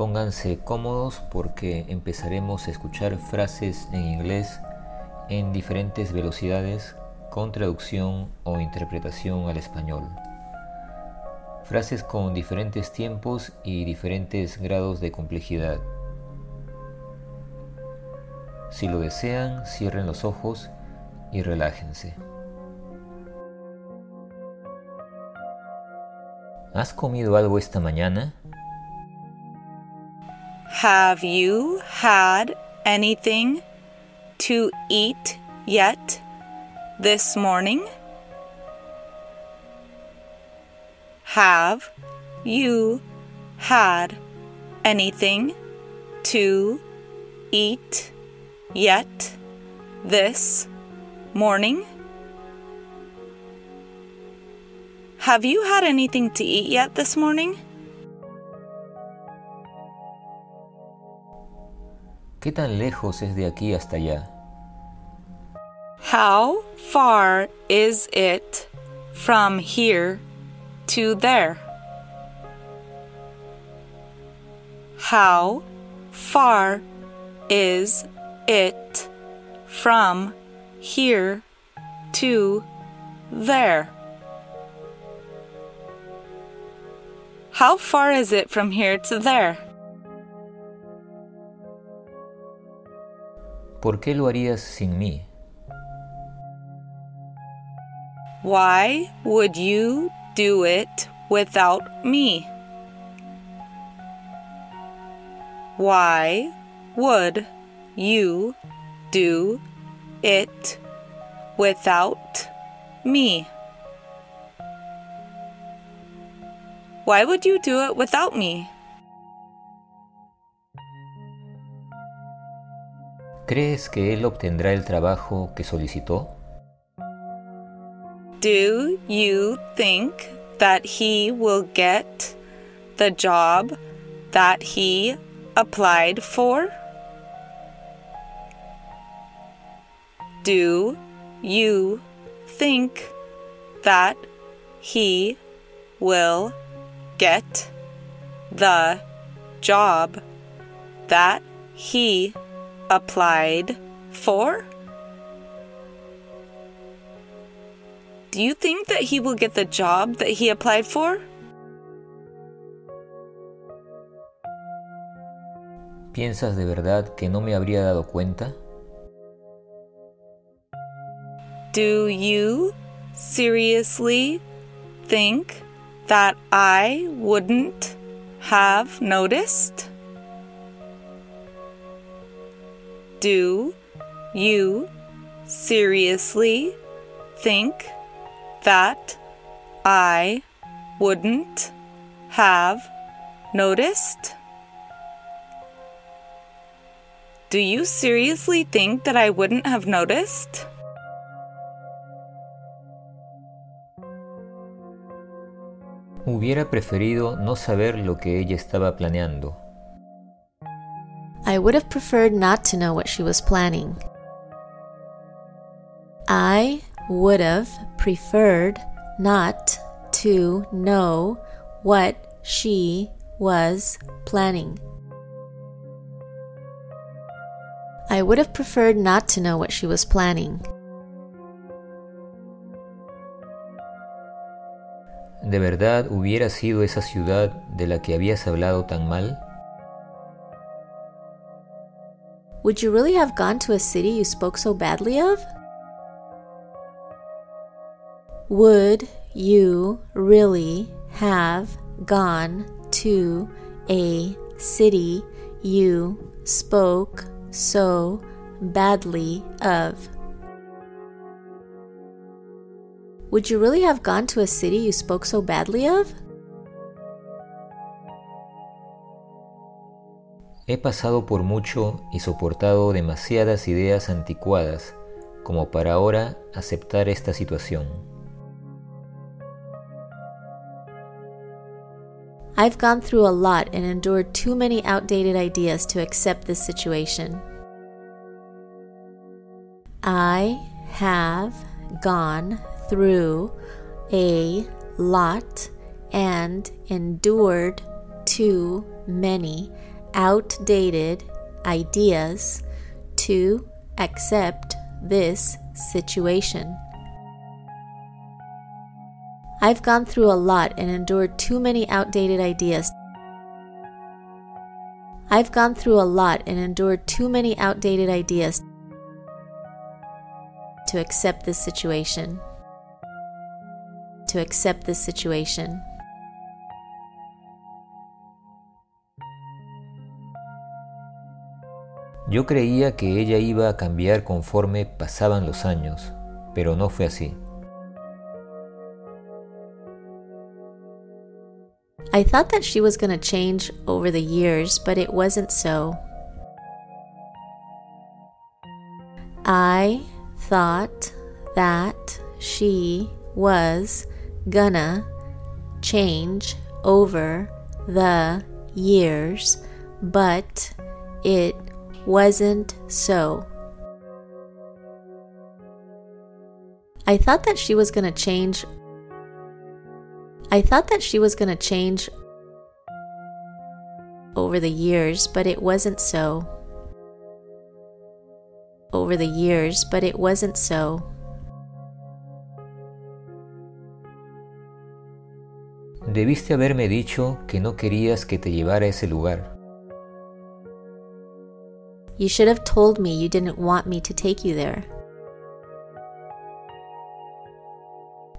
Pónganse cómodos porque empezaremos a escuchar frases en inglés en diferentes velocidades con traducción o interpretación al español. Frases con diferentes tiempos y diferentes grados de complejidad. Si lo desean, cierren los ojos y relájense. ¿Has comido algo esta mañana? Have you had anything to eat yet this morning? Have you had anything to eat yet this morning? Have you had anything to eat yet this morning? ¿Qué tan lejos es de aquí hasta allá? How far is it from here to there? How far is it from here to there? How far is it from here to there? ¿Por qué lo harías sin mí? Why would you do it without me? Why would you do it without me? Why would you do it without me? ¿Crees que él obtendrá el trabajo que solicitó? Do you think that he will get the job that he applied for? Do you think that he will get the job that he applied for? Do you think that he will get the job that he applied for? ¿Piensas de verdad que no me habría dado cuenta? Do you seriously think that I wouldn't have noticed? Do you seriously think that I wouldn't have noticed? Do you seriously think that I wouldn't have noticed? Hubiera preferido no saber lo que ella estaba planeando. I would have preferred not to know what she was planning. I would have preferred not to know what she was planning. I would have preferred not to know what she was planning. ¿De verdad hubiera sido esa ciudad de la que habías hablado tan mal? Would you really have gone to a city you spoke so badly of? Would you really have gone to a city you spoke so badly of? Would you really have gone to a city you spoke so badly of? He pasado por mucho y soportado demasiadas ideas anticuadas como para ahora aceptar esta situación. I've gone through a lot and endured too many outdated ideas to accept this situation. I have gone through a lot and endured too many outdated ideas to accept this situation. I've gone through a lot and endured too many outdated ideas. I've gone through a lot and endured too many outdated ideas to accept this situation. To accept this situation. Yo creía que ella iba a cambiar conforme pasaban los años, pero no fue así. I thought that she was going to change over the years, but it wasn't so. I thought that she was gonna change over the years, but it wasn't so. I thought that she was going to change. I thought that she was going to change over the years, but it wasn't so. Over the years, but it wasn't so. Debiste haberme dicho que no querías que te llevara a ese lugar. You should have told me you didn't want me to take you there.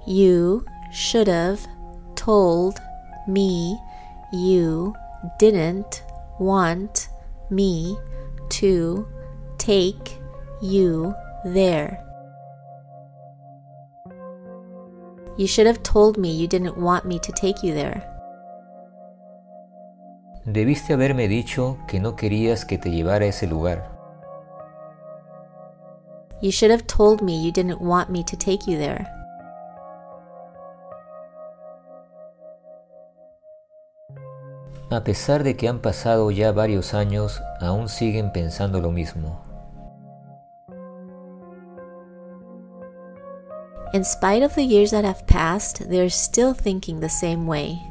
You should have told me you didn't want me to take you there. You should have told me you didn't want me to take you there. Debiste haberme dicho que no querías que te llevara a ese lugar. You should have told me you didn't want me to take you there. A pesar de que han pasado ya varios años, aún siguen pensando lo mismo. In spite of the years that have passed, they're still thinking the same way.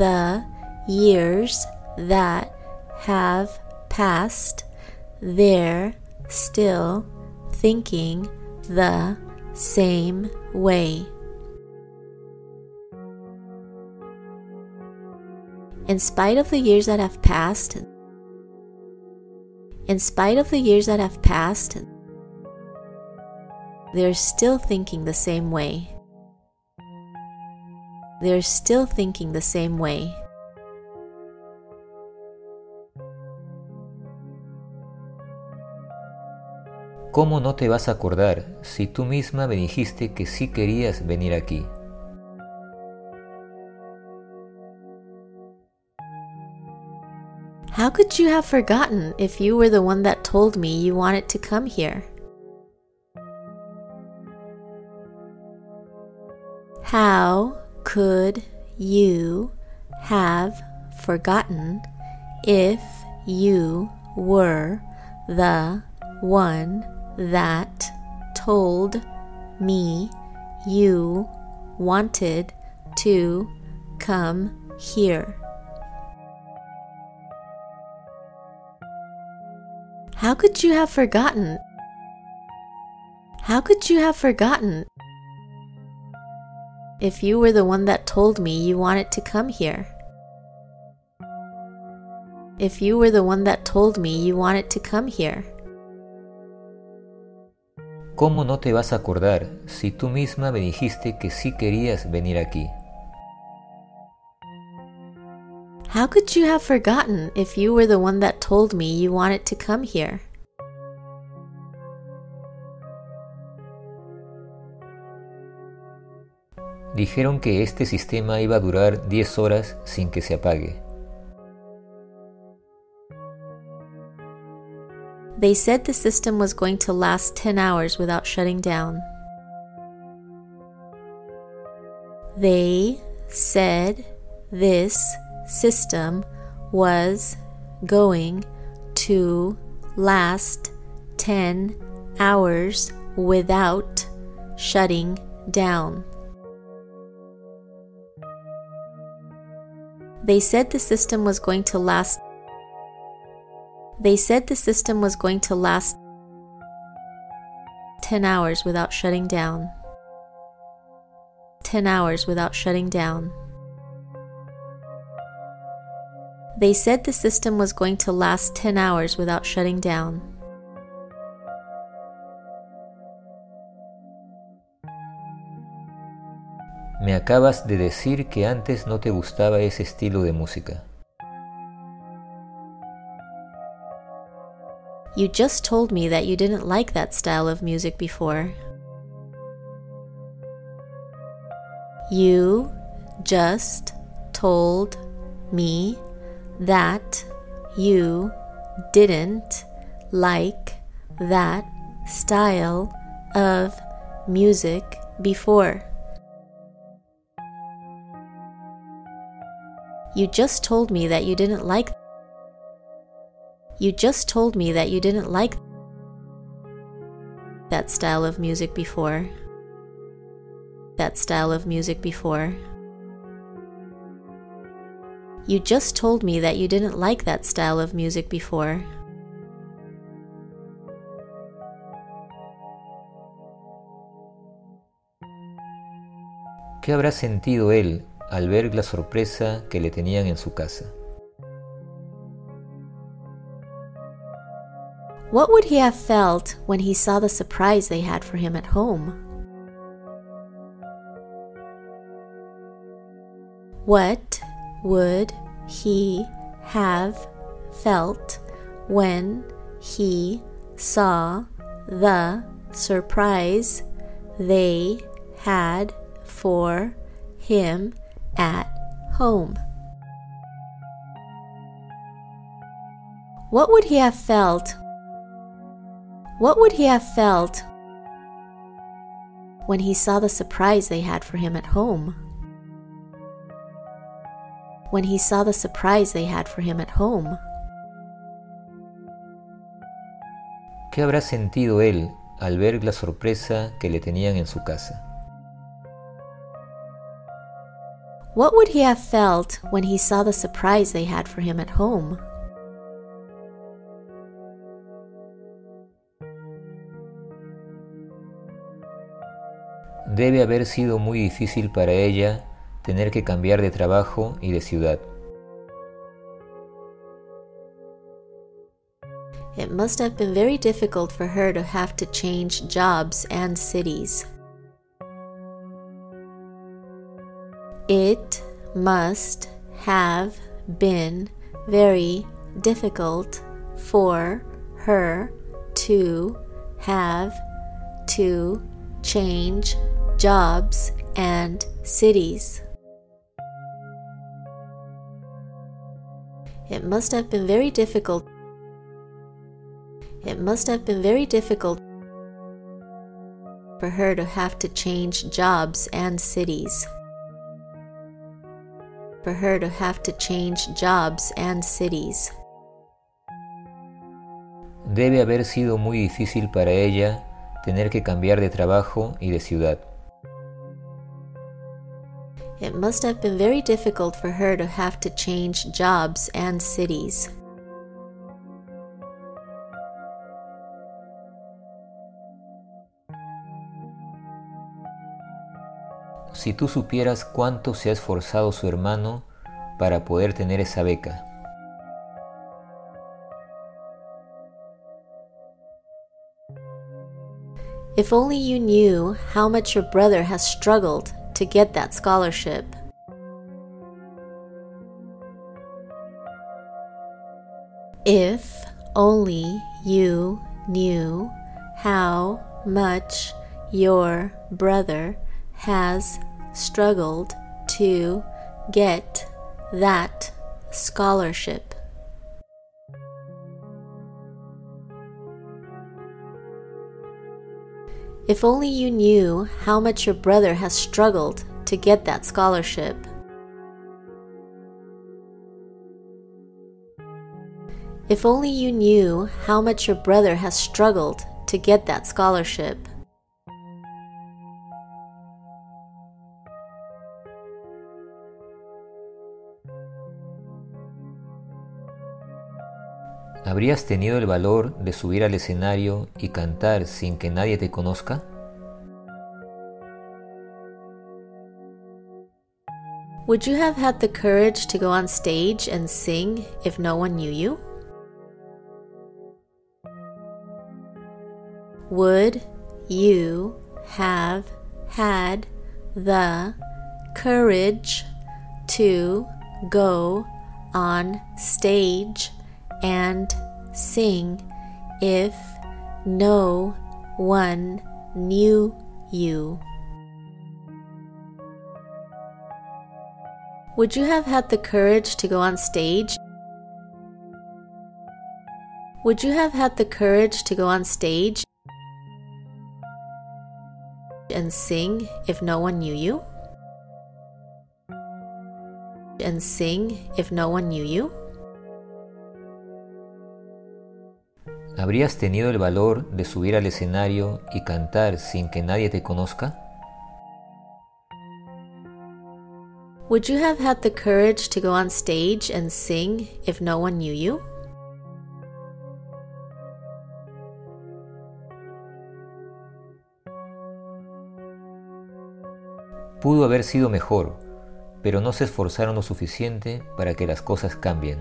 the years that have passed, they're still thinking the same way. In spite of the years that have passed, in spite of the years that have passed, they're still thinking the same way. They're still thinking the same way. ¿Cómo no te vas a acordar si tú misma me dijiste que sí querías venir aquí? How could you have forgotten if you were the one that told me you wanted to come here? How could you have forgotten if you were the one that told me you wanted to come here? How could you have forgotten? How could you have forgotten if you were the one that told me you wanted to come here? If you were the one that told me you wanted to come here? ¿Cómo no te vas a acordar si tú misma me dijiste que sí querías venir aquí? How could you have forgotten if you were the one that told me you wanted to come here? Dijeron que este sistema iba a durar 10 horas sin que se apague. They said the system was going to last 10 hours without shutting down. They said this system was going to last 10 hours without shutting down. They said the system was going to last They said the system was going to last 10 hours without shutting down. 10 hours without shutting down. They said the system was going to last 10 hours without shutting down. Me acabas de decir que antes no te gustaba ese estilo de música. You just told me that you didn't like that style of music before. You just told me that you didn't like that style of music before. You just told me that you didn't like You just told me that you didn't like that style of music before. That style of music before. You just told me that you didn't like that style of music before. ¿Qué habrá sentido él al ver la sorpresa que le tenían en su casa? What would he have felt when he saw the surprise they had for him at home? What would he have felt when he saw the surprise they had for him at home? What would he have felt? What would he have felt when he saw the surprise they had for him at home? When he saw the surprise they had for him at home? ¿Qué habrá sentido él al ver la sorpresa que le tenían en su casa? What would he have felt when he saw the surprise they had for him at home? Debe haber sido muy difícil para ella tener que cambiar de trabajo y de ciudad. It must have been very difficult for her to have to change jobs and cities. It must have been very difficult for her to have to change jobs and cities. It must have been very difficult. It must have been very difficult for her to have to change jobs and cities. For her to have to change jobs and cities. Debe haber sido muy difícil para ella tener que cambiar de trabajo y de ciudad. It must have been very difficult for her to have to change jobs and cities. Si tú supieras cuánto se ha esforzado su hermano para poder tener esa beca. If only you knew how much your brother has struggled to get that scholarship. If only you knew how much your brother has struggled to get that scholarship. If only you knew how much your brother has struggled to get that scholarship. If only you knew how much your brother has struggled to get that scholarship. ¿Habrías tenido el valor de subir al escenario y cantar sin que nadie te conozca? Would you have had the courage to go on stage and sing if no one knew you? Would you have had the courage to go on stage and sing if no one knew you? Would you have had the courage to go on stage? Would you have had the courage to go on stage and sing if no one knew you? And sing if no one knew you? ¿Habrías tenido el valor de subir al escenario y cantar sin que nadie te conozca? Would you have had the courage to go on stage and sing if no one knew you? Pudo haber sido mejor, pero no se esforzaron lo suficiente para que las cosas cambien.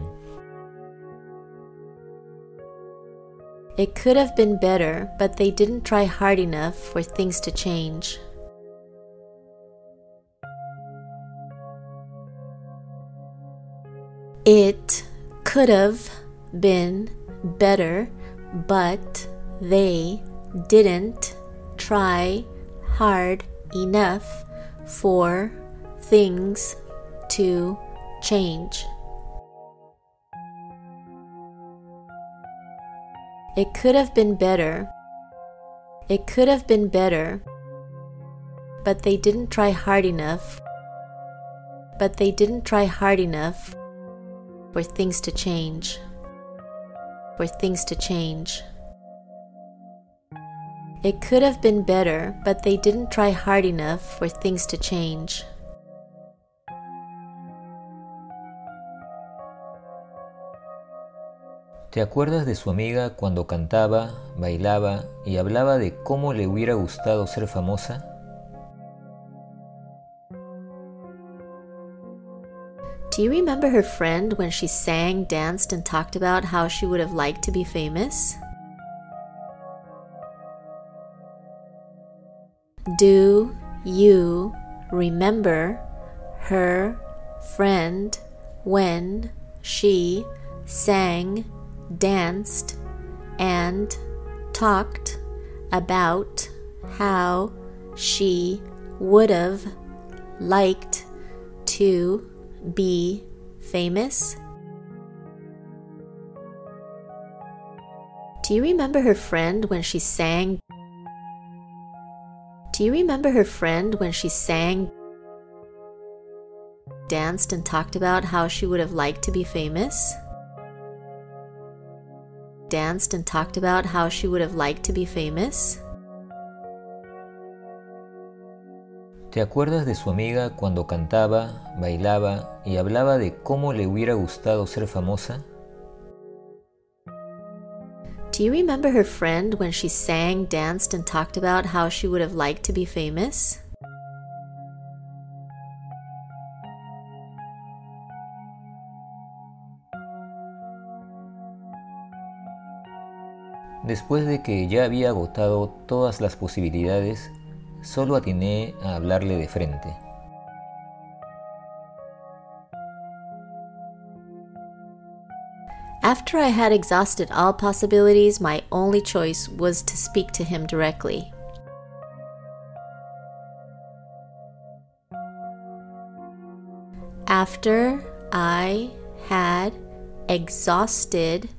It could have been better, but they didn't try hard enough for things to change. It could have been better, but they didn't try hard enough for things to change. It could have been better. It could have been better, but they didn't try hard enough. But they didn't try hard enough for things to change. For things to change. It could have been better, but they didn't try hard enough for things to change. ¿Te acuerdas de su amiga cuando cantaba, bailaba y hablaba de cómo le hubiera gustado ser famosa? Do you remember her friend when she sang, danced, and talked about how she would have liked to be famous? Do you remember her friend when she sang, danced, and talked about how she would have liked to be famous? Do you remember her friend when she sang? Do you remember her friend when she sang, danced, and talked about how she would have liked to be famous? Danced and talked about how she would have liked to be famous? ¿Te acuerdas de su amiga cuando cantaba, bailaba y hablaba de cómo le hubiera gustado ser famosa? Do you remember her friend when she sang, danced, and talked about how she would have liked to be famous? Después de que ya había agotado todas las posibilidades, solo atiné a hablarle de frente. After I had exhausted all possibilities, my only choice was to speak to him directly. After I had exhausted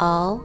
all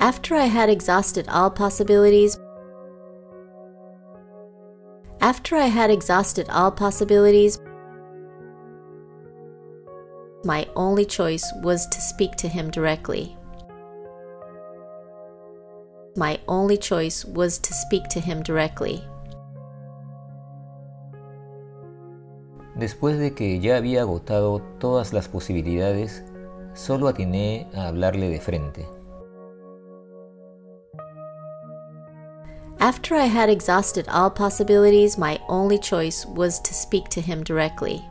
After I had exhausted all possibilities, after I had exhausted all possibilities, my only choice was to speak to him directly. My only choice was to speak to him directly. Después de que ya había agotado todas las posibilidades, solo atiné a hablarle de frente. After I had exhausted all possibilities, my only choice was to speak to him directly.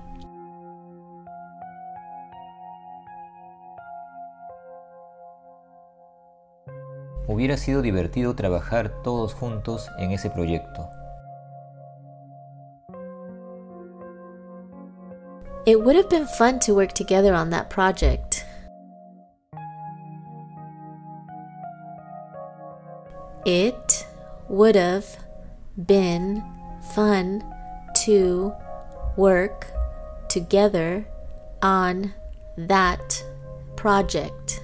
Hubiera sido divertido trabajar todos juntos en ese proyecto. It would have been fun to work together on that project. It would have been fun to work together on that project.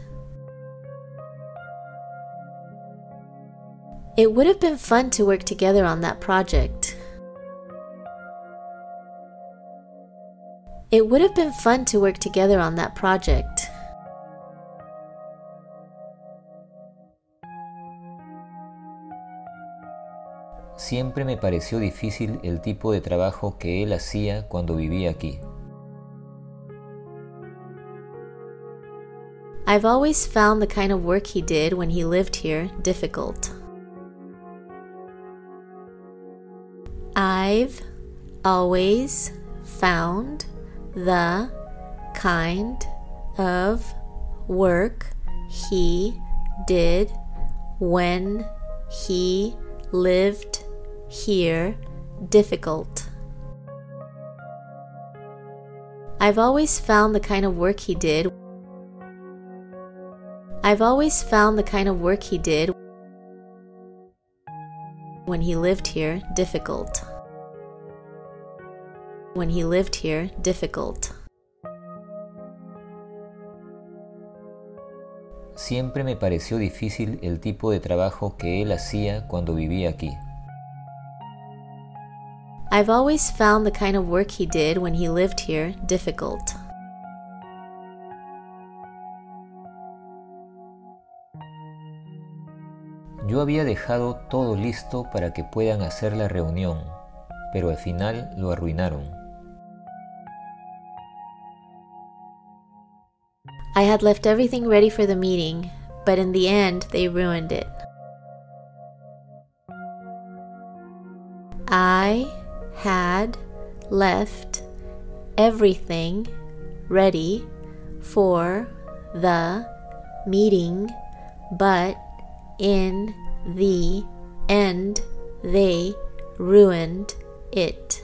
It would have been fun to work together on that project. It would have been fun to work together on that project. Siempre me pareció difícil el tipo de trabajo que él hacía cuando vivía aquí. I've always found the kind of work he did when he lived here difficult. I've always found the kind of work he did when he lived here difficult. I've always found the kind of work he did. I've always found the kind of work he did when he lived here difficult. When he lived here difficult. Siempre me pareció difícil el tipo de trabajo que él hacía cuando vivía aquí. I've always found the kind of work he did when he lived here difficult. Yo había dejado todo listo para que puedan hacer la reunión, pero al final lo arruinaron. I had left everything ready for the meeting, but in the end they ruined it. I had left everything ready for the meeting, but in the end they ruined it.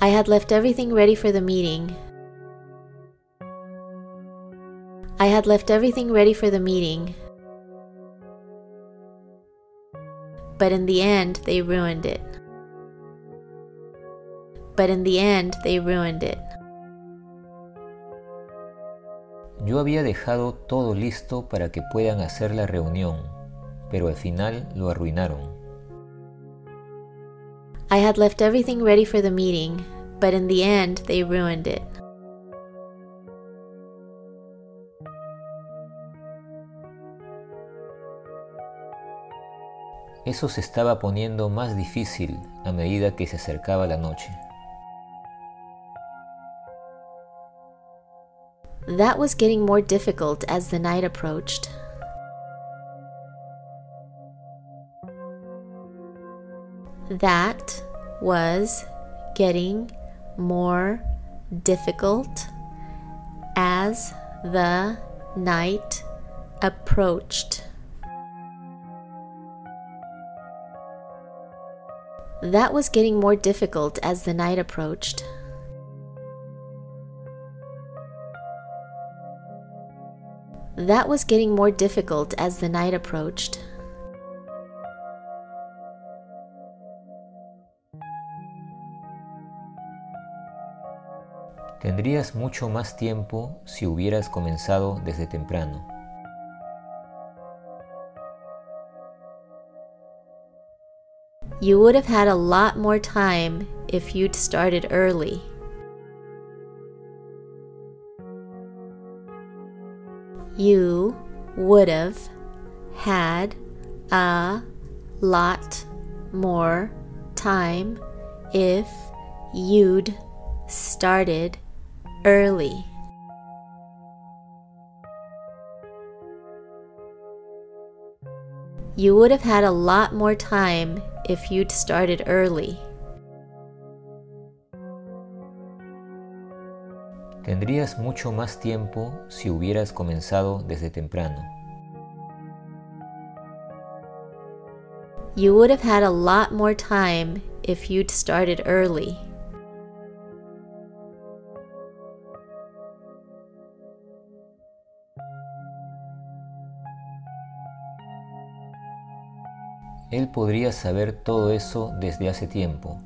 I had left everything ready for the meeting. I had left everything ready for the meeting. But in the end, they ruined it. But in the end, they ruined it. Yo había dejado todo listo para que puedan hacer la reunión, pero al final lo arruinaron. I had left everything ready for the meeting, but in the end, they ruined it. Eso se estaba poniendo más difícil a medida que se acercaba la noche. That was getting more difficult as the night approached. That was getting more difficult as the night approached. That was getting more difficult as the night approached. That was getting more difficult as the night approached. Tendrías mucho más tiempo si hubieras comenzado desde temprano. You would have had a lot more time if you'd started early. You would have had a lot more time if you'd started early. You would have had a lot more time if you'd started early. Tendrías mucho más tiempo si hubieras comenzado desde temprano. You would have had a lot more time if you'd started early. Él podría saber todo eso desde hace tiempo,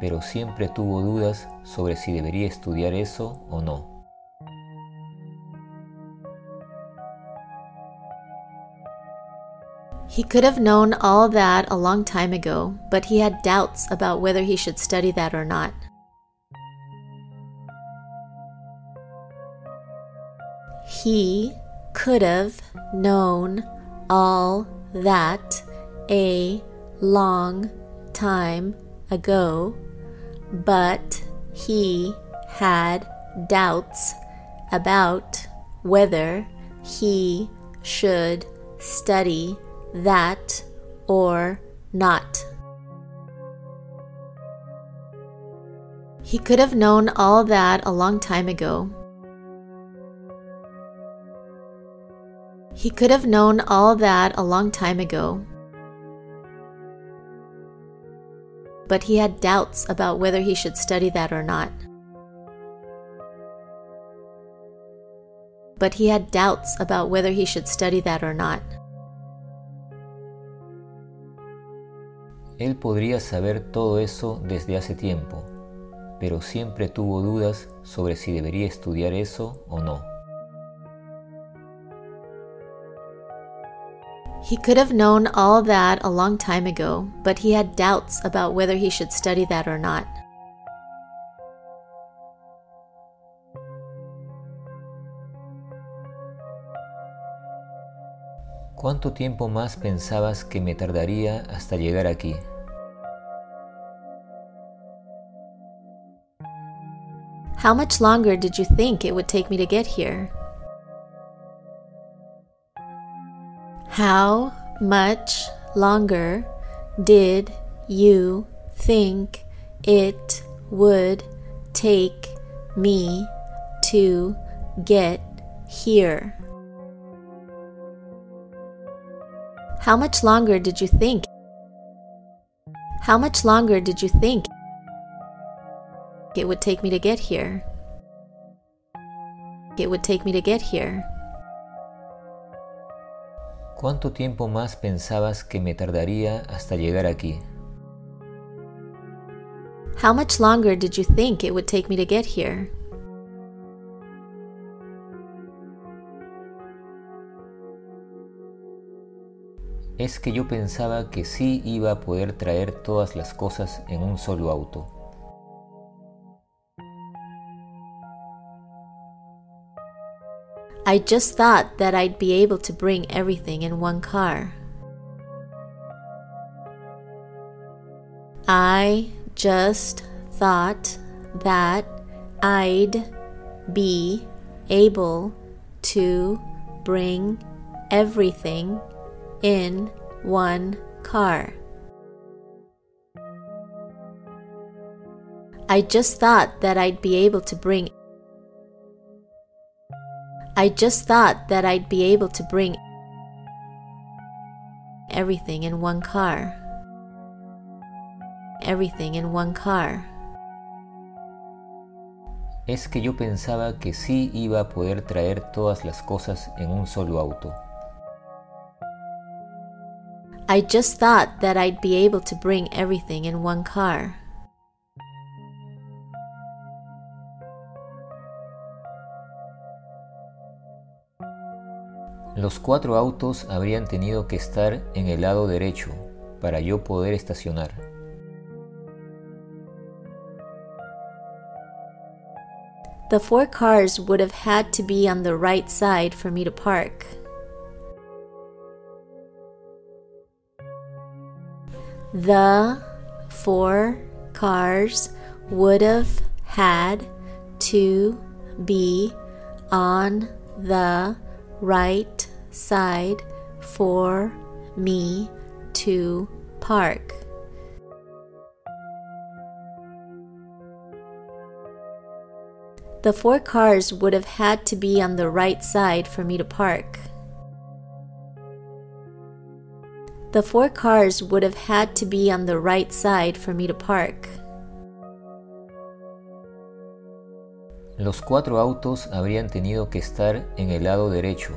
pero siempre tuvo dudas sobre si debería estudiar eso o no. He could have known all that a long time ago, but he had doubts about whether he should study that or not. He could have known all that a long time ago, but he had doubts about whether he should study that or not. He could have known all that a long time ago. He could have known all that a long time ago. But he had doubts about whether he should study that or not. But he had doubts about whether he should study that or not. Él podría saber todo eso desde hace tiempo, pero siempre tuvo dudas sobre si debería estudiar eso o no. He could have known all that a long time ago, but he had doubts about whether he should study that or not. ¿Cuánto tiempo más pensabas que me tardaría hasta llegar aquí? How much longer did you think it would take me to get here? How much longer did you think it would take me to get here? How much longer did you think? How much longer did you think it would take me to get here? It would take me to get here. ¿Cuánto tiempo más pensabas que me tardaría hasta llegar aquí? How much longer did you think it would take me to get here? Es que yo pensaba que sí iba a poder traer todas las cosas en un solo auto. I just thought that I'd be able to bring everything in one car. I just thought that I'd be able to bring everything in one car. I just thought that I'd be able to bring I just thought that I'd be able to bring everything in one car. Everything in one car. Es que yo pensaba que sí iba a poder traer todas las cosas en un solo auto. I just thought that I'd be able to bring everything in one car. Los cuatro autos habrían tenido que estar en el lado derecho para yo poder estacionar. The four cars would have had to be on the right side for me to park. The four cars would have had to be on the right side for me to park. The four cars would have had to be on the right side for me to park. The four cars would have had to be on the right side for me to park. Los cuatro autos habrían tenido que estar en el lado derecho.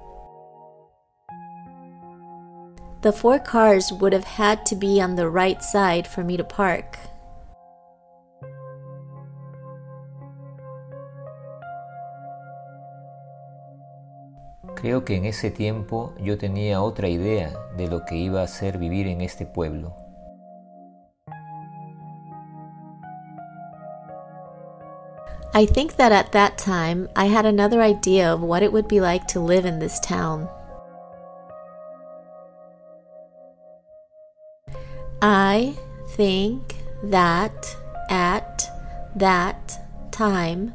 The four cars would have had to be on the right side for me to park. Creo que en ese tiempo yo tenía otra idea de lo que iba a ser vivir en este pueblo. I think that at that time I had another idea of what it would be like to live in this town. I think that at that time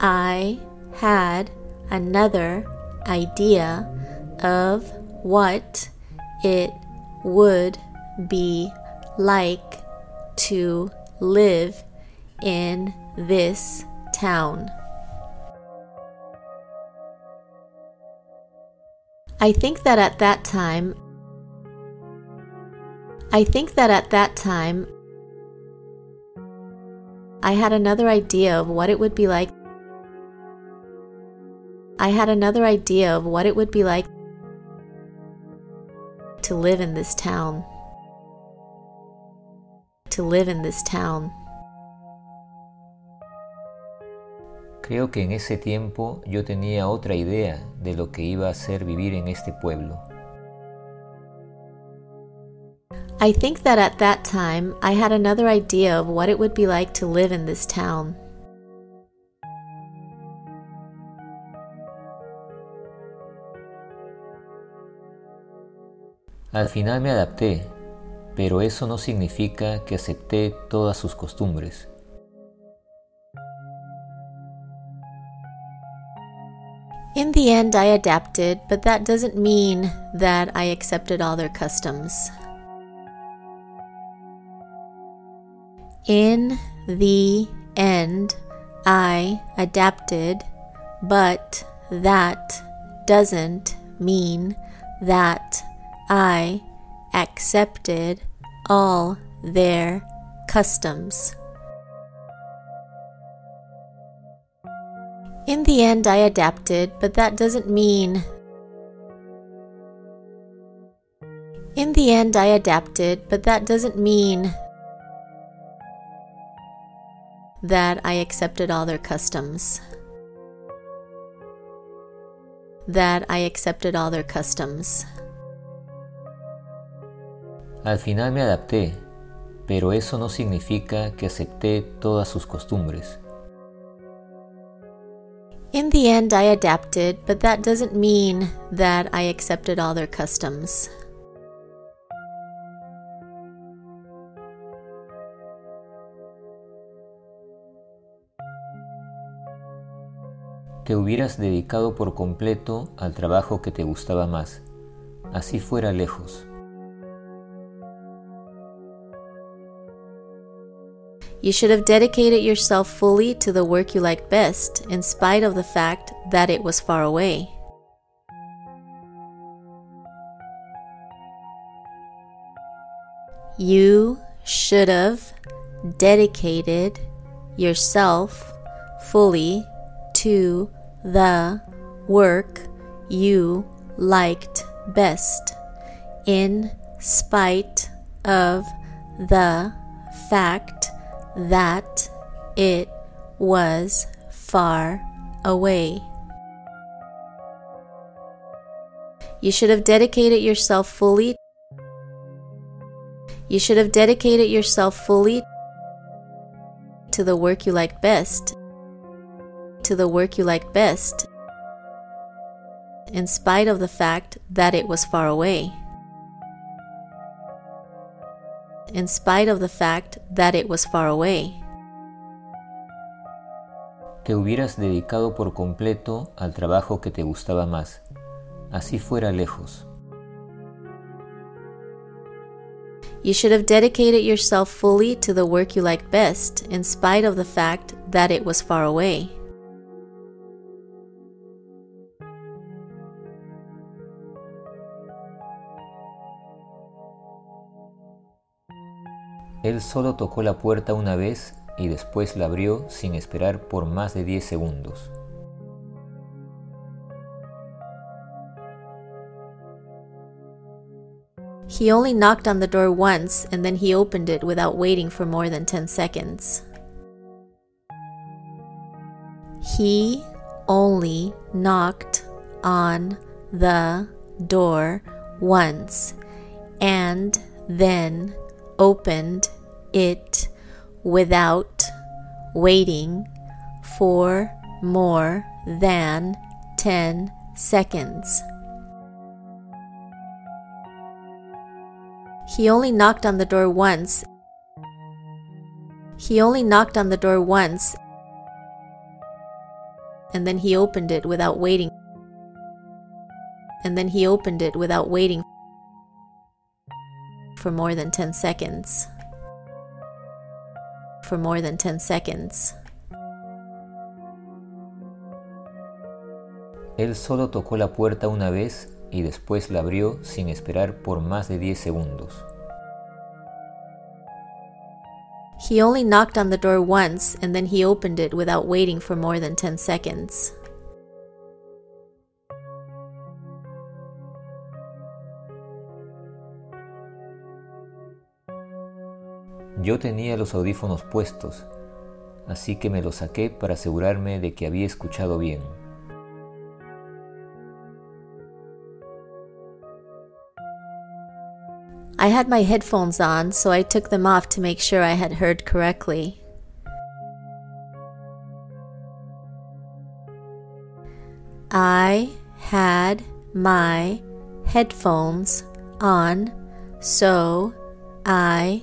I had another idea of what it would be like to live in this town. I think that at that time I think that at that time I had another idea of what it would be like I had another idea of what it would be like to live in this town. To live in this town. Creo que en ese tiempo yo tenía otra idea de lo que iba a ser vivir en este pueblo. I think that at that time I had another idea of what it would be like to live in this town. Al final me adapté, pero eso no significa que acepté todas sus costumbres. In the end, I adapted, but that doesn't mean that I accepted all their customs. In the end, I adapted, but that doesn't mean that I accepted all their customs. In the end, I adapted, but that doesn't mean. In the end, I adapted, but that doesn't mean that I accepted all their customs. That I accepted all their customs. Al final me adapté, pero eso no significa que acepté todas sus costumbres. In the end, I adapted, but that doesn't mean that I accepted all their customs. Te hubieras dedicado por completo al trabajo que te gustaba más, así fuera lejos. You should have dedicated yourself fully to the work you like best, in spite of the fact that it was far away. You should have dedicated yourself fully to the work you liked best, in spite of the fact that it was far away. You should have dedicated yourself fully. You should have dedicated yourself fully to the work you like best. To the work you like best, in spite of the fact that it was far away. in spite of the fact that it was far away. Te hubieras dedicado por completo al trabajo que te gustaba más, así fuera lejos. You should have dedicated yourself fully to the work you like best, in spite of the fact that it was far away. Él solo tocó la puerta una vez y después la abrió sin esperar por más de 10 segundos. He only knocked on the door once and then he opened it without waiting for more than 10 seconds. He only knocked on the door once and then opened it without waiting for more than 10 seconds. He only knocked on the door once. He only knocked on the door once, and then he opened it without waiting. And then he opened it without waiting for more than 10 seconds. For more than 10 seconds. Él solo tocó la puerta una vez y después la abrió sin esperar por más de 10 segundos. He only knocked on the door once and then he opened it without waiting for more than 10 seconds. Yo tenía los audífonos puestos, así que me los saqué para asegurarme de que había escuchado bien. I had my headphones on, so I took them off to make sure I had heard correctly. I had my headphones on, so I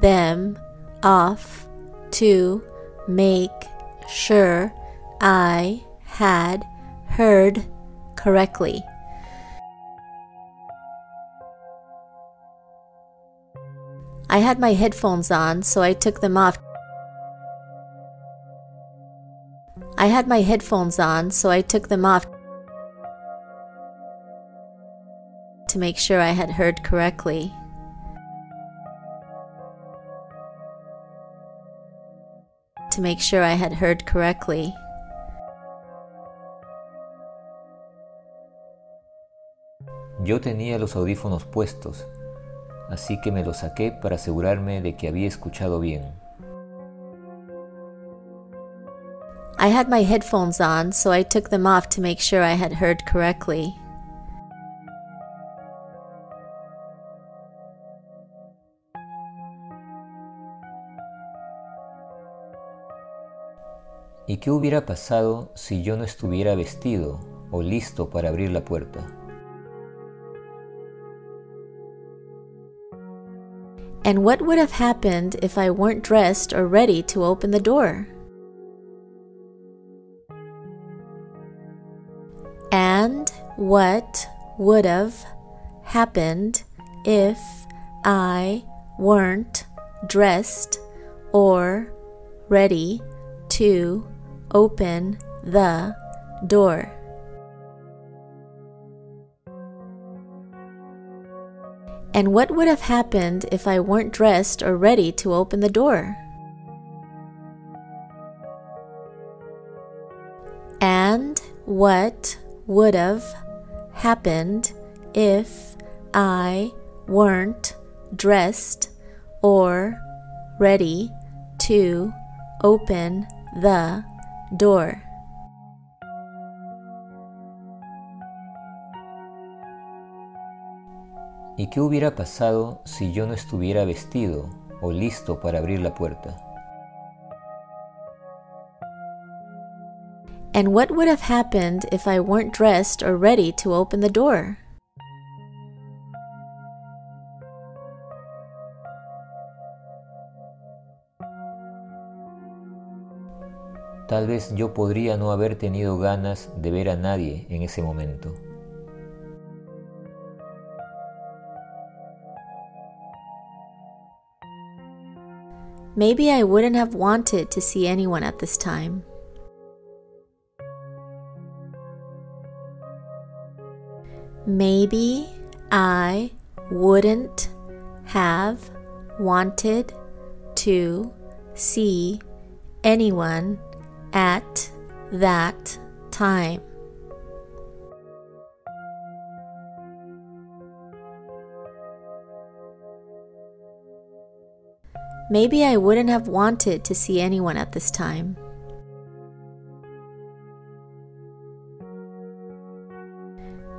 Them off to make sure I had heard correctly. I had my headphones on, so I took them off. I had my headphones on, so I took them off to make sure I had heard correctly. To make sure I had heard correctly. Yo tenía los audífonos puestos, así que me los saqué para asegurarme de que había escuchado bien. I had my headphones on, so I took them off to make sure I had heard correctly. ¿Y qué hubiera pasado si yo no estuviera vestido o listo para abrir la puerta? And what would have happened if I weren't dressed or ready to open the door? And what would have happened if I weren't dressed or ready to open the door? And what would have happened if I weren't dressed or ready to open the door? And what would have happened if I weren't dressed or ready to open the door? ¿Y qué hubiera pasado si yo no estuviera vestido o listo para abrir la puerta? And what would have happened if I weren't dressed or ready to open the door? Tal vez yo podría no haber tenido ganas de ver a nadie en ese momento. Maybe I wouldn't have wanted to see anyone at this time. Maybe I wouldn't have wanted to see anyone at that time. Maybe I wouldn't have wanted to see anyone at this time.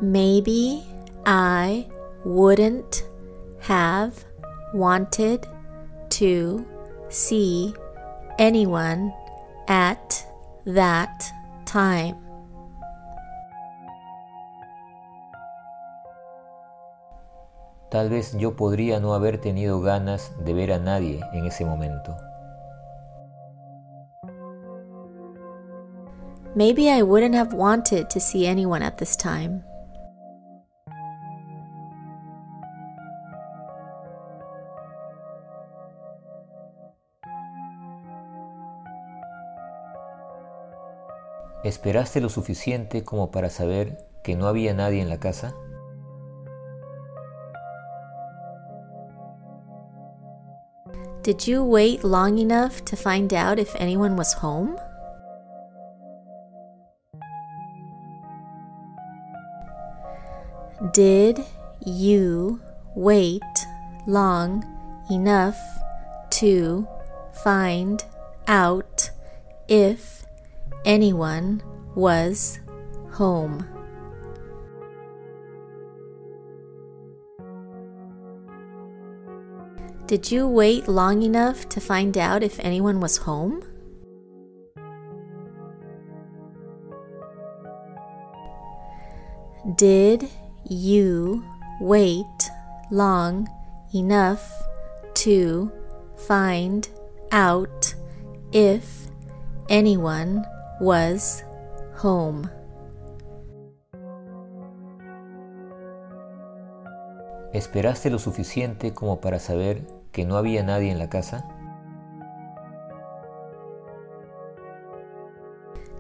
Maybe I wouldn't have wanted to see anyone at that time. Tal vez yo podría no haber tenido ganas de ver a nadie en ese momento. Maybe I wouldn't have wanted to see anyone at this time. ¿Esperaste lo suficiente como para saber que no había nadie en la casa? Did you wait long enough to find out if anyone was home? Did you wait long enough to find out if anyone was home? Did you wait long enough to find out if anyone was home? Did you wait long enough to find out if anyone was home? ¿Esperaste lo suficiente como para saber que no había nadie en la casa?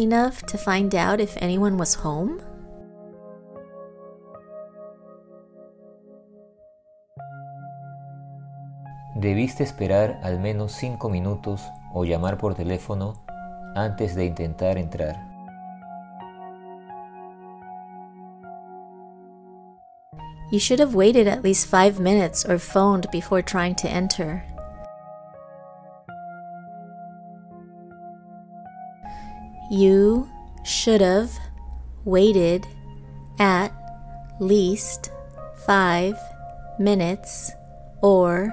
Enough to find out if anyone was home? Debiste esperar al menos 5 minutos o llamar por teléfono antes de intentar entrar. You should have waited at least five minutes or phoned before trying to enter. You should have waited at least five minutes or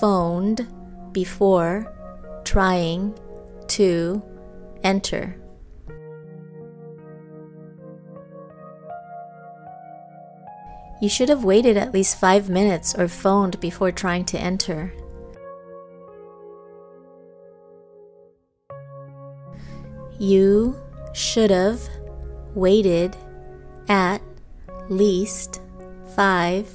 phoned before trying to enter. You should have waited at least five minutes or phoned before trying to enter. You should have waited at least five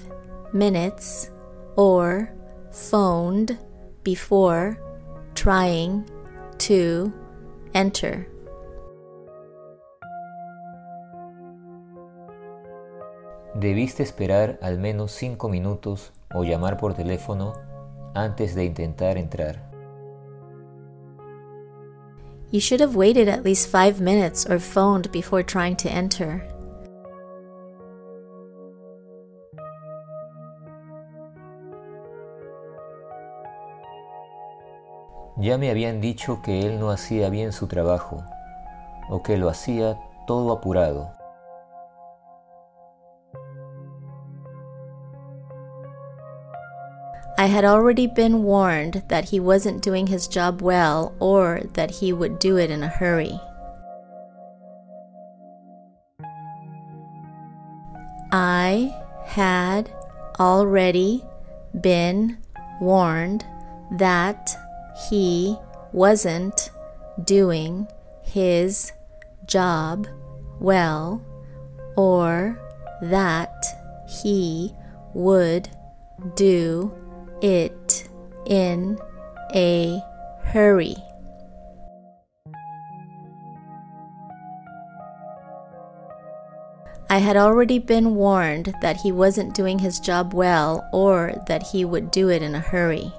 minutes or phoned before trying to enter. Debiste esperar al menos cinco minutos o llamar por teléfono antes de intentar entrar. You should have waited at least five minutes or phoned before trying to enter. Ya me habían dicho que él no hacía bien su trabajo, o que lo hacía todo apurado. I had already been warned that he wasn't doing his job well or that he would do it in a hurry. I had already been warned that he wasn't doing his job well or that he would do it in a hurry. I had already been warned that he wasn't doing his job well or that he would do it in a hurry.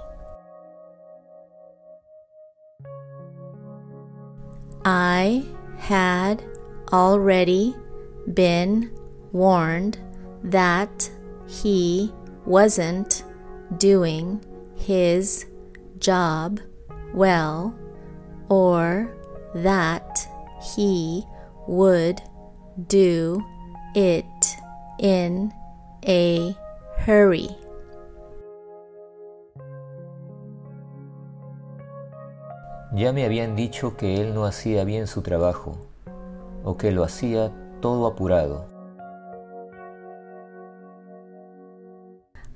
I had already been warned that he wasn't doing his job well or that he would do it in a hurry. Ya me habían dicho que él no hacía bien su trabajo, o que lo hacía todo apurado.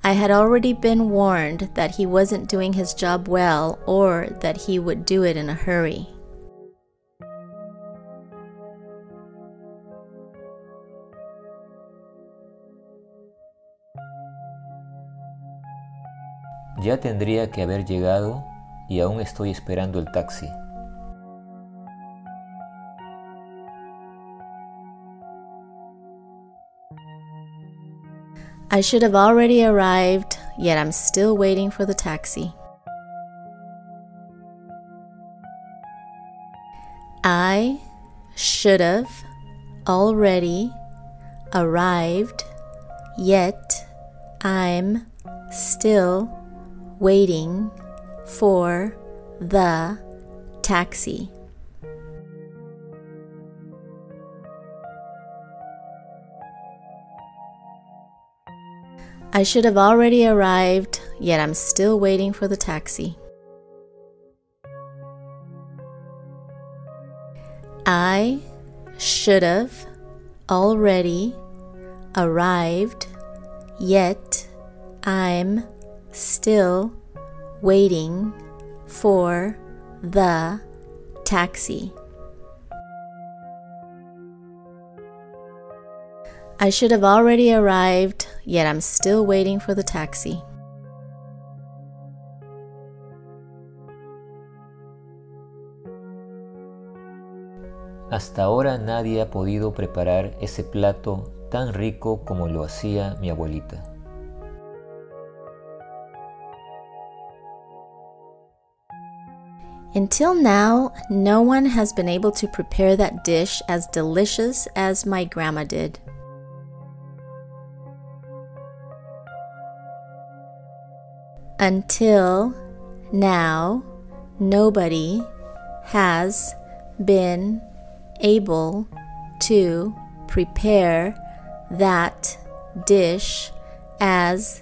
I had already been warned that he wasn't doing his job well or that he would do it in a hurry. Ya tendría que haber llegado y aún estoy esperando el taxi. I should have already arrived, yet I'm still waiting for the taxi. I should have already arrived, yet I'm still waiting for the taxi. I should have already arrived, yet I'm still waiting for the taxi. I should have already arrived, yet I'm still waiting for the taxi. I should have already arrived, yet I'm still waiting for the taxi. Hasta ahora nadie ha podido preparar ese plato tan rico como lo hacía mi abuelita. Until now, no one has been able to prepare that dish as delicious as my grandma did. Until now, nobody has been able to prepare that dish as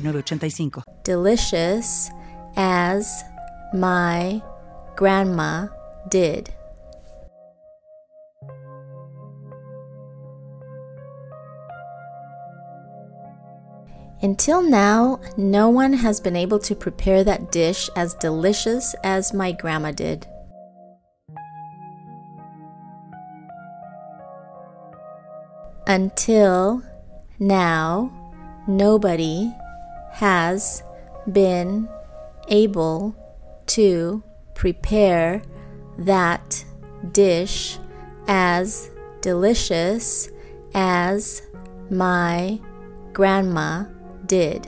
Delicious as my grandma did. Until now, no one has been able to prepare that dish as delicious as my grandma did. Until now, nobody has been able to prepare that dish as delicious as my grandma did.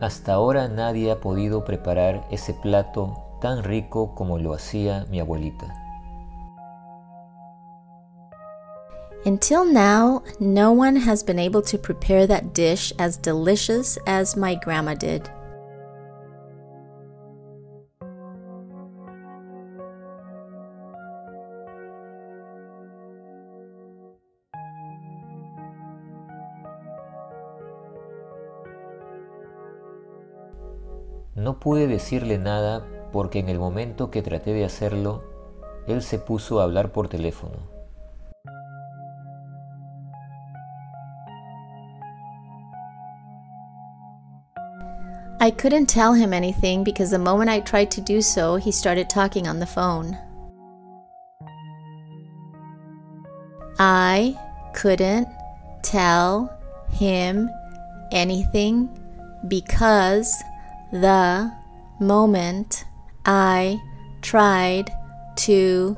Hasta ahora nadie ha podido preparar ese plato tan rico como lo hacía mi abuelita. Until now, no one has been able to prepare that dish as delicious as my grandma did. No pude decirle nada porque en el momento que traté de hacerlo, él se puso a hablar por teléfono. I couldn't tell him anything because the moment I tried to do so, he started talking on the phone. I couldn't tell him anything because the moment I tried to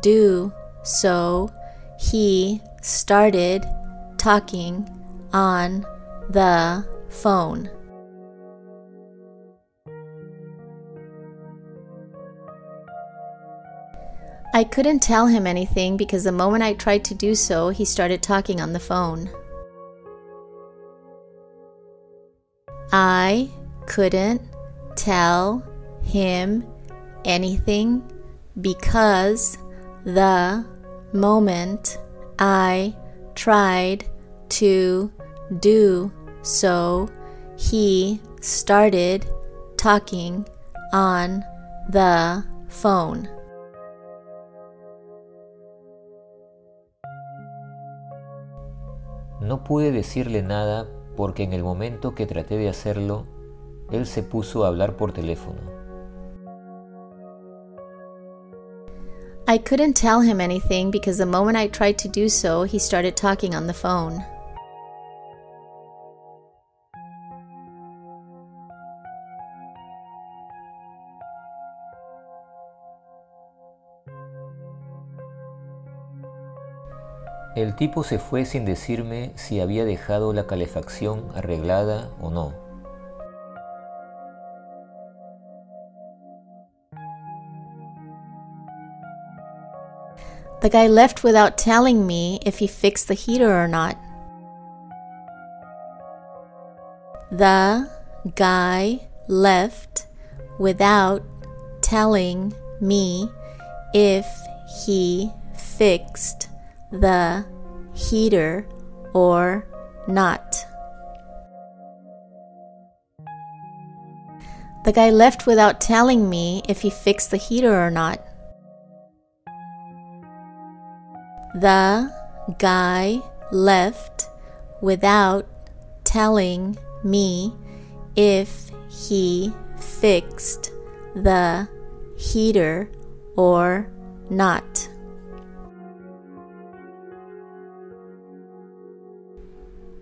do so, he started talking on the phone. I couldn't tell him anything because the moment I tried to do so, he started talking on the phone. I couldn't tell him anything because the moment I tried to do so, he started talking on the phone. No pude decirle nada porque en el momento que traté de hacerlo, él se puso a hablar por teléfono. I couldn't tell him anything because the moment I tried to do so, he started talking on the phone. El tipo se fue sin decirme si había dejado la calefacción arreglada o no. The guy left without telling me if he fixed the heater or not. The guy left without telling me if he fixed the heater or not. The guy left without telling me if he fixed the heater or not. The guy left without telling me if he fixed the heater or not.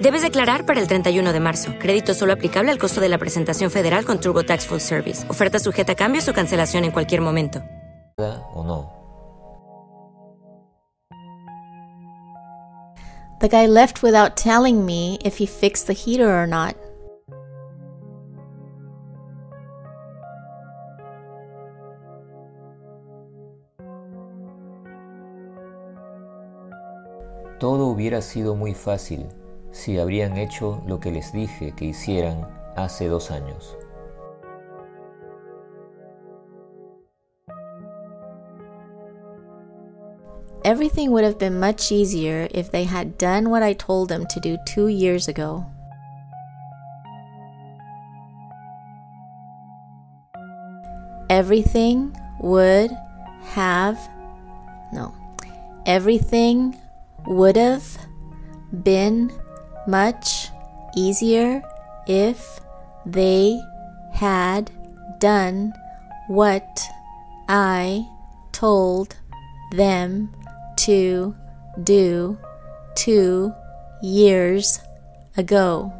Debes declarar para el 31 de marzo. Crédito solo aplicable al costo de la presentación federal con TurboTax Full Service. Oferta sujeta a cambios o cancelación en cualquier momento. ¿O no? The guy left without telling me if he fixed the heater or not. Todo hubiera sido muy fácil si habrían hecho lo que les dije que hicieran hace dos años. Everything would have been much easier if they had done what I told them to do two years ago. Everything would have, no, everything would have been much easier if they had done what I told them to do two years ago.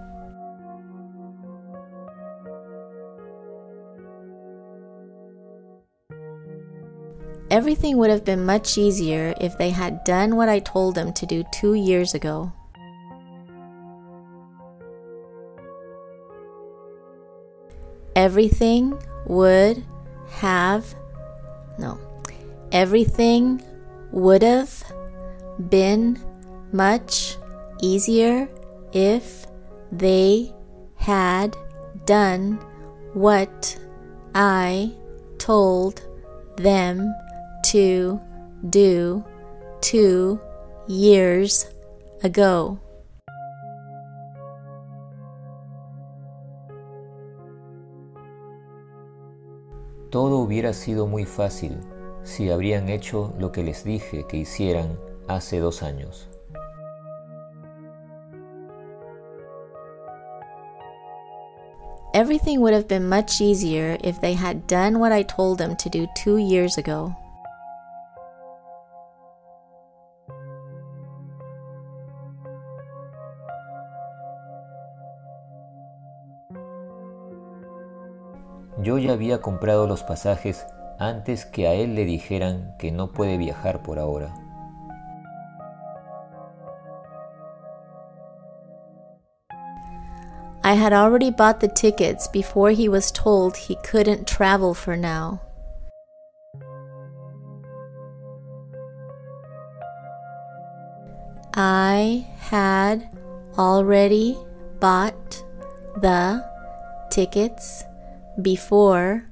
Everything would have been much easier if they had done what I told them to do two years ago. Everything would have, no, everything would have been much easier if they had done what I told them to do two years ago. Todo hubiera sido muy fácil si habrían hecho lo que les dije que hicieran hace dos años. Everything would have been much easier if they had done what I told them to do two years ago. Yo ya había comprado los pasajes antes que a él le dijeran que no puede viajar por ahora. I had already bought the tickets before he was told he couldn't travel for now. I had already bought the tickets before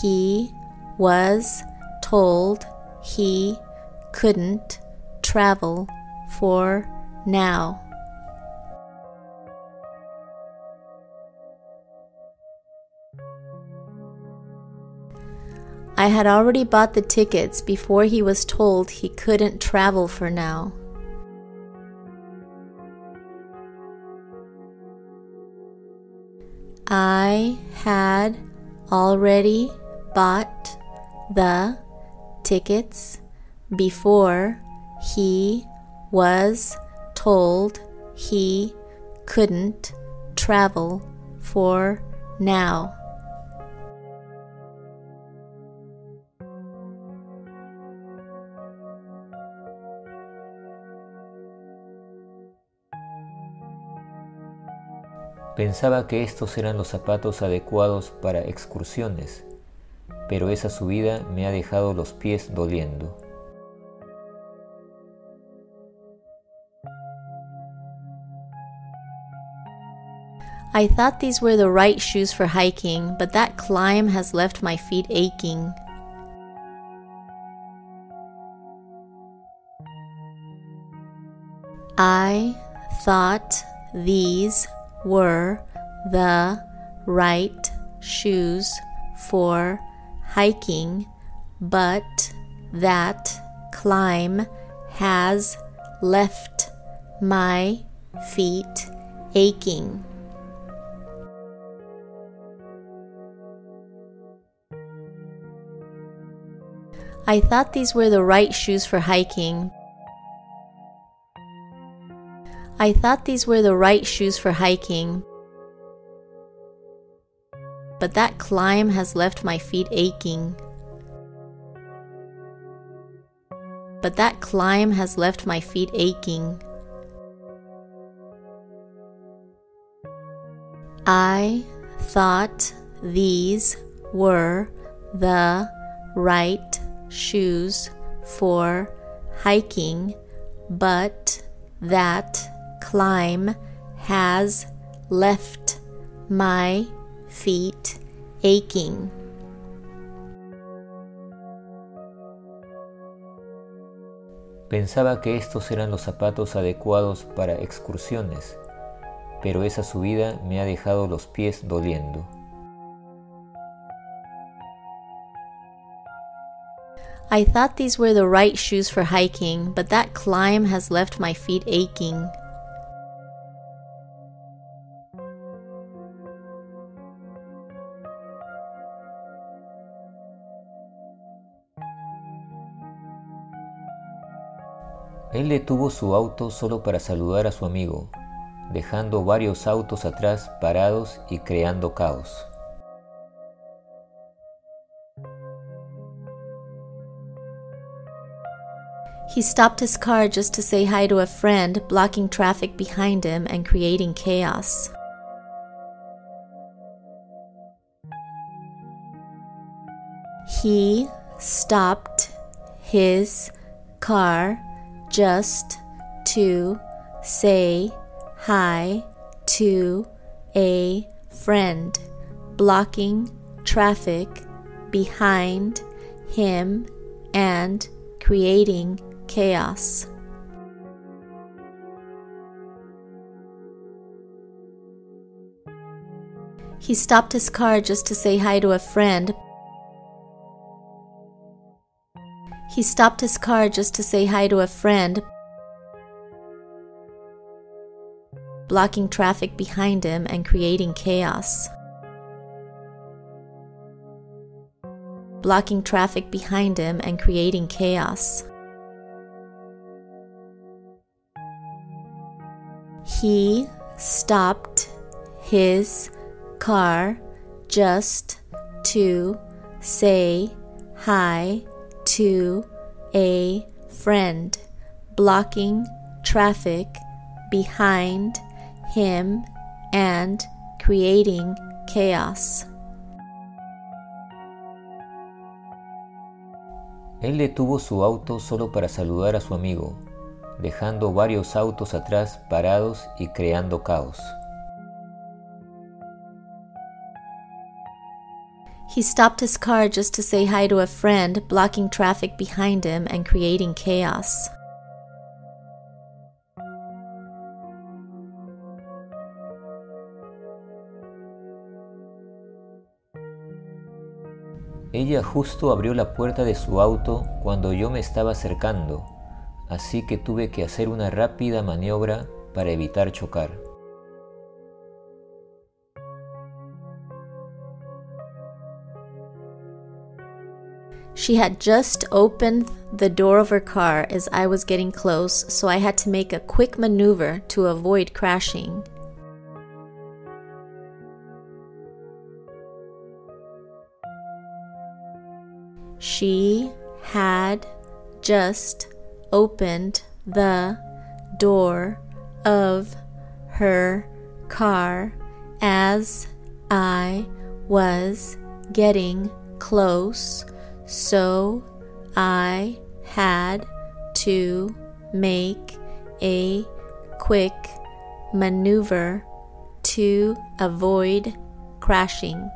he was told he couldn't travel for now. I had already bought the tickets before he was told he couldn't travel for now. I had already bought the tickets before he was told he couldn't travel for now. Pensaba que estos eran los zapatos adecuados para excursiones, pero esa subida me ha dejado los pies doliendo. I thought these were the right shoes for hiking, but that climb has left my feet aching. I thought these were the right shoes for hiking, but that climb has left my feet aching. I thought these were the right shoes for hiking. I thought these were the right shoes for hiking. But that climb has left my feet aching. But that climb has left my feet aching. I thought these were the right shoes for hiking, but that climb has left my feet aching. Pensaba que estos eran los zapatos adecuados para excursiones, pero esa subida me ha dejado los pies doliendo. I thought these were the right shoes for hiking, but that climb has left my feet aching. Él detuvo su auto solo para saludar a su amigo, dejando varios autos atrás parados y creando caos. He stopped his car just to say hi to a friend, blocking traffic behind him and creating chaos. He stopped his car just to say hi to a friend, blocking traffic behind him and creating chaos. He stopped his car just to say hi to a friend. He stopped his car just to say hi to a friend, blocking traffic behind him and creating chaos. Blocking traffic behind him and creating chaos. He stopped his car just to say hi to a friend, blocking traffic behind him and creating chaos. Él detuvo su auto solo para saludar a su amigo, dejando varios autos atrás parados y creando caos. He stopped his car just to say hi to a friend, blocking traffic behind him and creating chaos. Ella justo abrió la puerta de su auto cuando yo me estaba acercando, así que tuve que hacer una rápida maniobra para evitar chocar. She had just opened the door of her car as I was getting close, so I had to make a quick maneuver to avoid crashing. She had just opened the door of her car as I was getting close, so I had to make a quick maneuver to avoid crashing.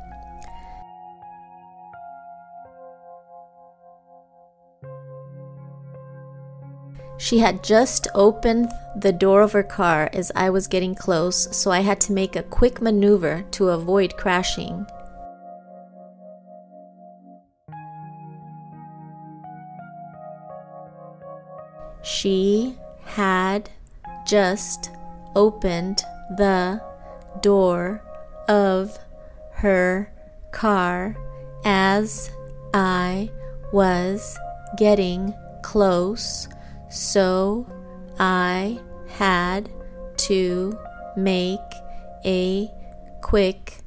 She had just opened the door of her car as I was getting close, so I had to make a quick maneuver to avoid crashing. She had just opened the door of her car as I was getting close, so I had to make a quick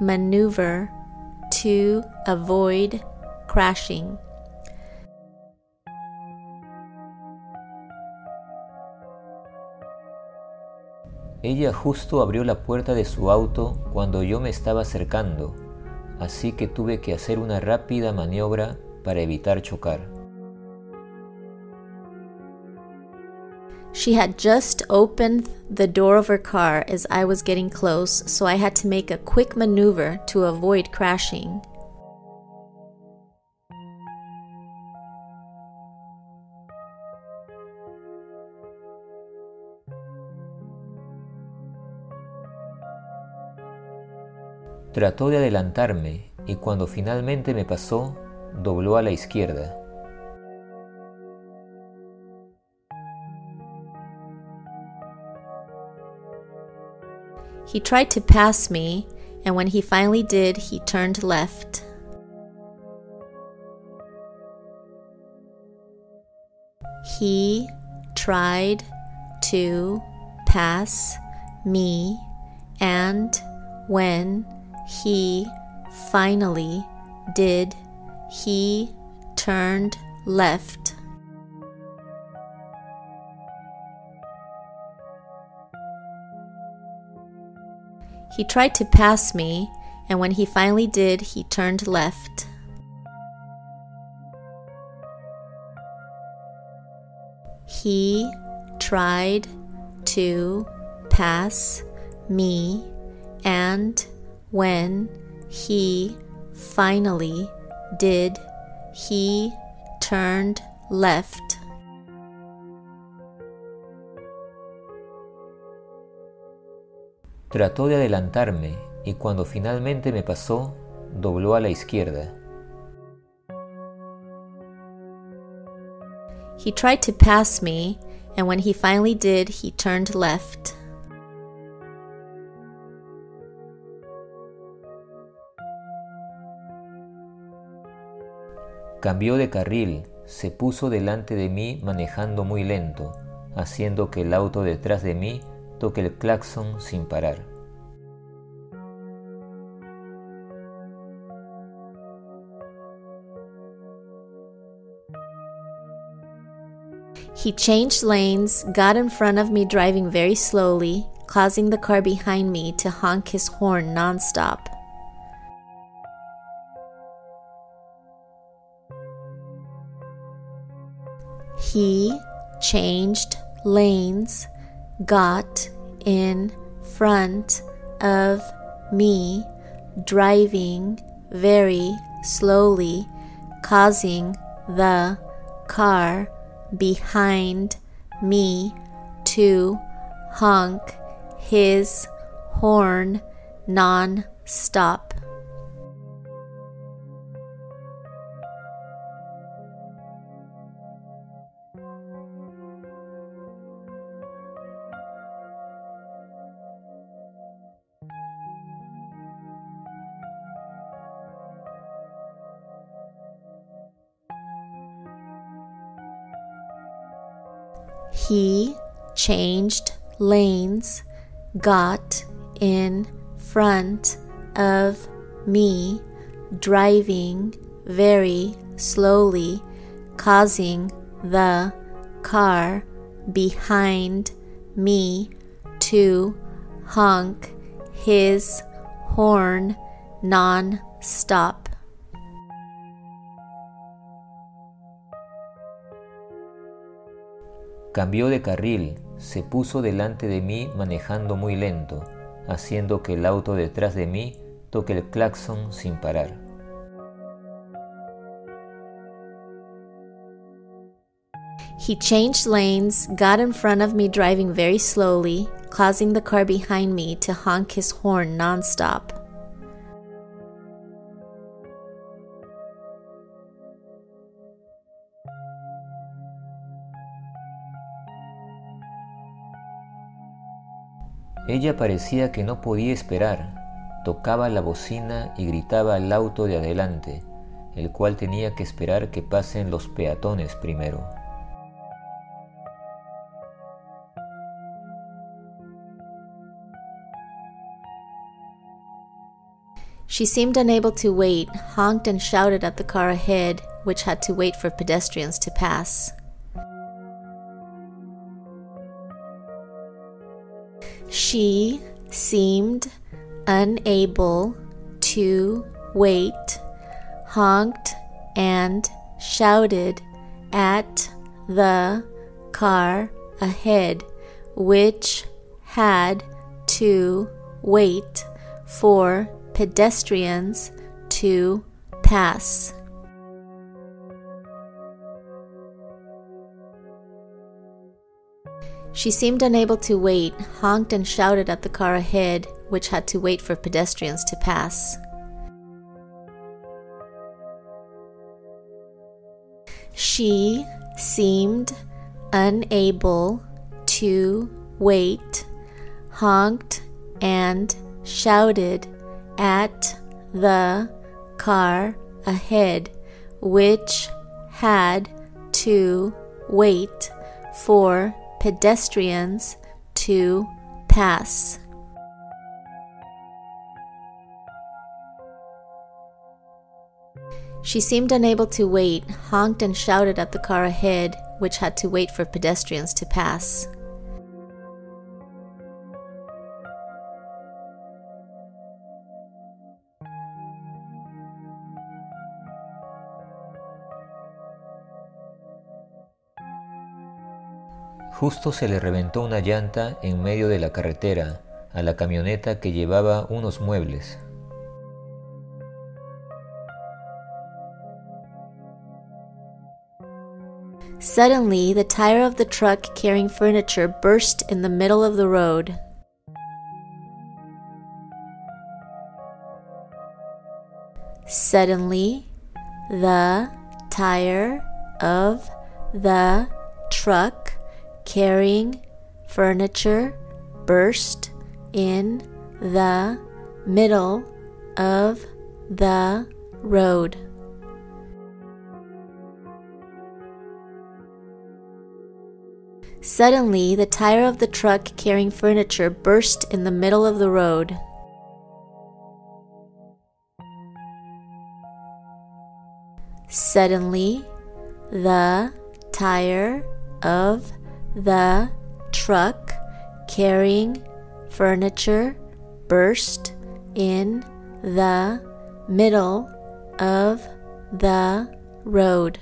maneuver to avoid crashing. Ella justo abrió la puerta de su auto cuando yo me estaba acercando, así que tuve que hacer una rápida maniobra para evitar chocar. She had just opened the door of her car as I was getting close, so I had to make a quick maneuver to avoid crashing. Trató de adelantarme y cuando finalmente me pasó, dobló a la izquierda. He tried to pass me, and when he finally did, he turned left. He tried to pass me, and when he finally did, he turned left. He tried to pass me, and when he finally did, he turned left. He tried to pass me, and when he finally did, he turned left. Trató de adelantarme y cuando finalmente me pasó, dobló a la izquierda. He tried to pass me, and when he finally did, he turned left. Cambió de carril, se puso delante de mí manejando muy lento, haciendo que el auto detrás de mí toque el claxon sin parar. He changed lanes, got in front of me driving very slowly, causing the car behind me to honk his horn nonstop. He changed lanes, got in front of me, driving very slowly, causing the car behind me to honk his horn non stop. Changed lanes, got in front of me, driving very slowly, causing the car behind me to honk his horn non stop. Cambió de carril, se puso delante de mí manejando muy lento, haciendo que el auto detrás de mí toque el claxon sin parar. He changed lanes, got in front of me driving very slowly, causing the car behind me to honk his horn nonstop. Ella parecía que no podía esperar. Tocaba la bocina y gritaba al auto de adelante, el cual tenía que esperar que pasen los peatones primero. She seemed unable to wait, honked and shouted at the car ahead, which had to wait for pedestrians to pass. She seemed unable to wait, honked and shouted at the car ahead, which had to wait for pedestrians to pass. She seemed unable to wait, honked and shouted at the car ahead, which had to wait for pedestrians to pass. She seemed unable to wait, honked and shouted at the car ahead, which had to wait for pedestrians to pass. She seemed unable to wait, honked and shouted at the car ahead, which had to wait for pedestrians to pass. Justo se le reventó una llanta en medio de la carretera a la camioneta que llevaba unos muebles. Suddenly, the tire of the truck carrying furniture burst in the middle of the road. Suddenly, the tire of the truck carrying furniture burst in the middle of the road. Suddenly, the tire of the truck carrying furniture burst in the middle of the road. Suddenly, the tire of the truck carrying furniture burst in the middle of the road.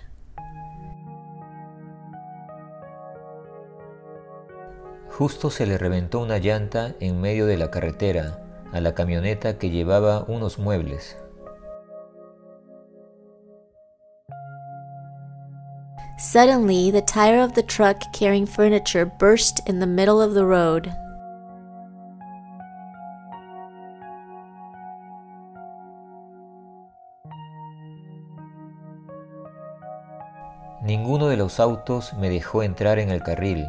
Justo se le reventó una llanta en medio de la carretera a la camioneta que llevaba unos muebles. Suddenly, the tire of the truck carrying furniture burst in the middle of the road. Ninguno de los autos me dejó entrar en el carril,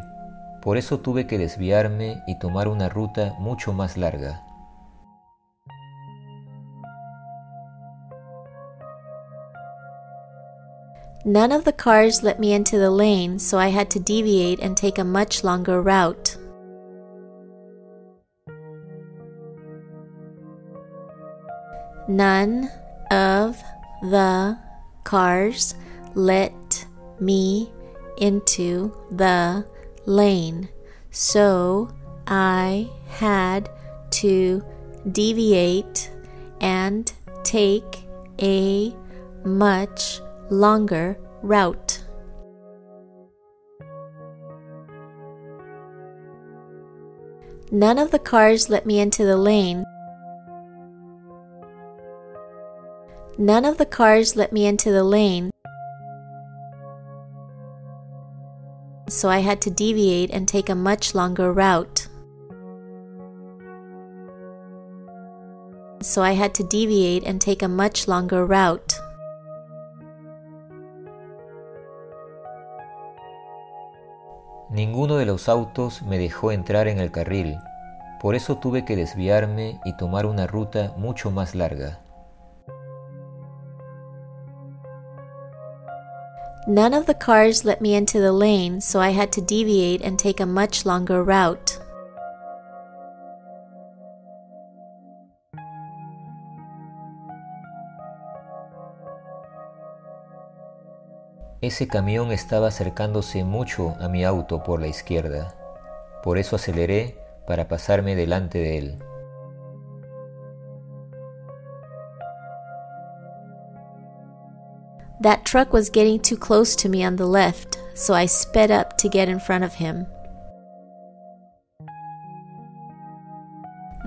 por eso tuve que desviarme y tomar una ruta mucho más larga. None of the cars let me into the lane, so I had to deviate and take a much longer route. None of the cars let me into the lane, so I had to deviate and take a much longer route. None of the cars let me into the lane. None of the cars let me into the lane. So I had to deviate and take a much longer route. So I had to deviate and take a much longer route. Ninguno de los autos me dejó entrar en el carril, por eso tuve que desviarme y tomar una ruta mucho más larga. None of the cars let me into the lane, so I had to deviate and take a much longer route. Ese camión estaba acercándose mucho a mi auto por la izquierda. Por eso aceleré para pasarme delante de él. That truck was getting too close to me on the left, so I sped up to get in front of him.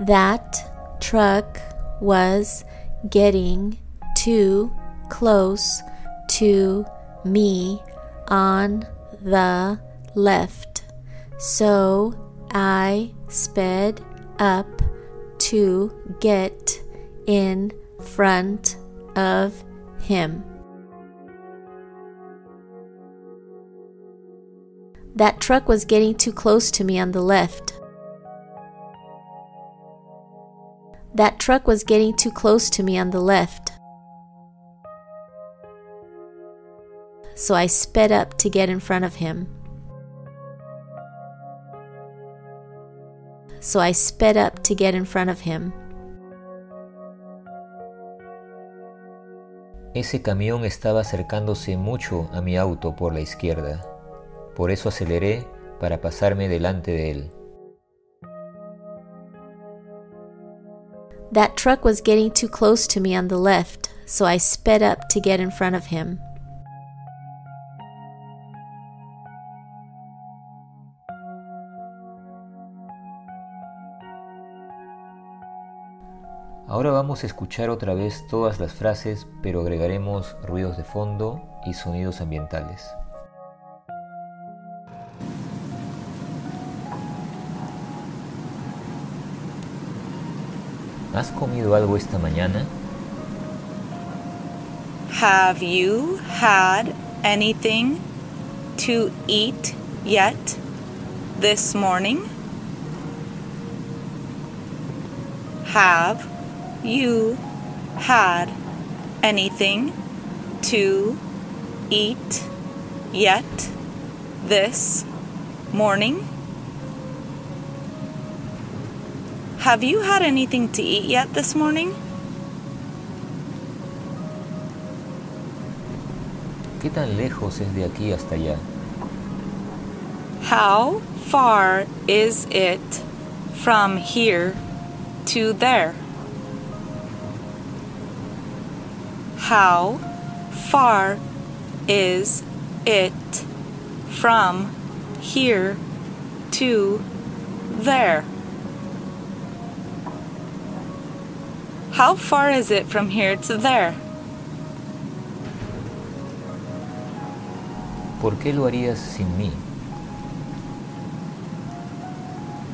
That truck was getting too close to me on the left, so I sped up to get in front of him. That truck was getting too close to me on the left. That truck was getting too close to me on the left. So I sped up to get in front of him. So I sped up to get in front of him. Ese camión estaba acercándose mucho a mi auto por la izquierda. Por eso aceleré para pasarme delante de él. That truck was getting too close to me on the left, so I sped up to get in front of him. Ahora vamos a escuchar otra vez todas las frases, pero agregaremos ruidos de fondo y sonidos ambientales. ¿Has comido algo esta mañana? Have you had anything to eat yet this morning? Have you had anything to eat yet this morning? Have you had anything to eat yet this morning? ¿Qué tan lejos es de aquí hasta allá? How far is it from here to there? How far is it from here to there? How far is it from here to there? ¿Por qué lo harías sin mí?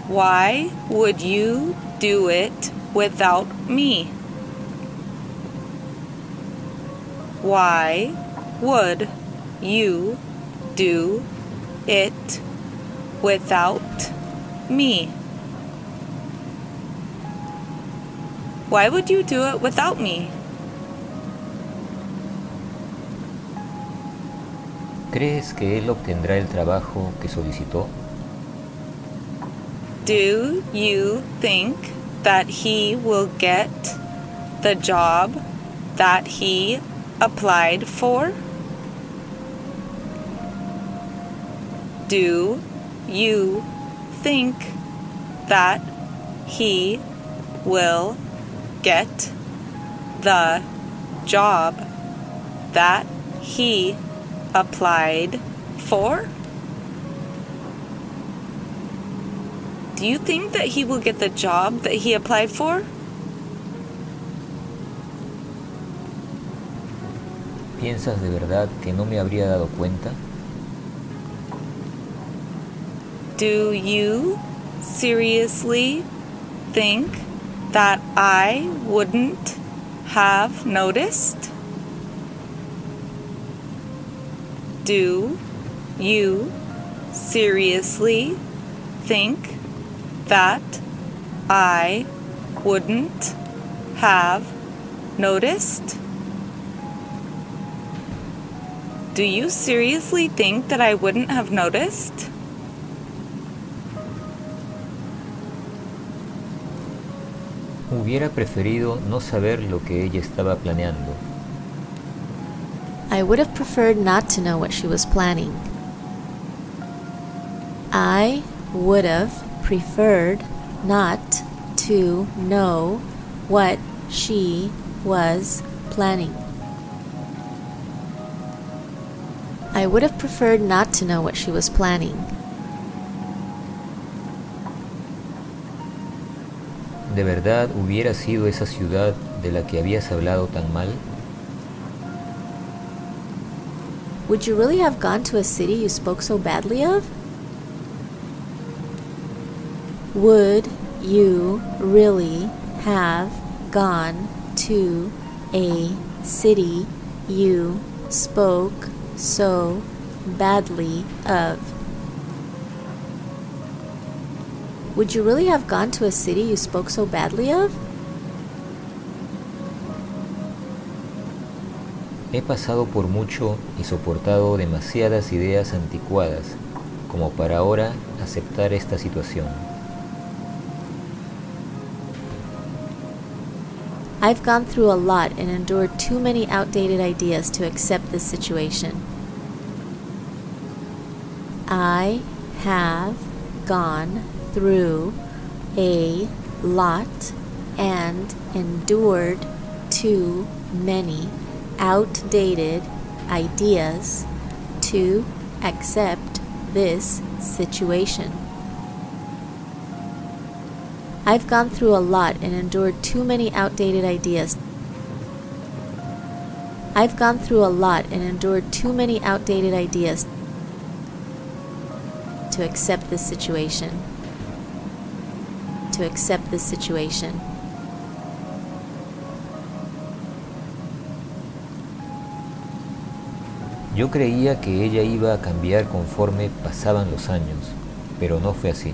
Why would you do it without me? Why would you do it without me? Why would you do it without me? ¿Crees que él obtendrá el trabajo que solicitó? Do you think that he will get the job that he applied for? Do you think that he will get the job that he applied for? Do you think that he will get the job that he applied for? ¿Piensas de verdad que no me habría dado cuenta? Do you seriously think that I wouldn't have noticed? Do you seriously think that I wouldn't have noticed? Do you seriously think that I wouldn't have noticed? Hubiera preferido no saber lo que ella estaba planeando. I would have preferred not to know what she was planning. I would have preferred not to know what she was planning. I would have preferred not to know what she was planning. ¿De verdad hubiera sido esa ciudad de la que habías hablado tan mal? Would you really have gone to a city you spoke so badly of? Would you really have gone to a city you spoke so badly of? Would you really have gone to a city you spoke so badly of? He pasado por mucho y soportado demasiadas ideas anticuadas como para ahora aceptar esta situación. I've gone through a lot and endured too many outdated ideas to accept this situation. I have gone through a lot and endured too many outdated ideas to accept this situation. I've gone through a lot and endured too many outdated ideas. I've gone through a lot and endured too many outdated ideas to accept this situation. To accept this situation. Yo creía que ella iba a cambiar conforme pasaban los años, pero no fue así.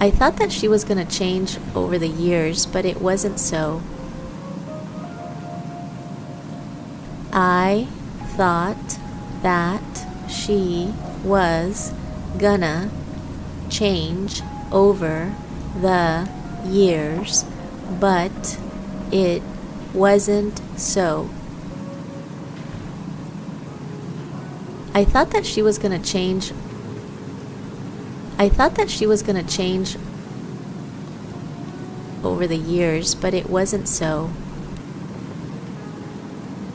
I thought that she was going to change over the years, but it wasn't so. I thought that she was gonna change over the years, but it wasn't so. I thought that she was to change. I thought that she was to change over the years, but it wasn't so.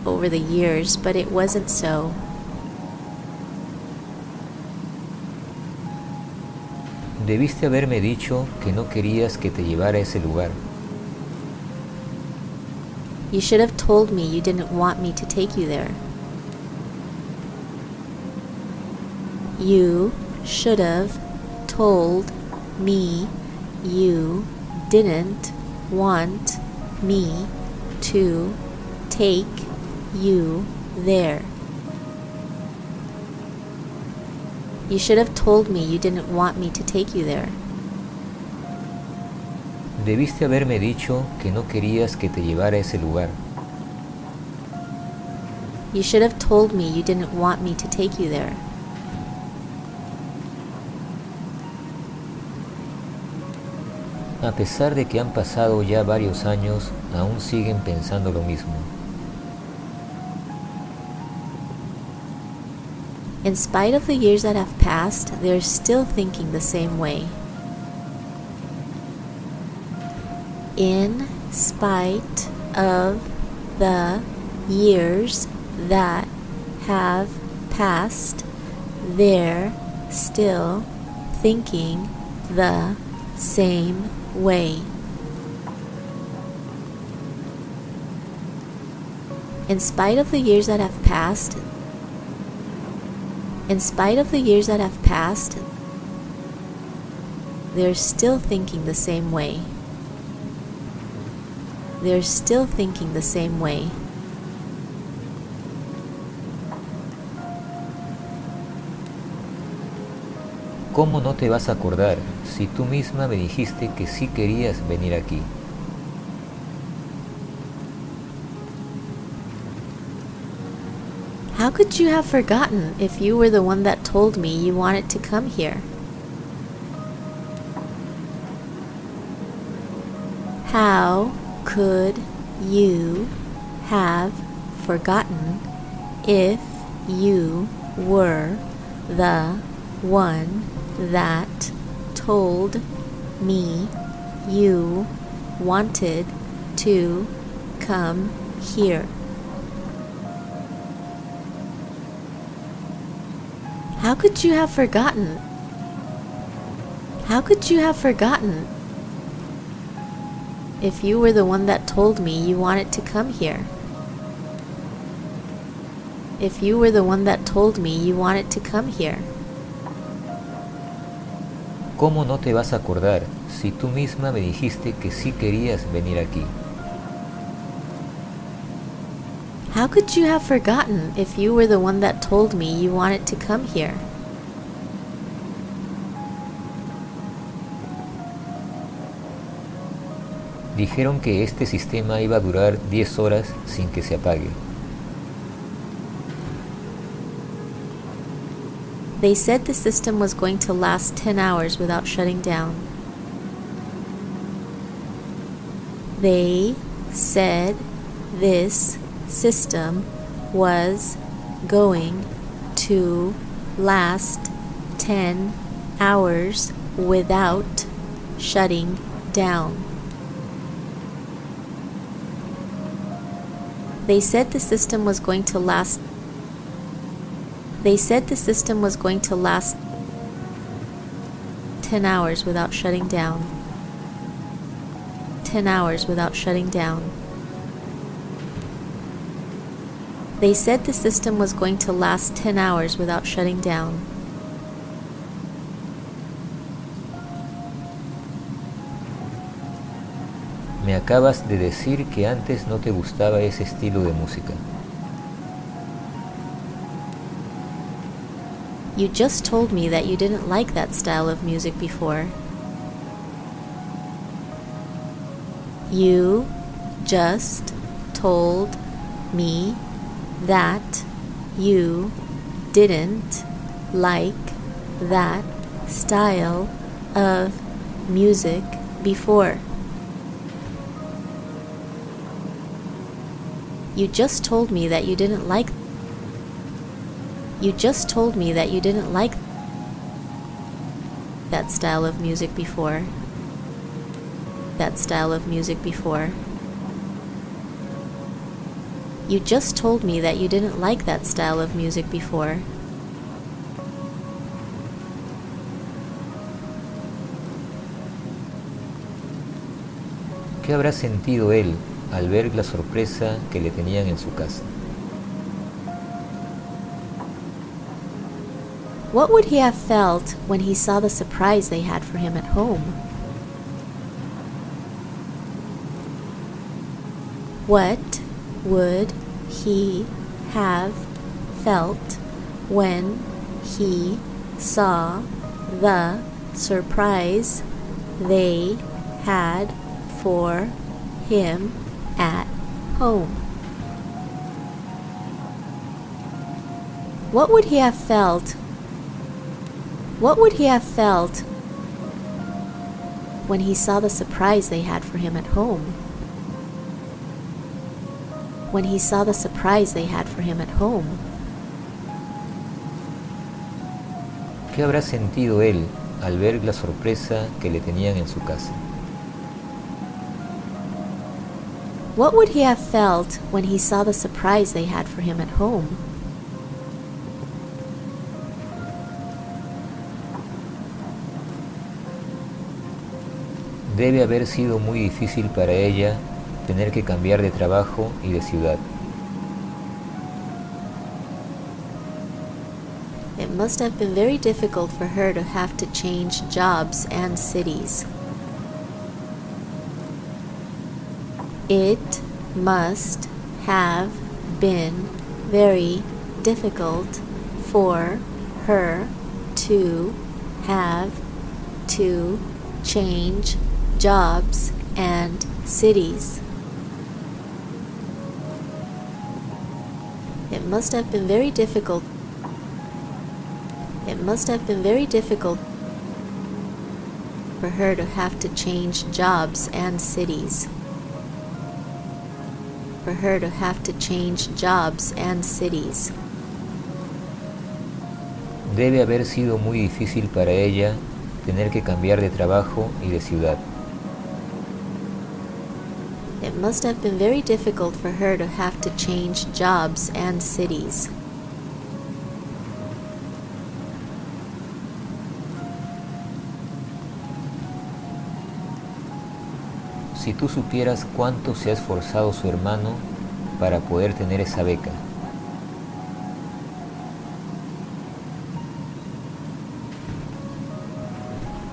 Over the years, but it wasn't so. Debiste haberme dicho que no querías que te llevara a ese lugar. You should have told me you didn't want me to take you there. You should have told me you didn't want me to take you there. You should have told me you didn't want me to take you there. Debiste haberme dicho que no querías que te llevara a ese lugar. You should have told me you didn't want me to take you there. A pesar de que han pasado ya varios años, aún siguen pensando lo mismo. In spite of the years that have passed, they're still thinking the same way. In spite of the years that have passed, they're still thinking the same way. In spite of the years that have passed, in spite of the years that have passed, they're still thinking the same way. They're still thinking the same way. ¿Cómo no te vas a acordar si tú misma me dijiste que sí querías venir aquí? How could you have forgotten if you were the one that told me you wanted to come here? How could you have forgotten if you were the one that told me you wanted to come here. How could you have forgotten? How could you have forgotten? If you were the one that told me you wanted to come here. If you were the one that told me you wanted to come here. ¿Cómo no te vas a acordar si tú misma me dijiste que sí querías venir aquí? How could you have forgotten if you were the one that told me you wanted to come here? Dijeron que este sistema iba a durar 10 horas sin que se apague. They said the system was going to last 10 hours without shutting down. They said this system was going to last 10 hours without shutting down. They said the system was going to last They said the system was going to last 10 hours without shutting down. 10 hours without shutting down. They said the system was going to last 10 hours without shutting down. Me acabas de decir que antes no te gustaba ese estilo de música. You just told me that you didn't like that style of music before. You just told me that you didn't like that style of music before. You just told me that you didn't like You just told me that you didn't like that style of music before. That style of music before. You just told me that you didn't like that style of music before. ¿Qué habrá sentido él al ver la sorpresa que le tenían en su casa? What would he have felt when he saw the surprise they had for him at home? What would he have felt when he saw the surprise they had for him at home? What would he have felt what would he have felt when he saw the surprise they had for him at home? When he saw the surprise they had for him at home? ¿Qué habrá sentido él al ver la sorpresa que le tenían en su casa? What would he have felt when he saw the surprise they had for him at home? Debe haber sido muy difícil para ella tener que cambiar de trabajo y de ciudad. It must have been very difficult for her to have to change jobs and cities. It must have been very difficult for her to have to change jobs and cities. Must have been very difficult. It must have been very difficult for her to have to change jobs and cities. For her to have to change jobs and cities. Debe haber sido muy difícil para ella tener que cambiar de trabajo y de ciudad. It must have been very difficult for her to have to change jobs and cities. Si tú supieras cuánto se ha esforzado su hermano para poder tener esa beca.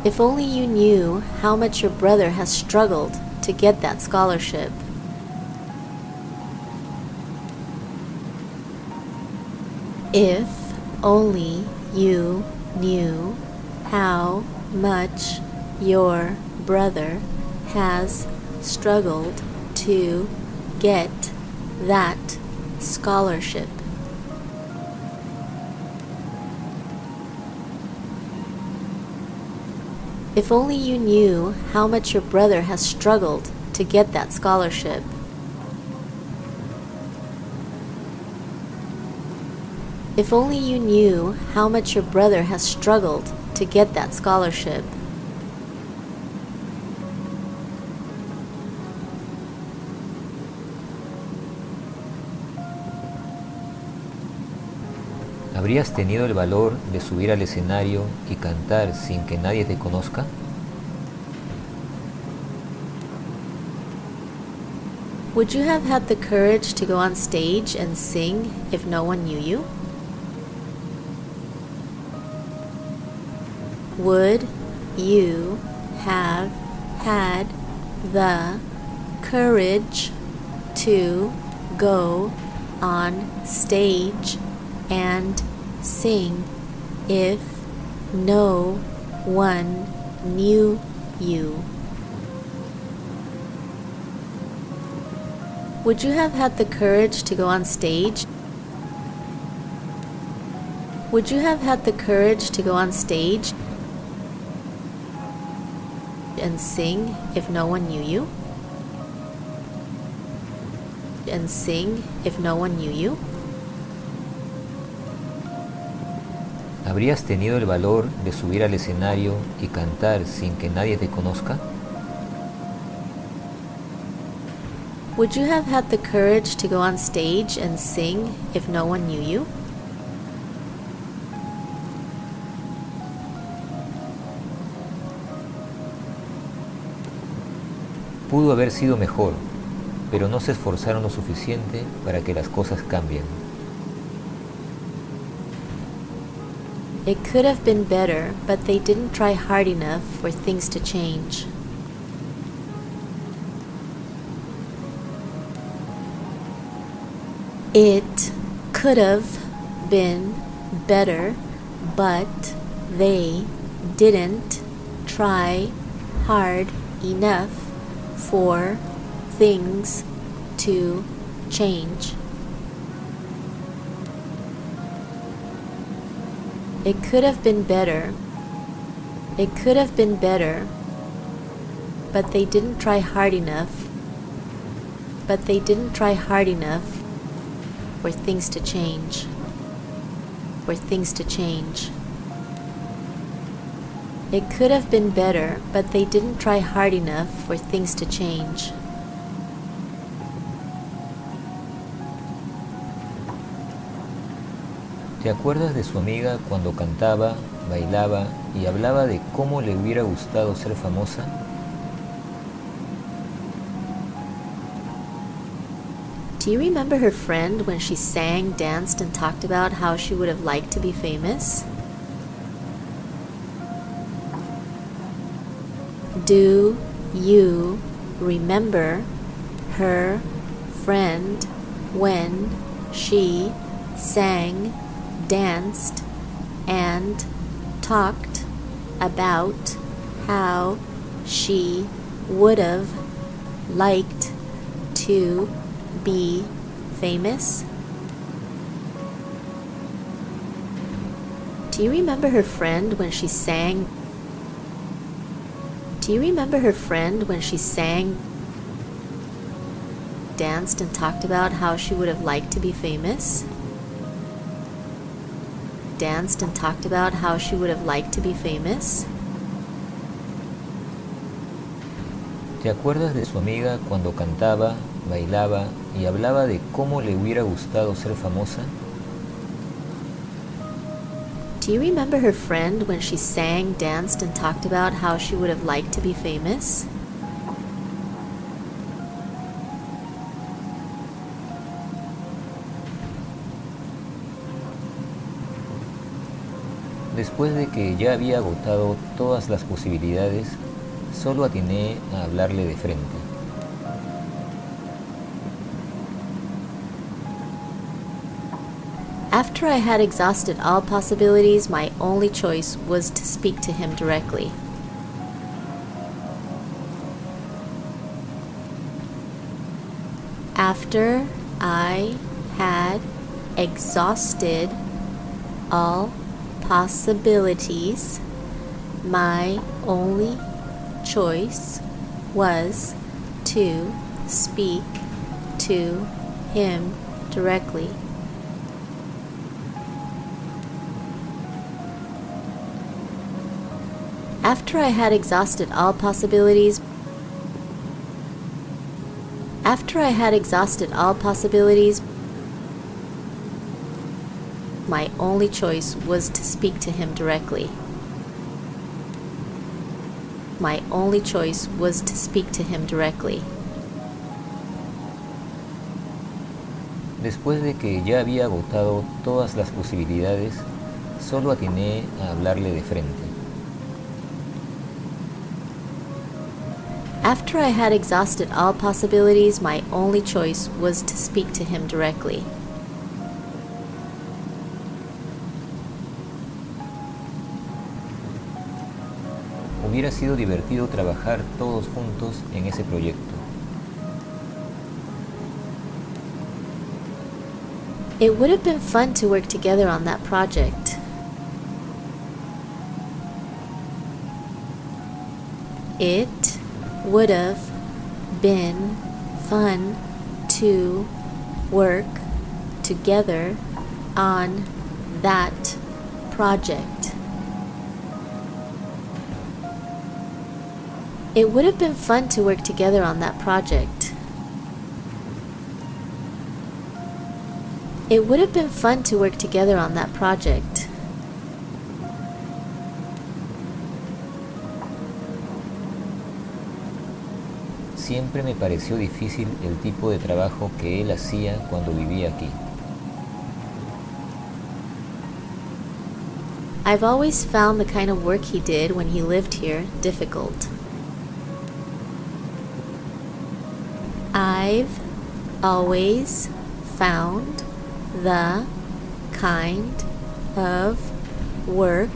If only you knew how much your brother has struggled to get that scholarship. If only you knew how much your brother has struggled to get that scholarship. If only you knew how much your brother has struggled to get that scholarship. If only you knew how much your brother has struggled to get that scholarship. ¿Habrías tenido el valor de subir al escenario y cantar sin que nadie te conozca? Would you have had the courage to go on stage and sing if no one knew you? Would you have had the courage to go on stage and sing if no one knew you? Would you have had the courage to go on stage? Would you have had the courage to go on stage and sing if no one knew you? And sing if no one knew you? ¿Habrías tenido el valor de subir al escenario y cantar sin que nadie te conozca? Would you have had the courage to go on stage and sing if no one knew you? Pudo haber sido mejor, pero no se esforzaron lo suficiente para que las cosas cambien. It could have been better, but they didn't try hard enough for things to change. It could have been better, but they didn't try hard enough for things to change. It could have been better. It could have been better, but they didn't try hard enough. But they didn't try hard enough for things to change. For things to change. It could have been better, but they didn't try hard enough for things to change. ¿Te acuerdas de su amiga cuando cantaba, bailaba y hablaba de cómo le hubiera gustado ser famosa? Do you remember her friend when she sang, danced, and talked about how she would have liked to be famous? Do you remember her friend when she sang, danced, and talked about how she would have liked to be famous? Do you remember her friend when she sang? Do you remember her friend when she sang, danced, and talked about how she would have liked to be famous? Danced and talked about how she would have liked to be famous? ¿Te acuerdas de su amiga cuando cantaba, bailaba y hablaba de cómo le hubiera gustado ser famosa? Do you remember her friend when she sang, danced, and talked about how she would have liked to be famous? Después de que ya había agotado todas las posibilidades, solo atiné a hablarle de frente. After I had exhausted all possibilities, my only choice was to speak to him directly. After I had exhausted all possibilities, my only choice was to speak to him directly. After I had exhausted all possibilities, after I had exhausted all possibilities, my only choice was to speak to him directly. My only choice was to speak to him directly. Después de que ya había agotado todas las posibilidades, solo atiné a hablarle de frente. After I had exhausted all possibilities, my only choice was to speak to him directly. Hubiera sido divertido trabajar todos juntos en ese proyecto. It would have been fun to work together on that project. It would have been fun to work together on that project. It would have been fun to work together on that project. It would have been fun to work together on that project. Siempre me pareció difícil el tipo de trabajo que él hacía cuando vivía aquí. I've always found the kind of work he did when he lived here difficult. I've always found the kind of work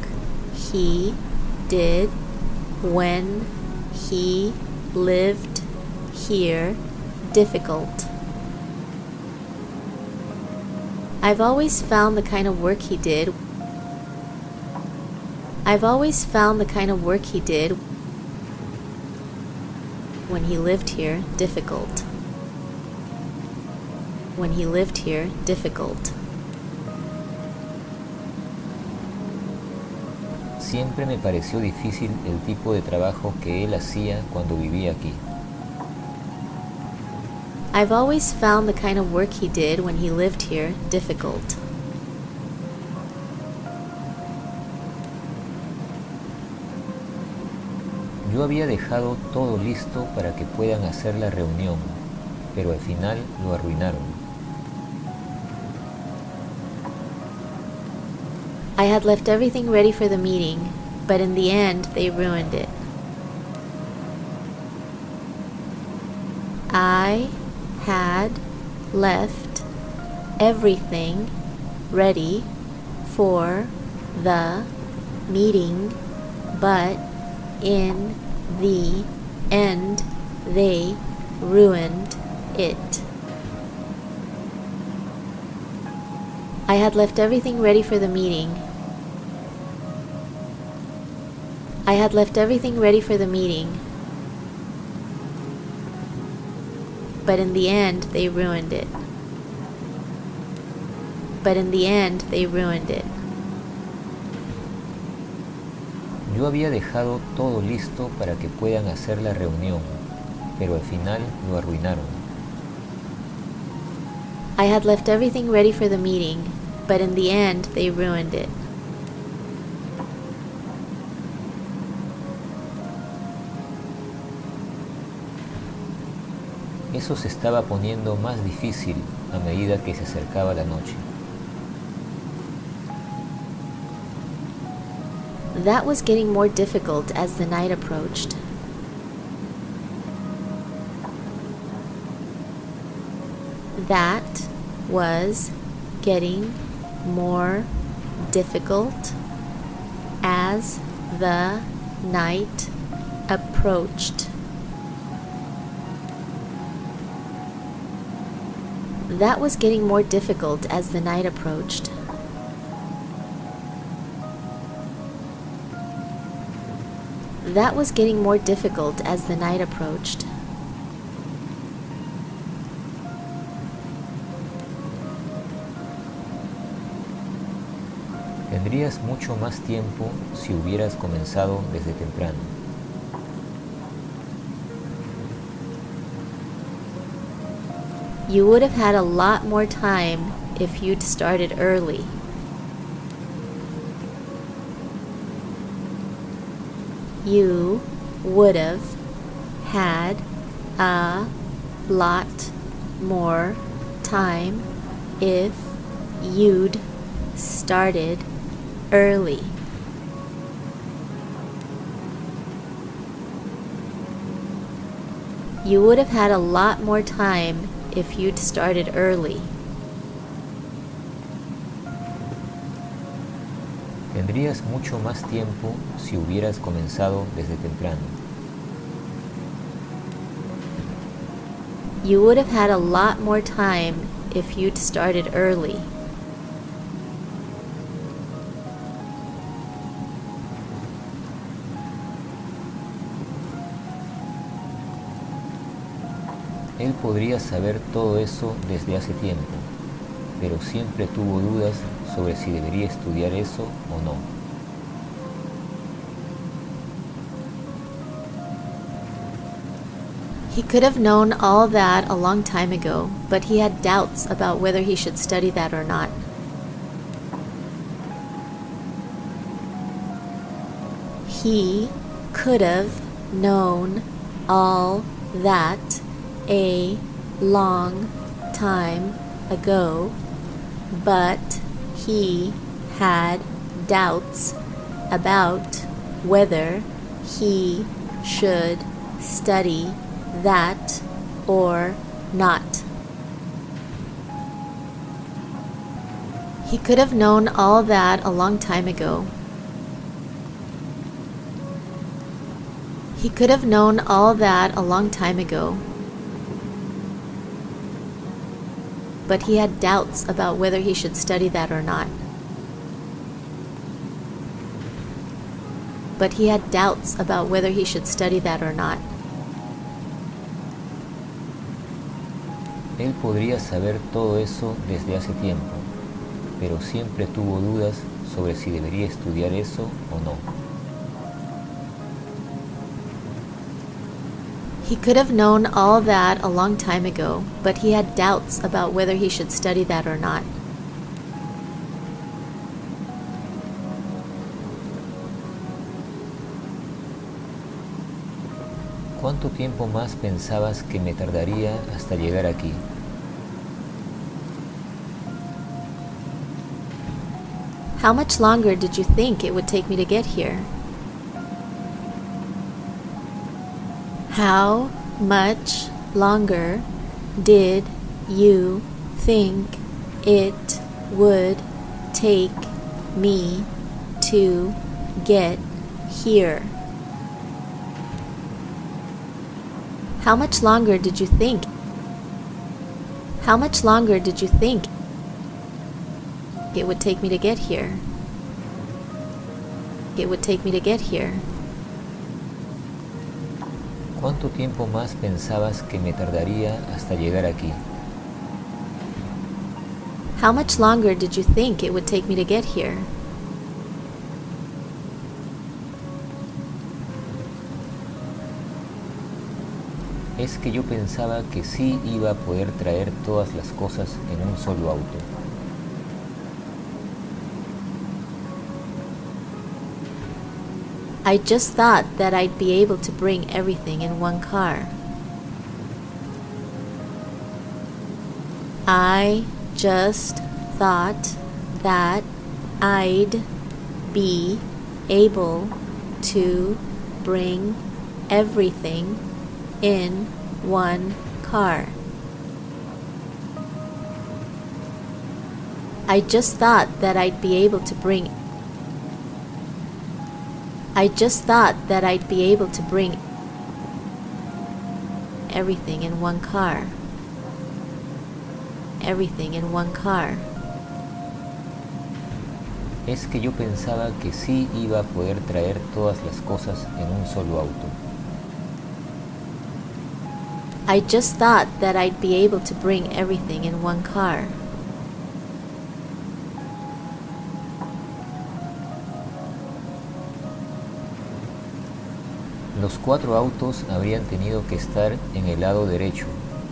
he did when he lived here difficult. I've always found the kind of work he did. I've always found the kind of work he did when he lived here difficult. When he lived here difficult. Siempre me pareció difícil el tipo de trabajo que él hacía cuando vivía aquí. I've always found the kind of work he did when he lived here difficult. Yo había dejado todo listo para que puedan hacer la reunión, pero al final lo arruinaron. Had left everything ready for the meeting, but in the end, they ruined it. I had left everything ready for the meeting, but in the end, they ruined it. I had left everything ready for the meeting. I had left everything ready for the meeting. But in the end, they ruined it. But in the end, they ruined it. Yo había dejado todo listo para que puedan hacer la reunión, pero al final lo arruinaron. I had left everything ready for the meeting, but in the end, they ruined it. Eso se estaba poniendo más difícil a medida que se acercaba la noche. That was getting more difficult as the night approached. That was getting more difficult as the night approached. That was getting more difficult as the night approached. That was getting more difficult as the night approached. Tendrías mucho más tiempo si hubieras comenzado desde temprano. You would have had a lot more time if you'd started early. You would have had a lot more time if you'd started early. You would have had a lot more time if you'd started early. Tendrías mucho más tiempo si hubieras comenzado desde temprano. You would have had a lot more time if you'd started early. Él podría saber todo eso desde hace tiempo, pero siempre tuvo dudas sobre si debería estudiar eso o no. He could have known all that a long time ago, but he had doubts about whether he should study that or not. He could have known all that a long time ago, but he had doubts about whether he should study that or not. He could have known all that a long time ago. He could have known all that a long time ago. But he had doubts about whether he should study that or not. But he had doubts about whether he should study that or not. Él podría saber todo eso desde hace tiempo, pero siempre tuvo dudas sobre si debería estudiar eso o no. He could have known all that a long time ago, but he had doubts about whether he should study that or not. ¿Cuánto tiempo más pensabas que me tardaría hasta llegar aquí? How much longer did you think it would take me to get here? How much longer did you think it would take me to get here? How much longer did you think? How much longer did you think it would take me to get here? It would take me to get here. ¿Cuánto tiempo más pensabas que me tardaría hasta llegar aquí? How much longer did you think it would take me to get here? Es que yo pensaba que sí iba a poder traer todas las cosas en un solo auto. I just thought that I'd be able to bring everything in one car. I just thought that I'd be able to bring everything in one car. I just thought that I'd be able to bring I just thought that I'd be able to bring everything in one car. Everything in one car. Es que yo pensaba que sí iba a poder traer todas las cosas en un solo auto. I just thought that I'd be able to bring everything in one car. Los cuatro autos habrían tenido que estar en el lado derecho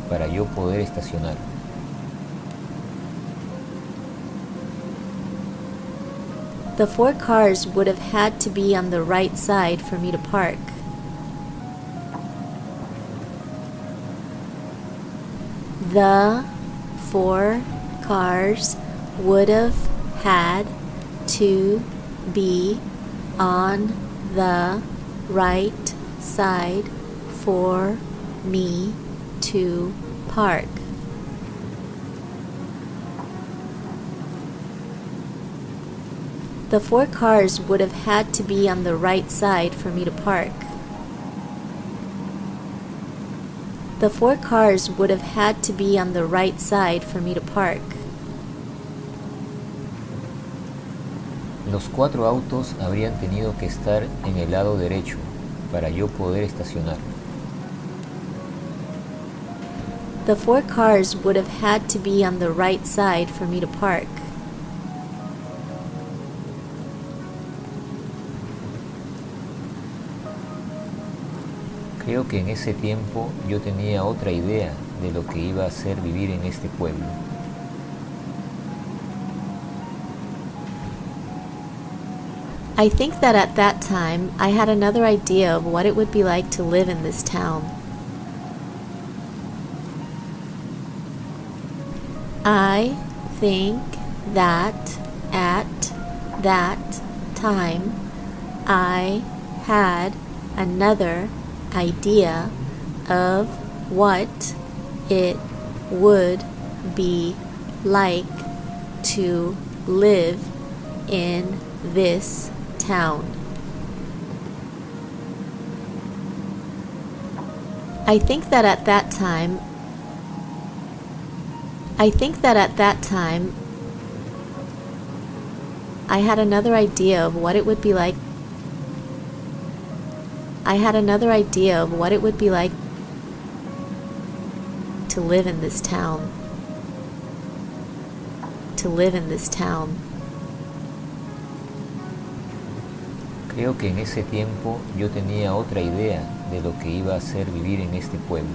para yo poder estacionar. The four cars would have had to be on the right side for me to park. The four cars would have had to be on the right side for me to park. The four cars would have had to be on the right side for me to park. The four cars would have had to be on the right side for me to park. Los cuatro autos habrían tenido que estar en el lado derecho para yo poder estacionar. The four cars would have had to be on the right side for me to park. Creo que en ese tiempo yo tenía otra idea de lo que iba a ser vivir en este pueblo. I think that at that time I had another idea of what it would be like to live in this town. I think that at that time I had another idea of what it would be like to live in this town. I think that at that time I think that at that time I had another idea of what it would be like I had another idea of what it would be like to live in this town. To live in this town. Creo que en ese tiempo yo tenía otra idea de lo que iba a ser vivir en este pueblo.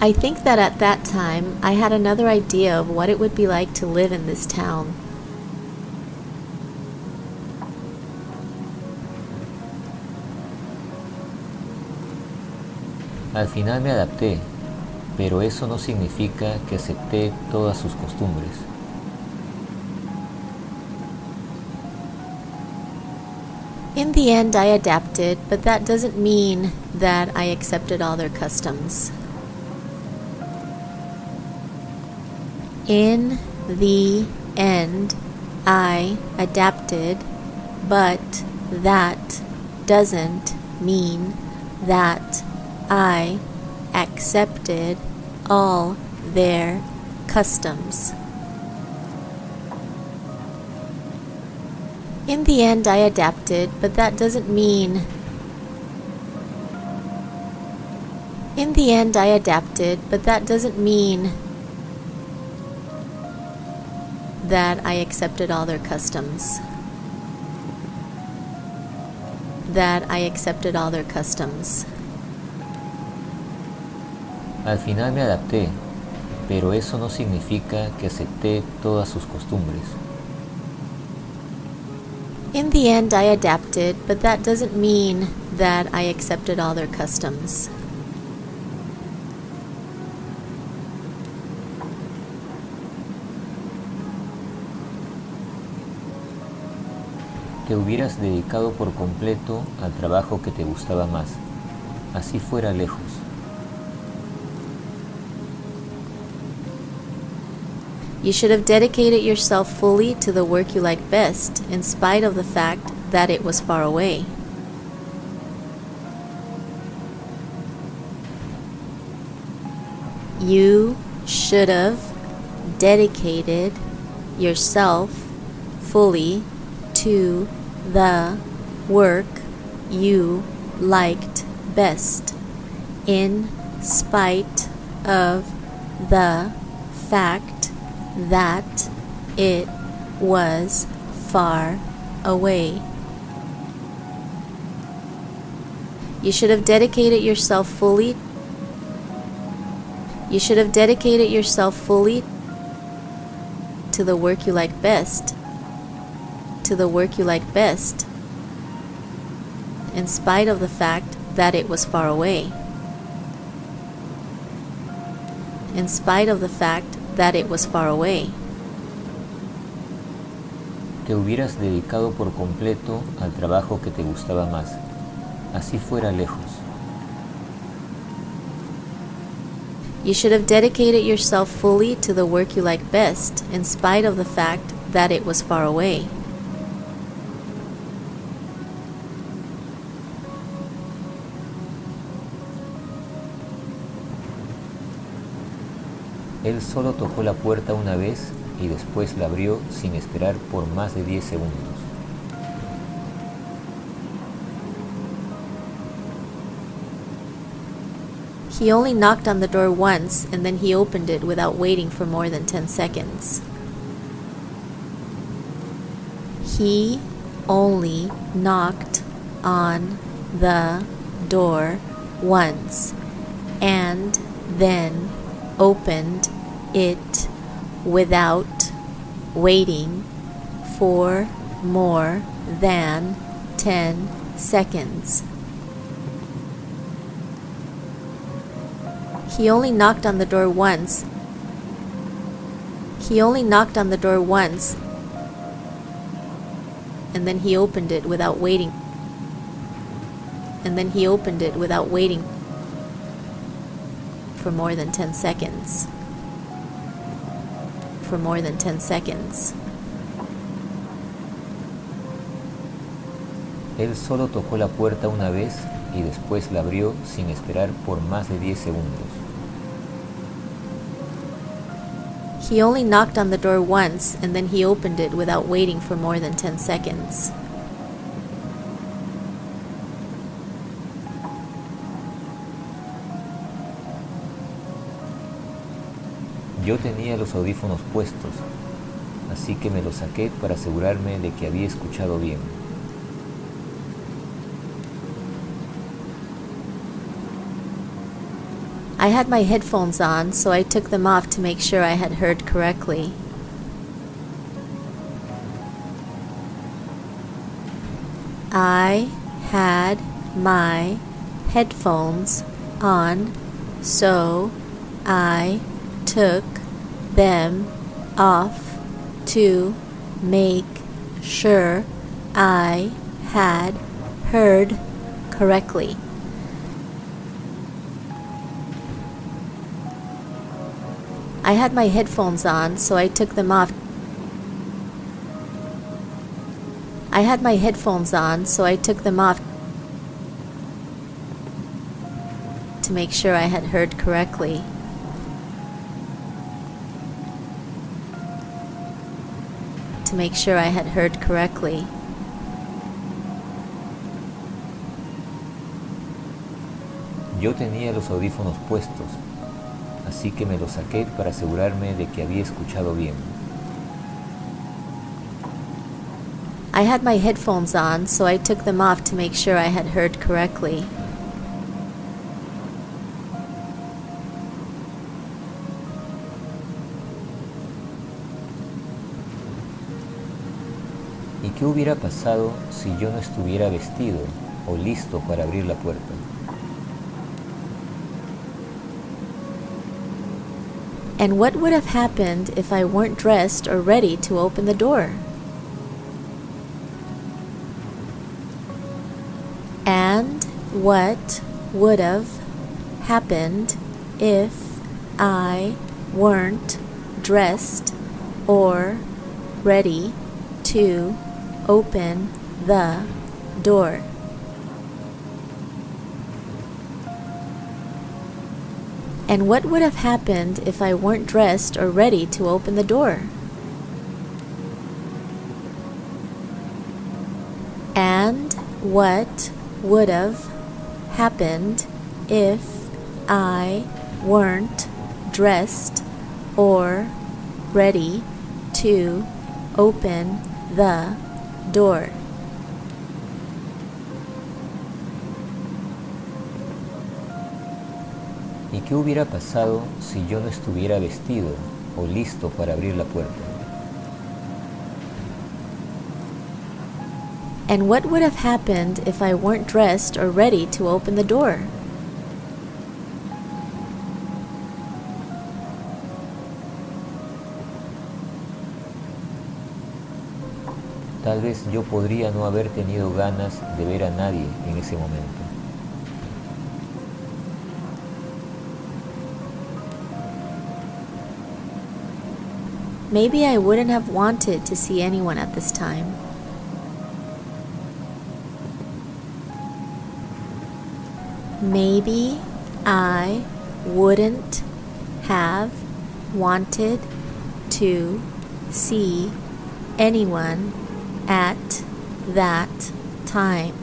I think that at that time I had another idea of what it would be like to live in this town. Al final me adapté, pero eso no significa que acepté todas sus costumbres. In the end, I adapted, but that doesn't mean that I accepted all their customs. In the end, I adapted, but that doesn't mean that I accepted all their customs. In the end, I adapted, but that doesn't mean. In the end, I adapted, but that doesn't mean that I accepted all their customs. that I accepted all their customs. Al final me adapté, pero eso no significa que acepté todas sus costumbres. In the end, I adapted, but that doesn't mean that I accepted all their customs. Te hubieras dedicado por completo al trabajo que te gustaba más, así fuera lejos. You should have dedicated yourself fully to the work you like best, in spite of the fact that it was far away. You should have dedicated yourself fully to the work you liked best, in spite of the fact that it was far away. You should have dedicated yourself fully. You should have dedicated yourself fully to the work you like best. To the work you like best, in spite of the fact that it was far away. In spite of the fact that it was far away. Te hubieras dedicado por completo al trabajo que te gustaba más, así fuera lejos. You should have dedicated yourself fully to the work you like best, in spite of the fact that it was far away. Él solo tocó la puerta una vez y después la abrió sin esperar por más de 10 segundos. He only knocked on the door once and then he opened it without waiting for more than 10 seconds. He only knocked on the door once and then opened it without waiting for more than 10 seconds. He only knocked on the door once. He only knocked on the door once, and then he opened it without waiting. And then he opened it without waiting for more than 10 seconds. For more than 10 seconds. Él solo tocó la puerta una vez y después la abrió sin esperar por más de 10 segundos. He only knocked on the door once and then he opened it without waiting for more than 10 seconds. Yo tenía los audífonos puestos, así que me los saqué para asegurarme de que había escuchado bien. I had my headphones on, so I took them off to make sure I had heard correctly. I had my headphones on, so I took them off to make sure I had heard correctly. I had my headphones on, so I took them off. I had my headphones on, so I took them off to make sure I had heard correctly. To make sure I had heard correctly. Yo tenía los audífonos puestos, así que me los saqué para asegurarme de que había escuchado bien. I had my headphones on, so I took them off to make sure I had heard correctly. Qué hubiera pasado si yo no estuviera vestido o listo para abrir la puerta? And what would have happened if I weren't dressed or ready to open the door? And what would have happened if I weren't dressed or ready to open the door? And what would have happened if I weren't dressed or ready to open the door? And what would have happened if I weren't dressed or ready to open the door? ¿Y qué hubiera pasado si yo no estuviera vestido o listo para abrir la puerta? And what would have happened if I weren't dressed or ready to open the door? Tal vez yo podría no haber tenido ganas de ver a nadie en ese momento. Maybe I wouldn't have wanted to see anyone at this time. Maybe I wouldn't have wanted to see anyone at that time.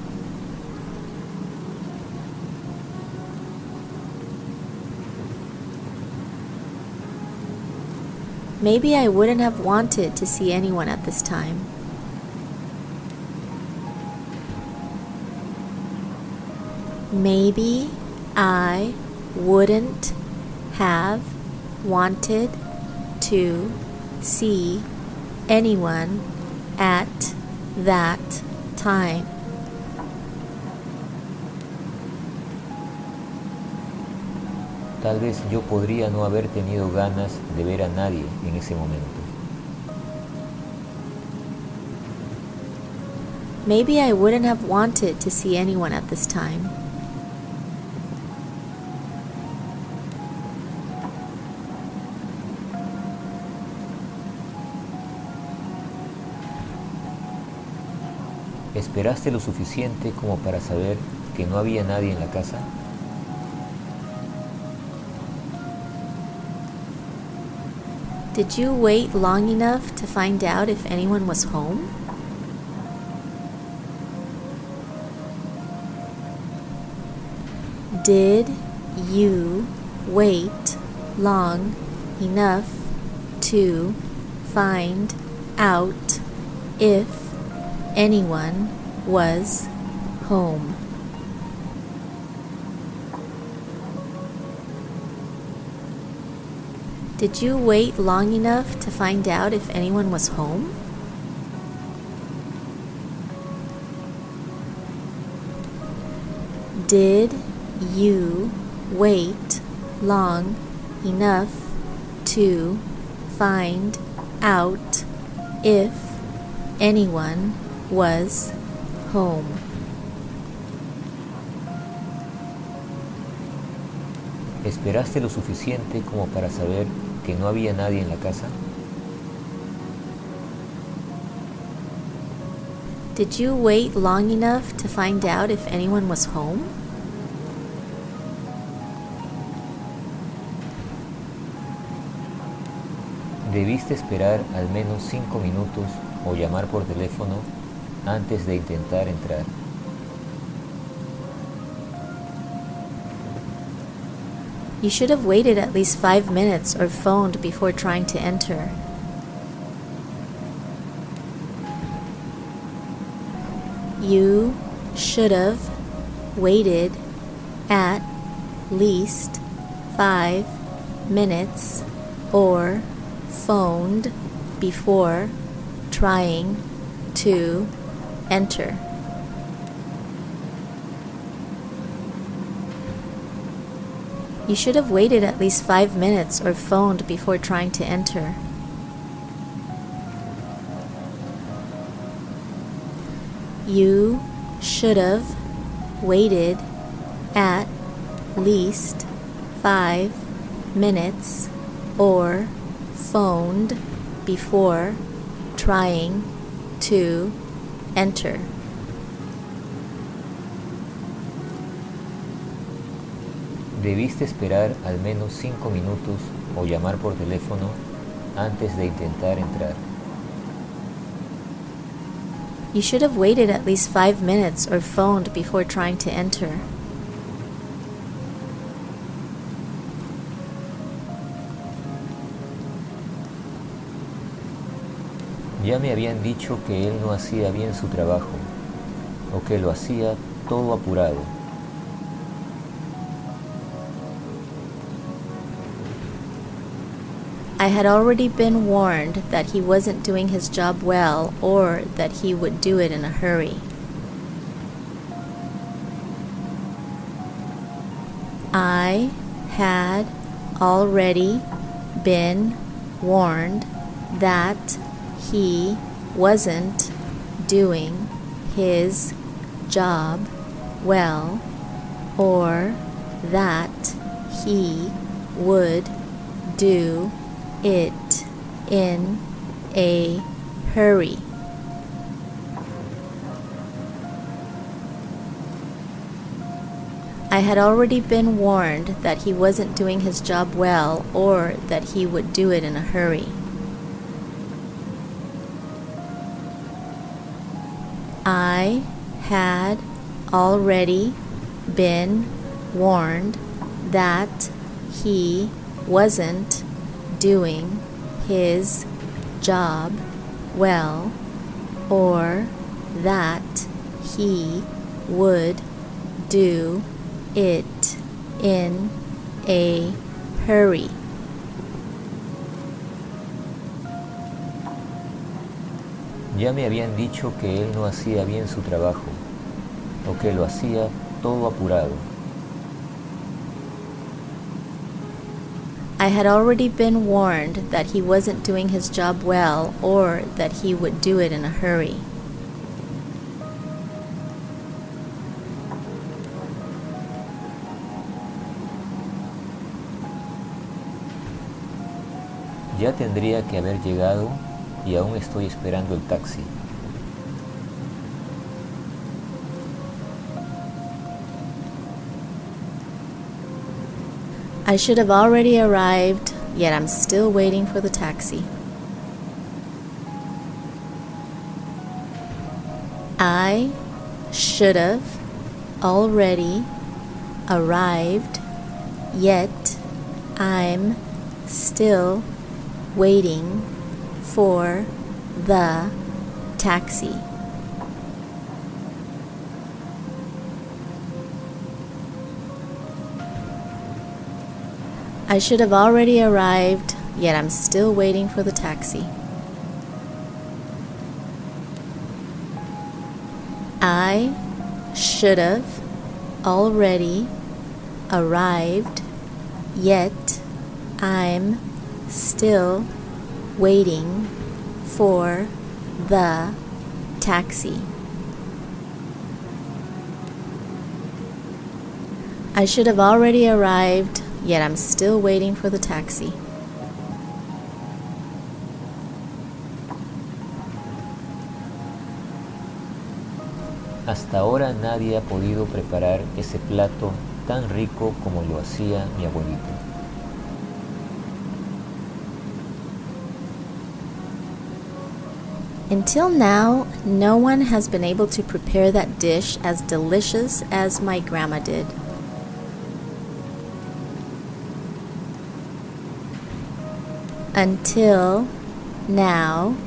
Maybe I wouldn't have wanted to see anyone at this time. Maybe I wouldn't have wanted to see anyone at that time. Tal vez yo podría no haber tenido ganas de ver a nadie en ese momento. Maybe I wouldn't have wanted to see anyone at this time. ¿Esperaste lo suficiente como para saber que no había nadie en la casa? Did you wait long enough to find out if anyone was home? Did you wait long enough to find out if anyone was home? Did you wait long enough to find out if anyone was home? Did you wait long enough to find out if anyone was home? ¿Esperaste lo suficiente como para saber que no había nadie en la casa? Did you wait long enough to find out if anyone was home? Debiste esperar al menos cinco minutos o llamar por teléfono antes de intentar entrar. You should have waited at least five minutes or phoned before trying to enter. You should have waited at least five minutes or phoned before trying to enter. You should have waited at least five minutes or phoned before trying to enter. You should have waited at least five minutes or phoned before trying to enter. Debiste esperar al menos cinco minutos o llamar por teléfono antes de intentar entrar. You should have waited at least five minutes or phoned before trying to enter. Ya me habían dicho que él no hacía bien su trabajo, o que lo hacía todo apurado. I had already been warned that he wasn't doing his job well or that he would do it in a hurry. I had already been warned that he wasn't doing his job well or that he would do it in a hurry. I had already been warned that he wasn't doing his job well or that he would do it in a hurry. Already been warned that he wasn't doing his job well or that he would do it in a hurry. Ya me habían dicho que él no hacía bien su trabajo, o que lo hacía todo apurado. I had already been warned that he wasn't doing his job well or that he would do it in a hurry. Ya tendría que haber llegado y aún estoy esperando el taxi. I should have already arrived, yet I'm still waiting for the taxi. I should have already arrived, yet I'm still waiting for the taxi. I should have already arrived, yet I'm still waiting for the taxi. I should have already arrived, yet I'm still waiting for the taxi. I should have already arrived, yet I'm still waiting for the taxi. Hasta ahora nadie ha podido preparar ese plato tan rico como lo hacía mi abuelito. Until now, no one has been able to prepare that dish as delicious as my grandma did. Until now,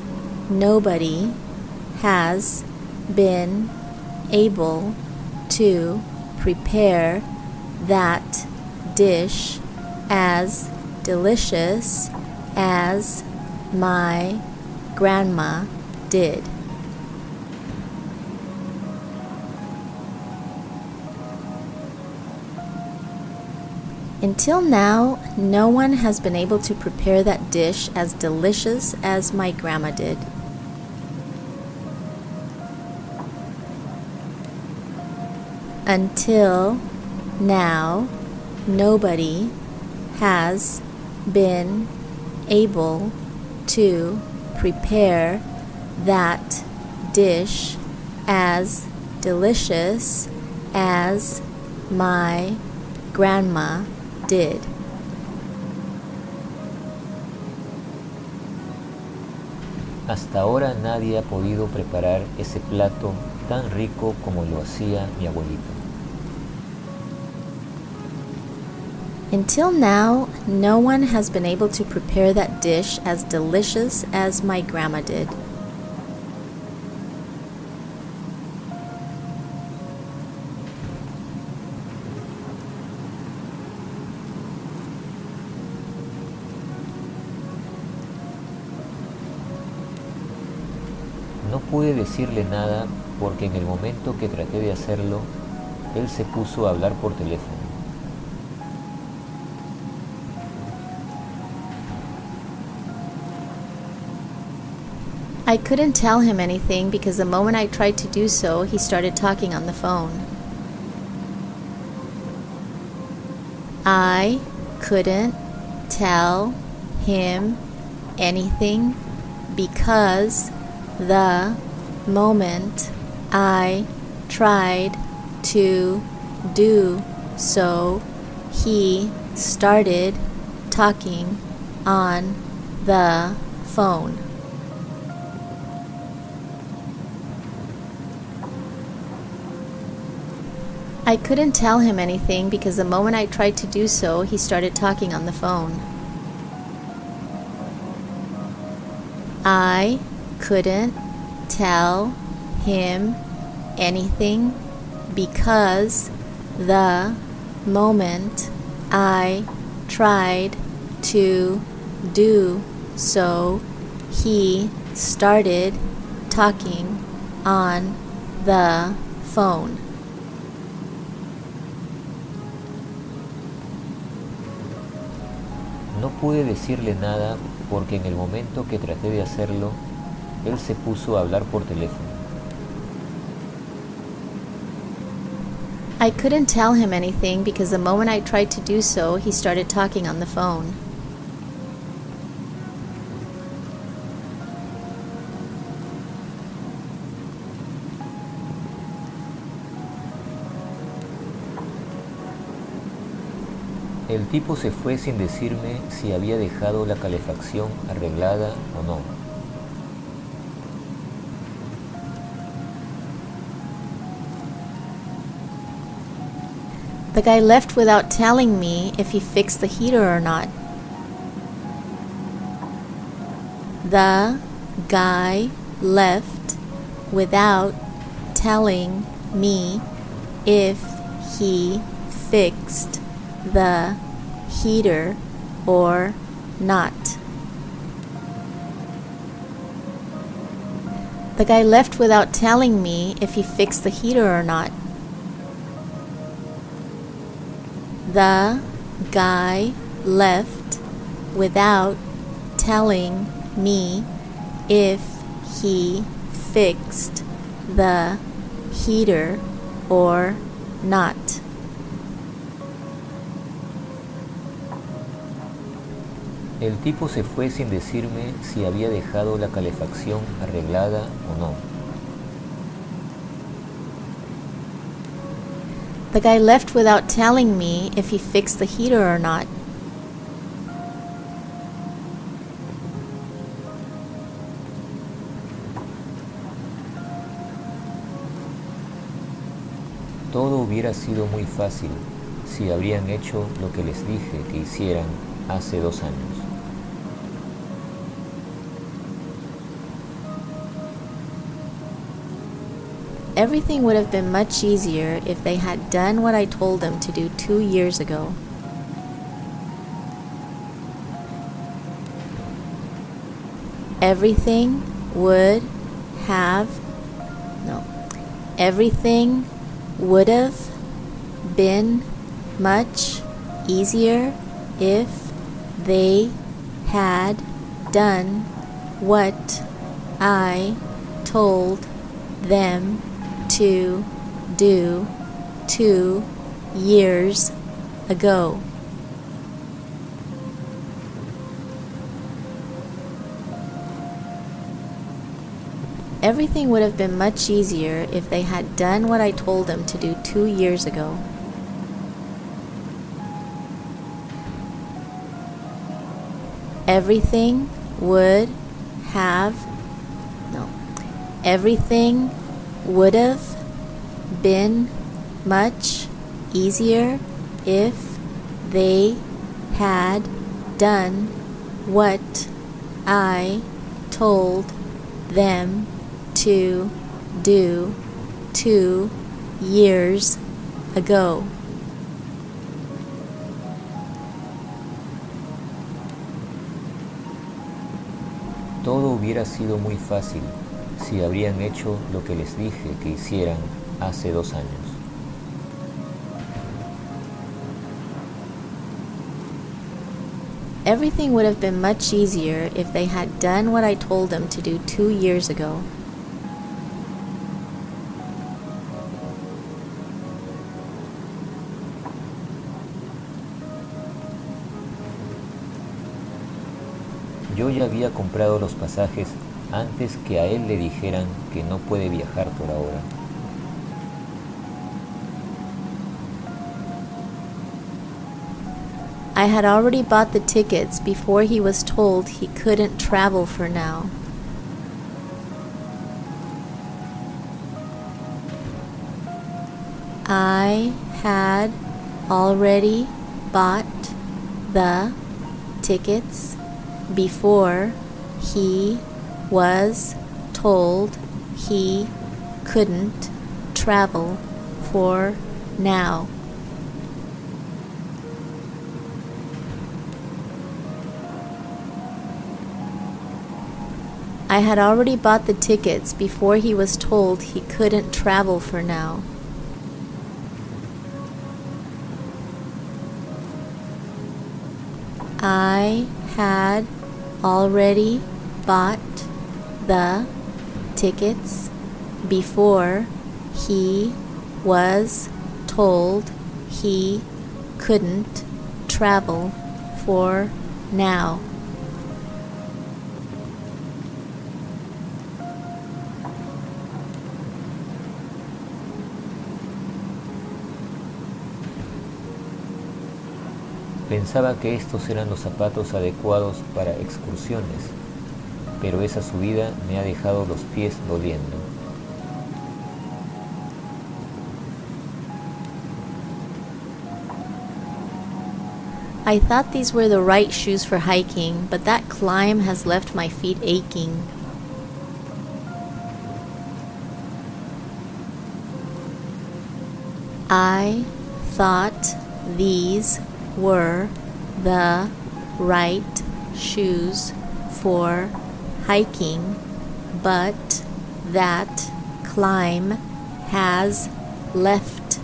nobody has been able to prepare that dish as delicious as my grandma did. Until now, no one has been able to prepare that dish as delicious as my grandma did. Until now, nobody has been able to prepare that dish as delicious as my grandma did. Hasta ahora nadie ha podido preparar ese plato tan rico como lo hacía mi abuelito. Until now, no one has been able to prepare that dish as delicious as my grandma did. Decirle nada porque en el momento que traté de hacerlo, él se puso a hablar por teléfono. I couldn't tell him anything because the moment I tried to do so, he started talking on the phone. I couldn't tell him anything because the moment I tried to do so, he started talking on the phone. I couldn't tell him anything because the moment I tried to do so, he started talking on the phone. I couldn't tell him anything because the moment I tried to do so, he started talking on the phone. No pude decirle nada porque en el momento que traté de hacerlo, él se puso a hablar por teléfono. I couldn't tell him anything because the moment I tried to do so, he started talking on the phone. El tipo se fue sin decirme si había dejado la calefacción arreglada o no. The guy left without telling me if he fixed the heater or not. The guy left without telling me if he fixed the heater or not. The guy left without telling me if he fixed the heater or not. The guy left without telling me if he fixed the heater or not. El tipo se fue sin decirme si había dejado la calefacción arreglada o no. The guy left without telling me if he fixed the heater or not. Todo hubiera sido muy fácil si habrían hecho lo que les dije que hicieran hace dos años. Everything would have been much easier if they had done what I told them to do two years ago. Everything would have, no, everything would have been much easier if they had done what I told them to do two years ago. Everything would have been much easier if they had done what I told them to do two years ago. Everything would have, no, everything would have been much easier if they had done what I told them to do two years ago. Todo hubiera sido muy fácil si habrían hecho lo que les dije que hicieran hace dos años. Everything would have been much easier if they had done what I told them to do two years ago. Yo ya había comprado los pasajes antes que a él le dijeran que no puede viajar por ahora. I had already bought the tickets before he was told he couldn't travel for now. I had already bought the tickets before he was told he couldn't travel for now. I had already bought the tickets before he was told he couldn't travel for now. I had already bought the tickets before he was told he couldn't travel for now. Pensaba que estos eran los zapatos adecuados para excursiones, pero esa subida me ha dejado los pies doliendo. I thought these were the right shoes for hiking, but that climb has left my feet aching. I thought these were the right shoes for hiking, but that climb has left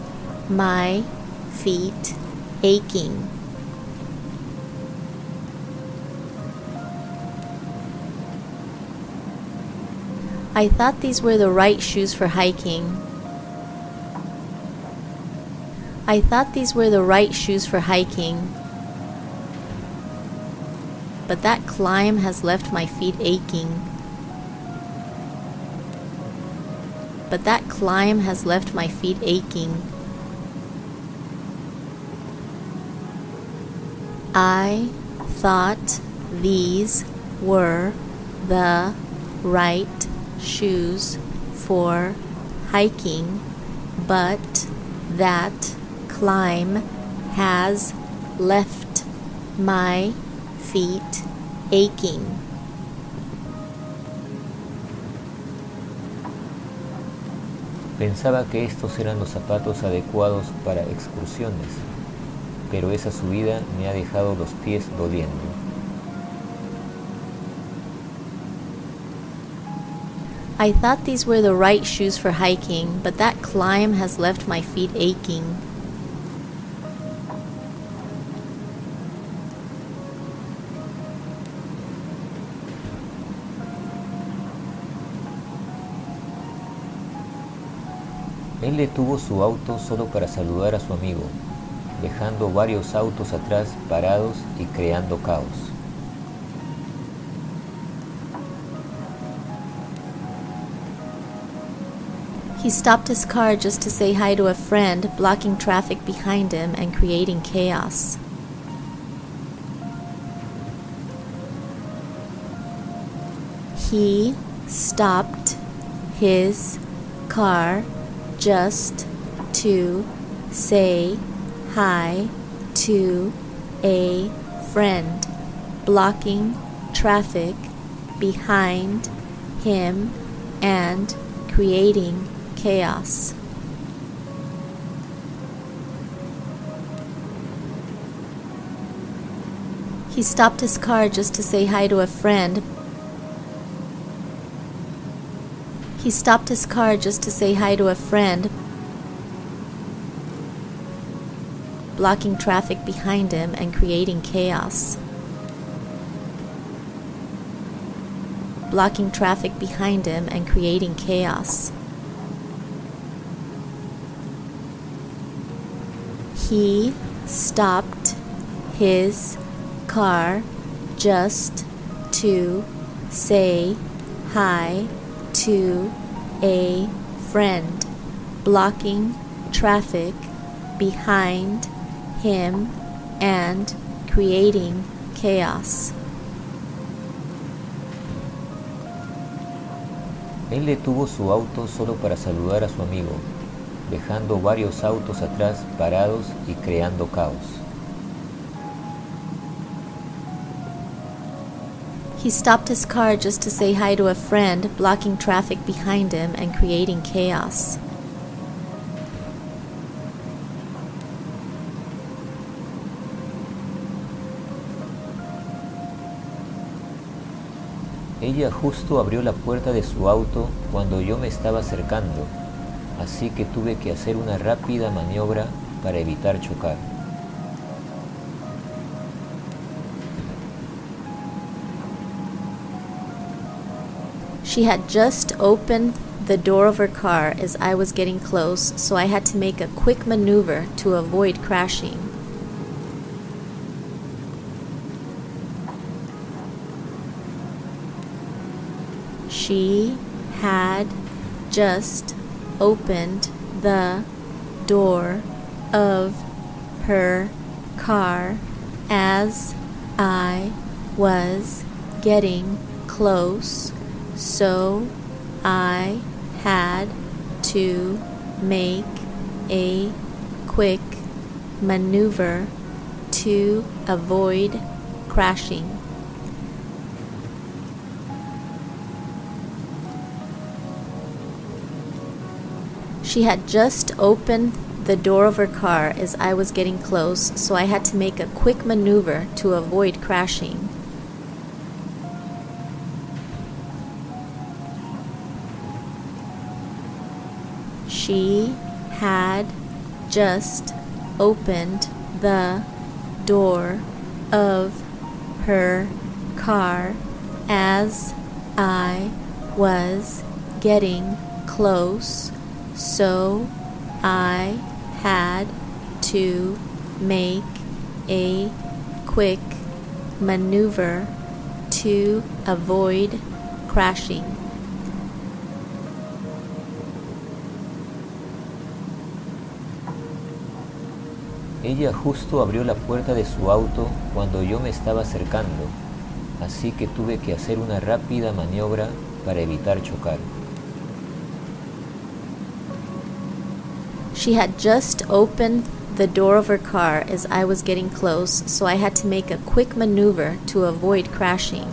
my feet aching. I thought these were the right shoes for hiking. I thought these were the right shoes for hiking. But that climb has left my feet aching. But that climb has left my feet aching. I thought these were the right shoes for hiking, but that climb has left my feet aching. Pensaba que estos eran los zapatos adecuados para excursiones, pero esa subida me ha dejado los pies doliendo. I thought these were the right shoes for hiking, but that climb has left my feet aching. Él detuvo su auto solo para saludar a su amigo, dejando varios autos atrás parados y creando caos. He stopped his car just to say hi to a friend, blocking traffic behind him and creating chaos. He stopped his car just to say hi to a friend, blocking traffic behind him and creating chaos. He stopped his car just to say hi to a friend. He stopped his car just to say hi to a friend, blocking traffic behind him and creating chaos. Blocking traffic behind him and creating chaos. He stopped his car just to say hi to a friend, blocking traffic behind him and creating chaos. Él detuvo su auto solo para saludar a su amigo, dejando varios autos atrás parados y creando caos. He stopped his car just to say hi to a friend, blocking traffic behind him and creating chaos. Ella justo abrió la puerta de su auto cuando yo me estaba acercando, así que tuve que hacer una rápida maniobra para evitar chocar. She had just opened the door of her car as I was getting close, so I had to make a quick maneuver to avoid crashing. She had just opened the door of her car as I was getting close, so I had to make a quick maneuver to avoid crashing. She had just opened the door of her car as I was getting close, so I had to make a quick maneuver to avoid crashing. She had just opened the door of her car as I was getting close, so I had to make a quick maneuver to avoid crashing. Ella justo abrió la puerta de su auto cuando yo me estaba acercando, así que tuve que hacer una rápida maniobra para evitar chocar. She had just opened the door of her car as I was getting close, so I had to make a quick maneuver to avoid crashing.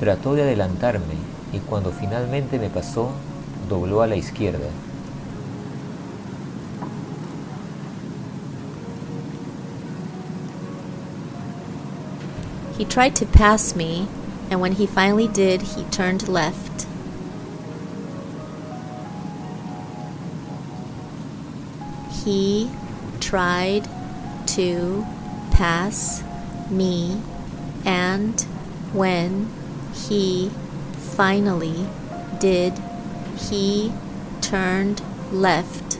Trató de adelantarme y cuando finalmente me pasó, dobló a la izquierda. He tried to pass me, and when he finally did, he turned left. He tried to pass me, and when he finally did, he turned left.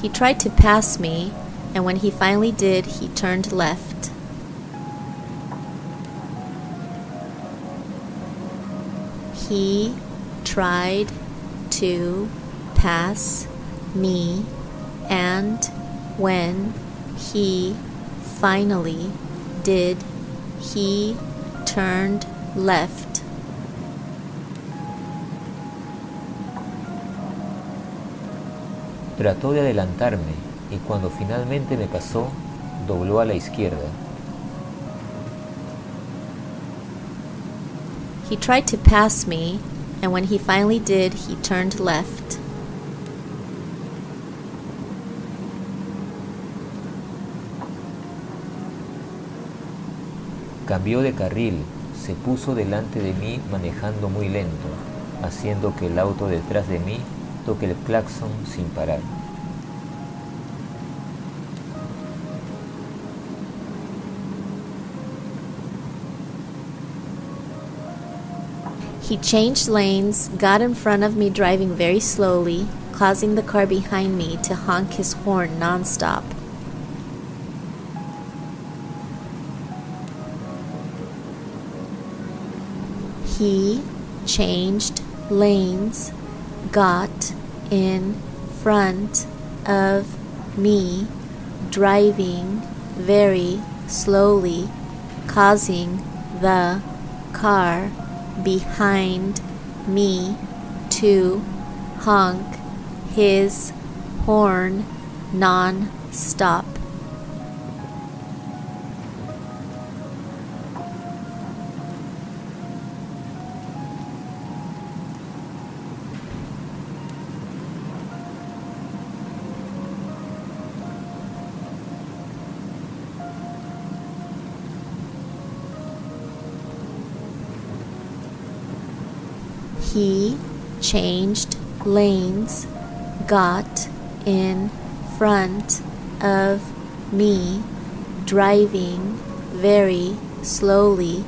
He tried to pass me, and when he finally did, he turned left. He tried to pass me, and when he finally did, he turned left. Trató de adelantarme y cuando finalmente me pasó, dobló a la izquierda. He tried to pass me, and when he finally did, he turned left. Cambió de carril, se puso delante de mí manejando muy lento, haciendo que el auto detrás de mí toque el claxon sin parar. He changed lanes, got in front of me driving very slowly, causing the car behind me to honk his horn nonstop. He changed lanes, got in front of me driving very slowly, causing the car behind me to honk his horn non stop. Changed lanes, got in front of me, driving very slowly,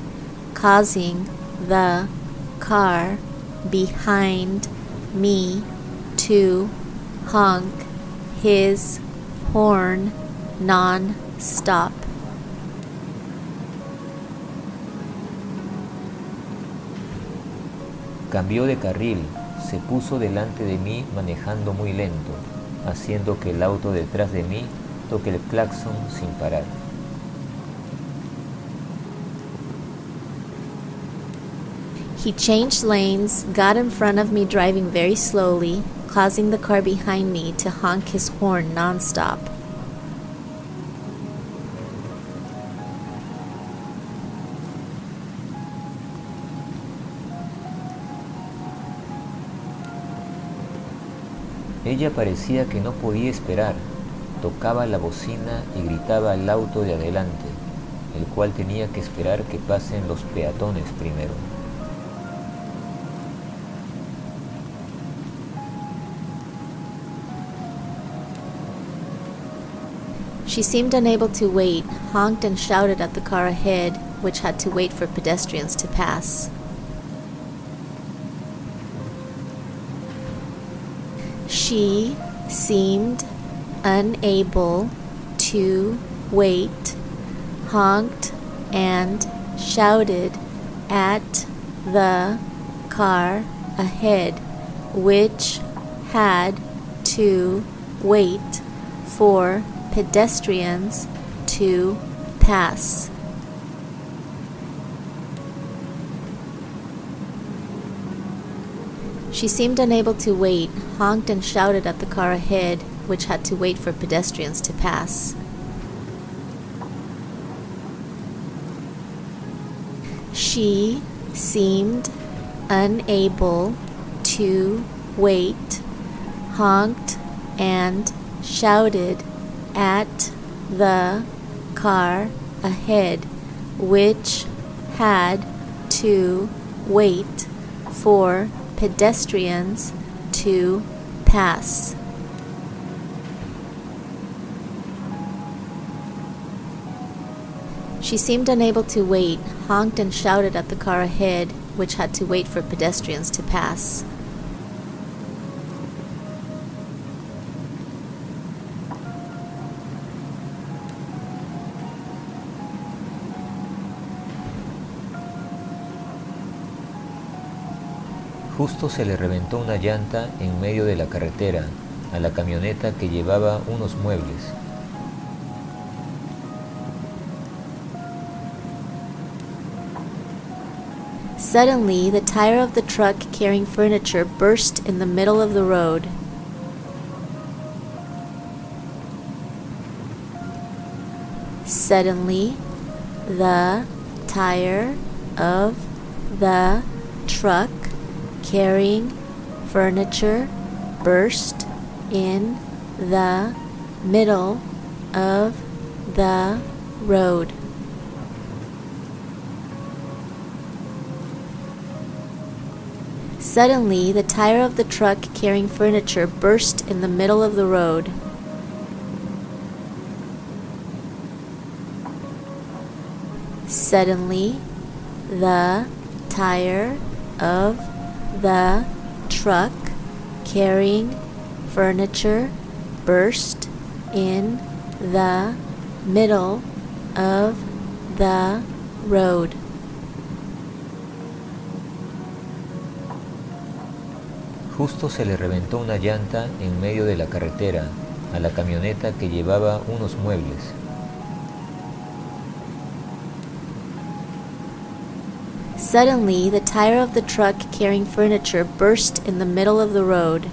causing the car behind me to honk his horn non stop. Cambió de carril, se puso delante de mí manejando muy lento, haciendo que el auto detrás de mí toque el claxon sin parar. He changed lanes, got in front of me driving very slowly, causing the car behind me to honk his horn nonstop. Ella parecía que no podía esperar, tocaba la bocina y gritaba al auto de adelante, el cual tenía que esperar que pasen los peatones primero. She seemed unable to wait, honked and shouted at the car ahead, which had to wait for pedestrians to pass. She seemed unable to wait, honked and shouted at the car ahead, which had to wait for pedestrians to pass. She seemed unable to wait, honked and shouted at the car ahead, which had to wait for pedestrians to pass. She seemed unable to wait, honked and shouted at the car ahead, which had to wait for pedestrians to pass. She seemed unable to wait, honked and shouted at the car ahead, which had to wait for pedestrians to pass. Justo se le reventó una llanta en medio de la carretera a la camioneta que llevaba unos muebles. Suddenly, the tire of the truck carrying furniture burst in the middle of the road. Suddenly, the tire of the truck carrying furniture burst in the middle of the road. Suddenly, the tire of the truck carrying furniture burst in the middle of the road. Suddenly, the tire of the truck carrying furniture burst in the middle of the road. Justo se le reventó una llanta en medio de la carretera a la camioneta que llevaba unos muebles. Suddenly, the tire of the truck carrying furniture burst in the middle of the road.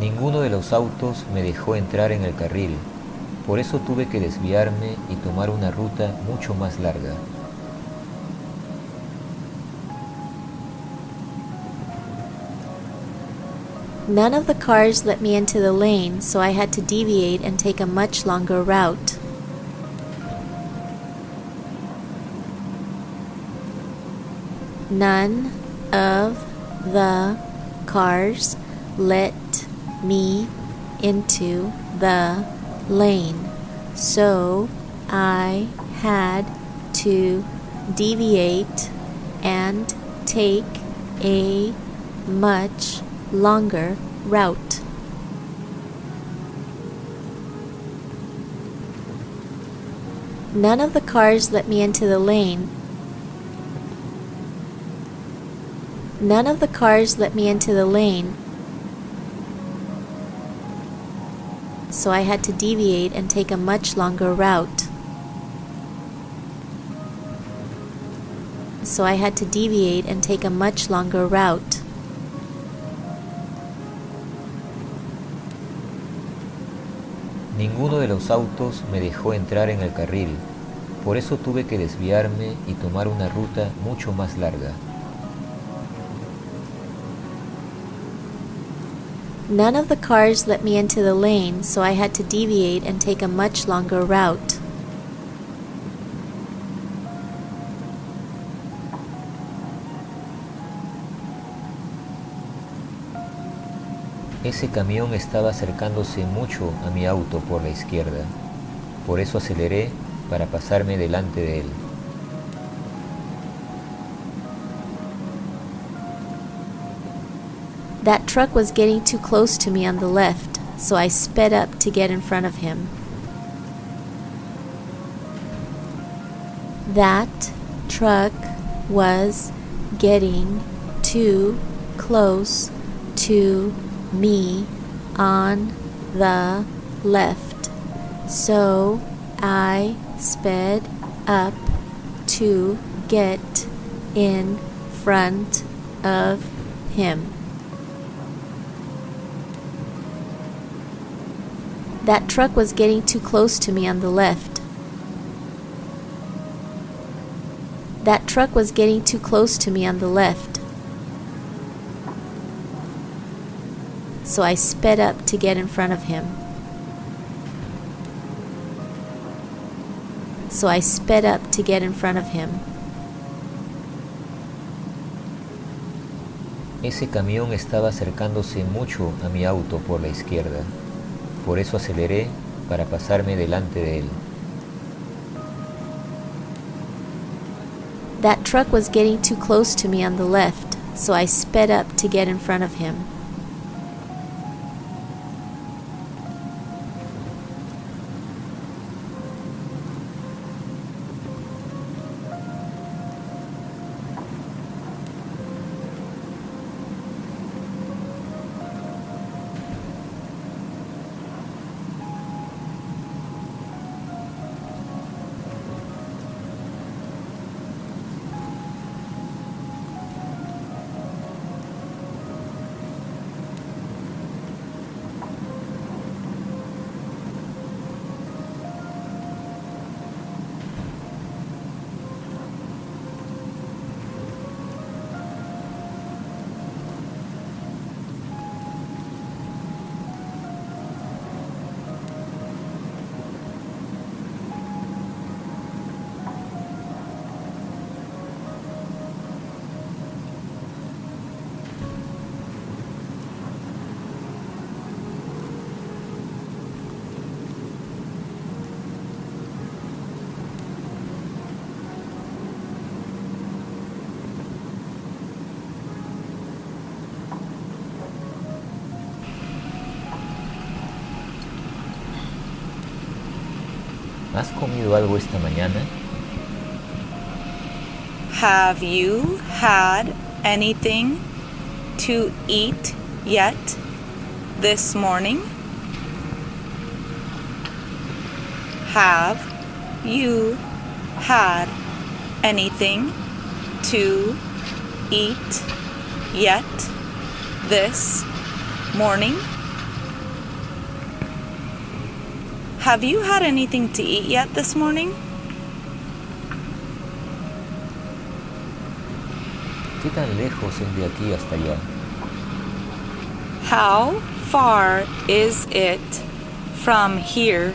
Ninguno de los autos me dejó entrar en el carril, por eso tuve que desviarme y tomar una ruta mucho más larga. None of the cars let me into the lane, so I had to deviate and take a much longer route. None of the cars let me into the lane, so I had to deviate and take a much longer route. None of the cars let me into the lane. None of the cars let me into the lane, so I had to deviate and take a much longer route. So I had to deviate and take a much longer route. De los autos me dejó entrar en el carril, por eso tuve que desviarme y tomar una ruta mucho más larga. None of the cars let me into the lane, so I had to deviate and take a much longer route. Ese camión estaba acercándose mucho a mi auto por la izquierda, por eso aceleré para pasarme delante de él. That truck was getting too close to me on the left, so I sped up to get in front of him. That truck was getting too close to me on the left, so I sped up to get in front of him. That truck was getting too close to me on the left. That truck was getting too close to me on the left. So I sped up to get in front of him. So I sped up to get in front of him. Ese camión estaba acercándose mucho a mi auto por la izquierda. Por eso aceleré para pasarme delante de él. That truck was getting too close to me on the left, so I sped up to get in front of him. ¿Has comido algo esta mañana? Have you had anything to eat yet this morning? Have you had anything to eat yet this morning? Have you had anything to eat yet this morning? ¿Qué tan lejos es de aquí hasta allá? How far is it from here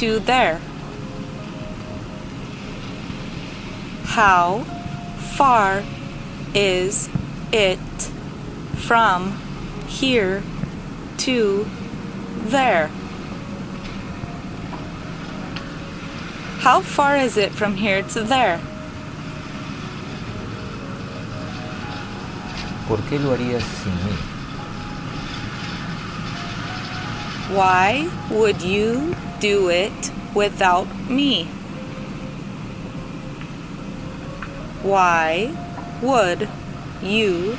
to there? How far is it from here to there? How far is it from here to there? ¿Por qué lo harías sin mí? Why would you do it without me? Why would you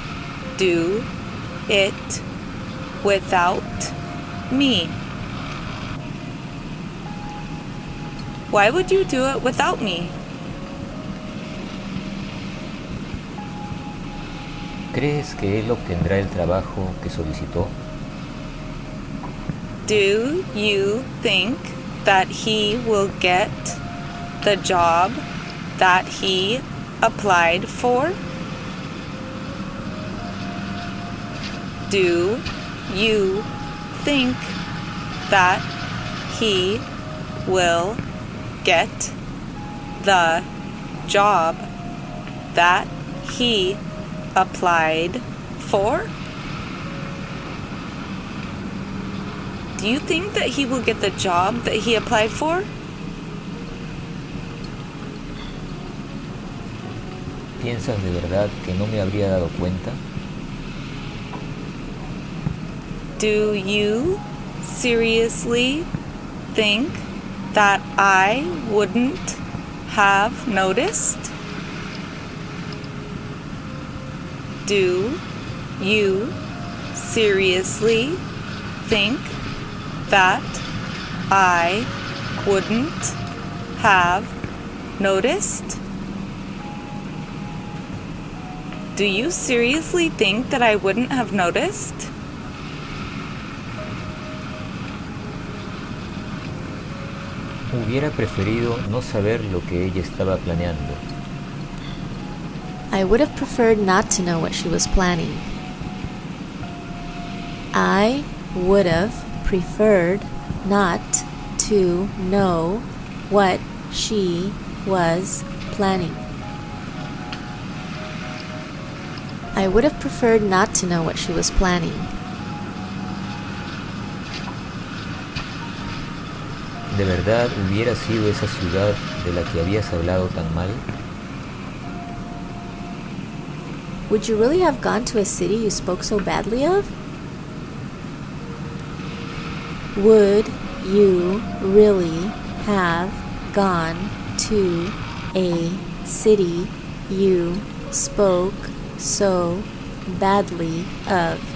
do it without me? Why would you do it without me? ¿Crees que él obtendrá el trabajo que solicitó? Do you think that he will get the job that he applied for? Do you think that he will get the job that he applied for? Do you think that he will get the job that he applied for? ¿Piensas de verdad que no me habría dado cuenta? Do you seriously think that I wouldn't have noticed? Do you seriously think that I wouldn't have noticed? Do you seriously think that I wouldn't have noticed? Hubiera preferido no saber lo que ella estaba planeando. I would have preferred not to know what she was planning. I would have preferred not to know what she was planning. I would have preferred not to know what she was planning. ¿De verdad hubiera sido esa ciudad de la que habías hablado tan mal? Would you really have gone to a city you spoke so badly of? Would you really have gone to a city you spoke so badly of?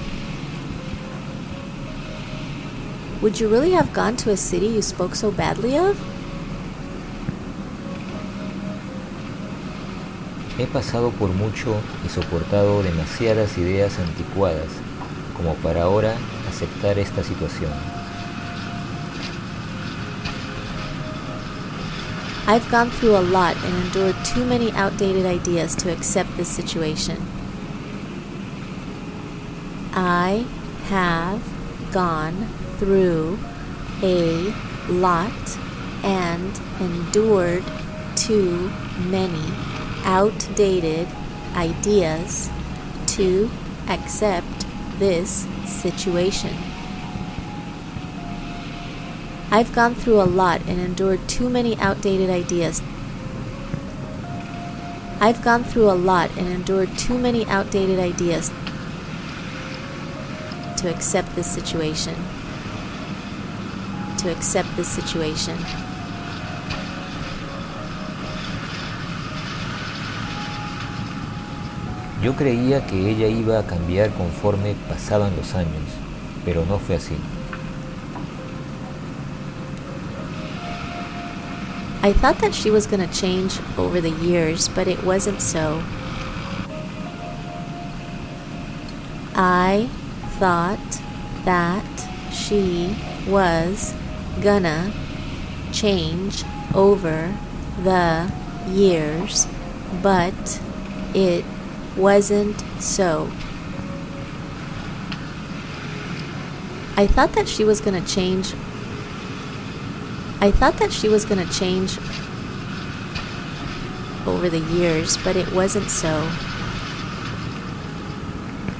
Would you really have gone to a city you spoke so badly of? He pasado por mucho y soportado demasiadas ideas anticuadas como para ahora aceptar esta situación. I've gone through a lot and endured too many outdated ideas to accept this situation. I have gone through a lot and endured too many outdated ideas to accept this situation. I've gone through a lot and endured too many outdated ideas. I've gone through a lot and endured too many outdated ideas to accept this situation. To accept this situation. Yo creía que ella iba a cambiar conforme pasaban los años, pero no fue así. I thought that she was going to change over the years, but it wasn't so. I thought that she was gonna change over the years, but it wasn't so. I thought that she was gonna change. I thought that she was gonna change over the years, but it wasn't so.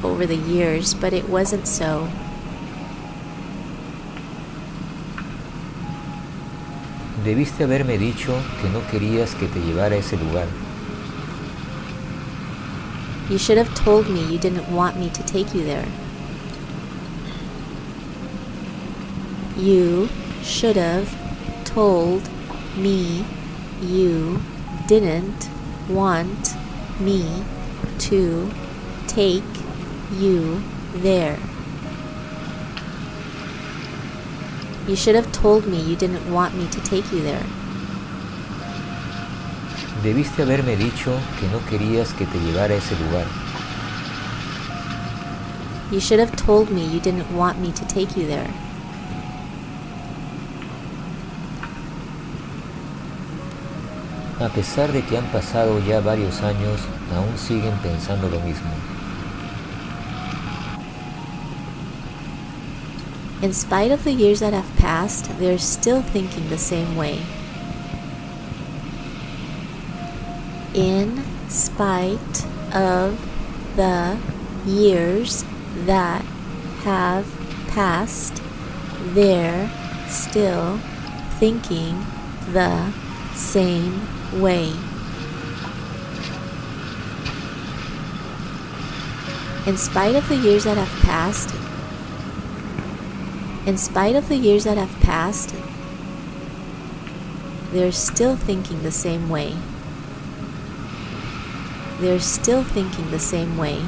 Over the years, but it wasn't so. Debiste haberme dicho que no querías que te llevara a ese lugar. You should have told me you didn't want me to take you there. You should have told me you didn't want me to take you there. You should have told me you didn't want me to take you there. Debiste haberme dicho que no querías que te llevara a ese lugar. You should have told me you didn't want me to take you there. A pesar de que han pasado ya varios años, aún siguen pensando lo mismo. In spite of the years that have passed, they're still thinking the same way. In spite of the years that have passed, they're still thinking the same way. In spite of the years that have passed, in spite of the years that have passed, they're still thinking the same way. They're still thinking the same way.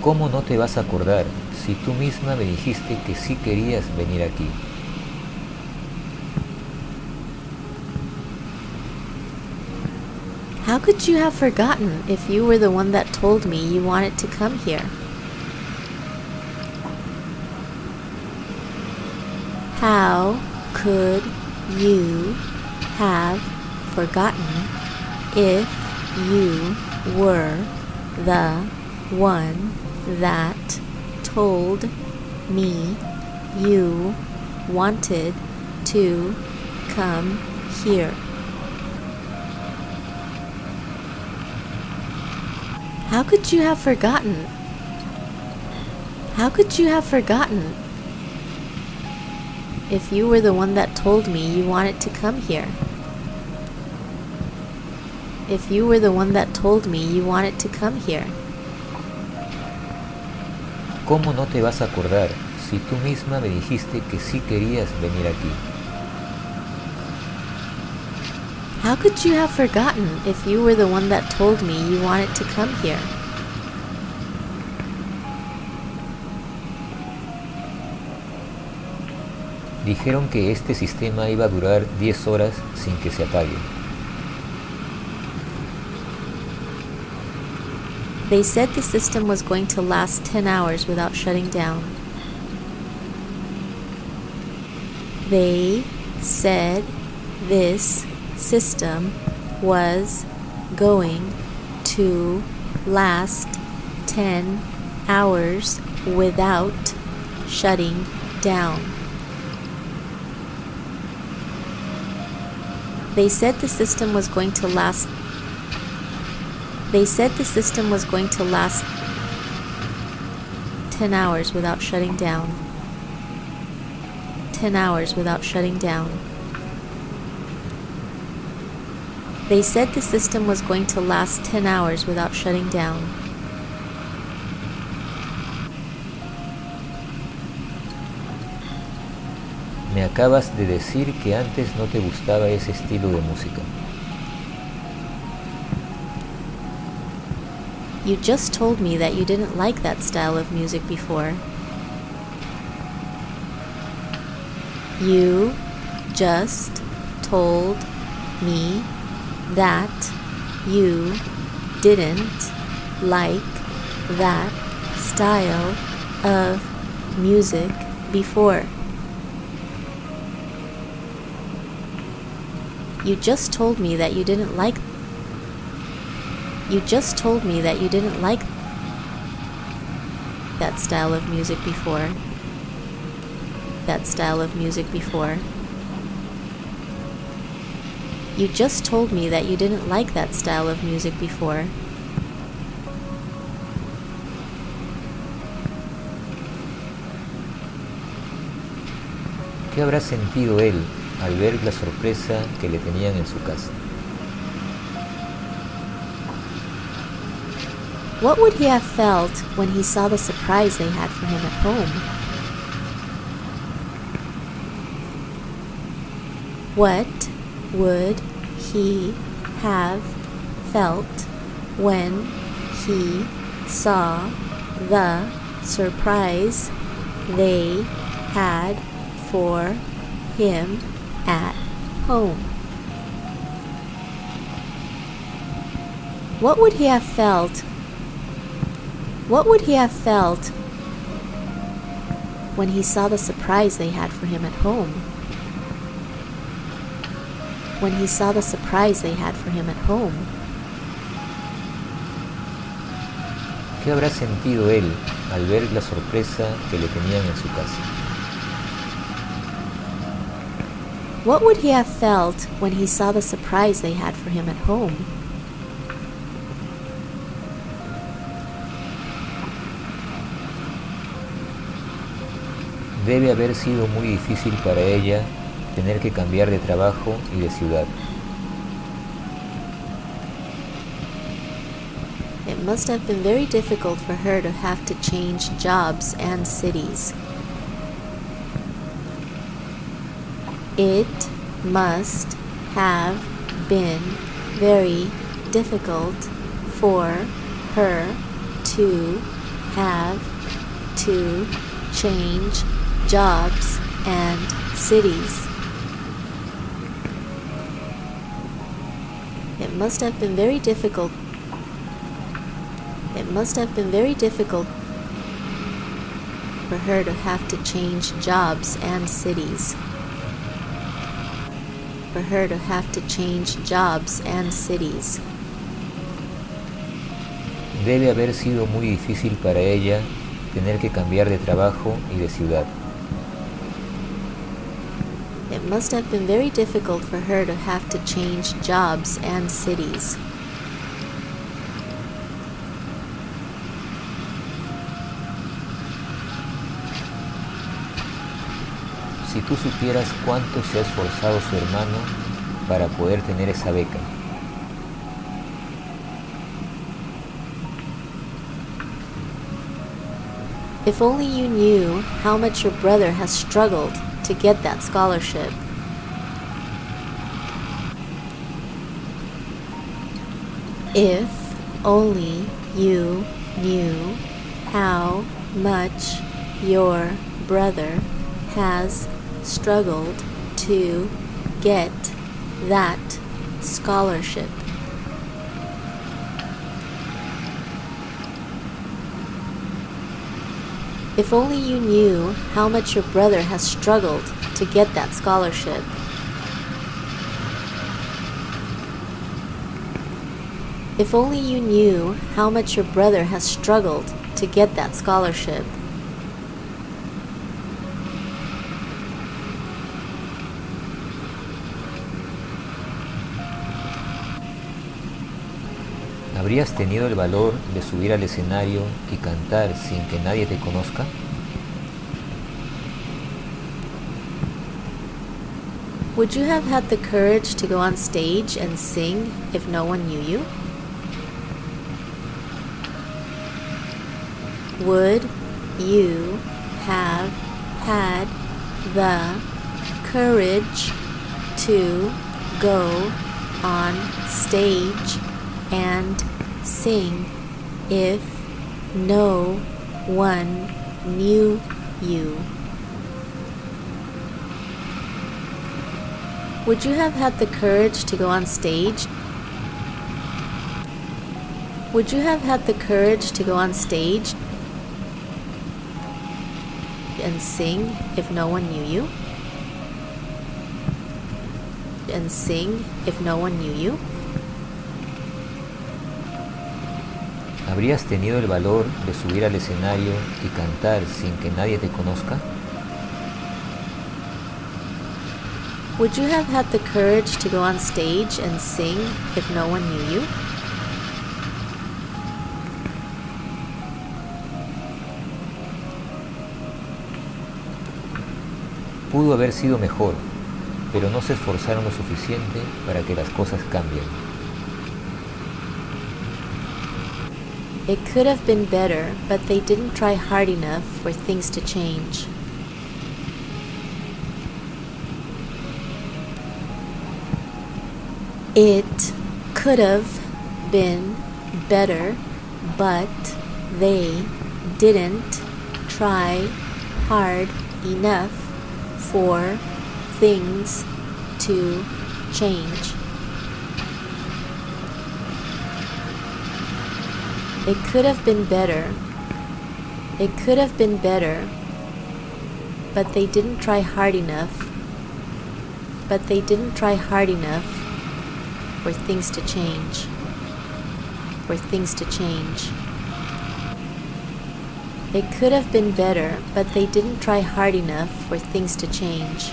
¿Cómo no te vas a acordar si tú misma me dijiste que sí querías venir aquí? How could you have forgotten if you were the one that told me you wanted to come here? How could you have forgotten if you were the one that told me you wanted to come here? How could you have forgotten? How could you have forgotten if you were the one that told me you wanted to come here? If you were the one that told me you wanted to come here? ¿Cómo no te vas a acordar si tú misma me dijiste que sí querías venir aquí? How could you have forgotten if you were the one that told me you wanted to come here? Dijeron que este sistema iba a durar 10 horas sin que se apague. They said the system was going to last 10 hours without shutting down. They said this system was going to last 10 hours without shutting down. They said the system was going to last They said the system was going to last 10 hours without shutting down. 10 hours without shutting down. They said the system was going to last 10 hours without shutting down. Me acabas de decir que antes no te gustaba ese estilo de música. You just told me that you didn't like that style of music before. You just told me that you didn't like that style of music before. You just told me that you didn't like You just told me that you didn't like that style of music before. That style of music before. You just told me that you didn't like that style of music before. ¿Qué habrá sentido él al ver la sorpresa que le tenían en su casa? What would he have felt when he saw the surprise they had for him at home? What would he have felt when he saw the surprise they had for him at home? What would he have felt what would he have felt when he saw the surprise they had for him at home? When he saw the surprise they had for him at home? ¿Qué habrá sentido él al ver la sorpresa que le tenían en su casa? What would he have felt when he saw the surprise they had for him at home? Debe haber sido muy difícil para ella tener que cambiar de trabajo y de ciudad. It must have been very difficult for her to have to change jobs and cities. It must have been very difficult for her to have to change jobs and cities. Must have been very difficult. It must have been very difficult for her to have to change jobs and cities. For her to have to change jobs and cities. Debe haber sido muy difícil para ella tener que cambiar de trabajo y de ciudad. It must have been very difficult for her to have to change jobs and cities. Si tú supieras cuánto se ha esforzado su hermano para poder tener esa beca. If only you knew how much your brother has struggled to get that scholarship. If only you knew how much your brother has struggled to get that scholarship. If only you knew how much your brother has struggled to get that scholarship. If only you knew how much your brother has struggled to get that scholarship. ¿Habrías tenido el valor de subir al escenario y cantar sin que nadie te conozca? Would you have had the courage to go on stage and sing if no one knew you? Would you have had the courage to go on stage and sing if no one knew you? Would you have had the courage to go on stage? Would you have had the courage to go on stage and sing if no one knew you? And sing if no one knew you? ¿Habrías tenido el valor de subir al escenario y cantar sin que nadie te conozca? Would you have had the courage to go on stage and sing if no one knew you? Pudo haber sido mejor, pero no se esforzaron lo suficiente para que las cosas cambien. It could have been better, but they didn't try hard enough for things to change. It could have been better, but they didn't try hard enough for things to change. It could have been better. It could have been better, but they didn't try hard enough. But they didn't try hard enough for things to change. For things to change. It could have been better, but they didn't try hard enough for things to change.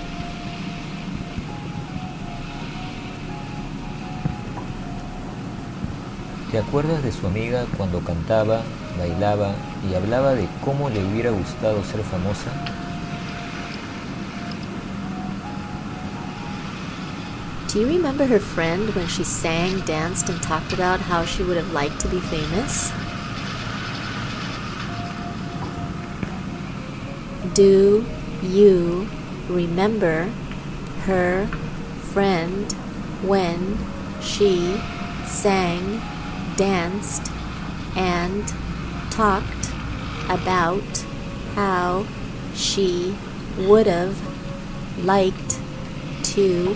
¿Te acuerdas de su amiga cuando cantaba, bailaba y hablaba de cómo le hubiera gustado ser famosa? Do you remember her friend when she sang, danced, and talked about how she would have liked to be famous? Do you remember her friend when she sang, danced and talked about how she would have liked to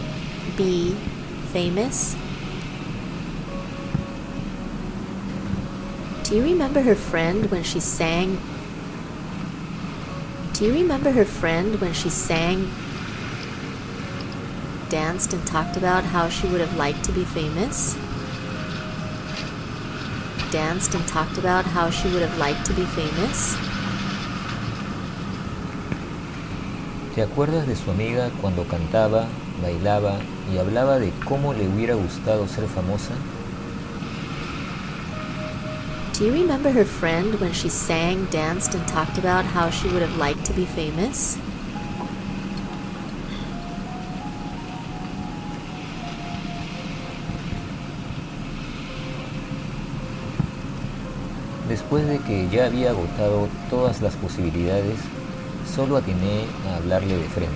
be famous? Do you remember her friend when she sang? Do you remember her friend when she sang, danced, and talked about how she would have liked to be famous? Danced and talked about how she would have liked to be famous? ¿Te acuerdas de su amiga cuando cantaba, bailaba y hablaba de cómo le hubiera gustado ser famosa? Do you remember her friend when she sang, danced, and talked about how she would have liked to be famous? Después de que ya había agotado todas las posibilidades, solo atiné a hablarle de frente.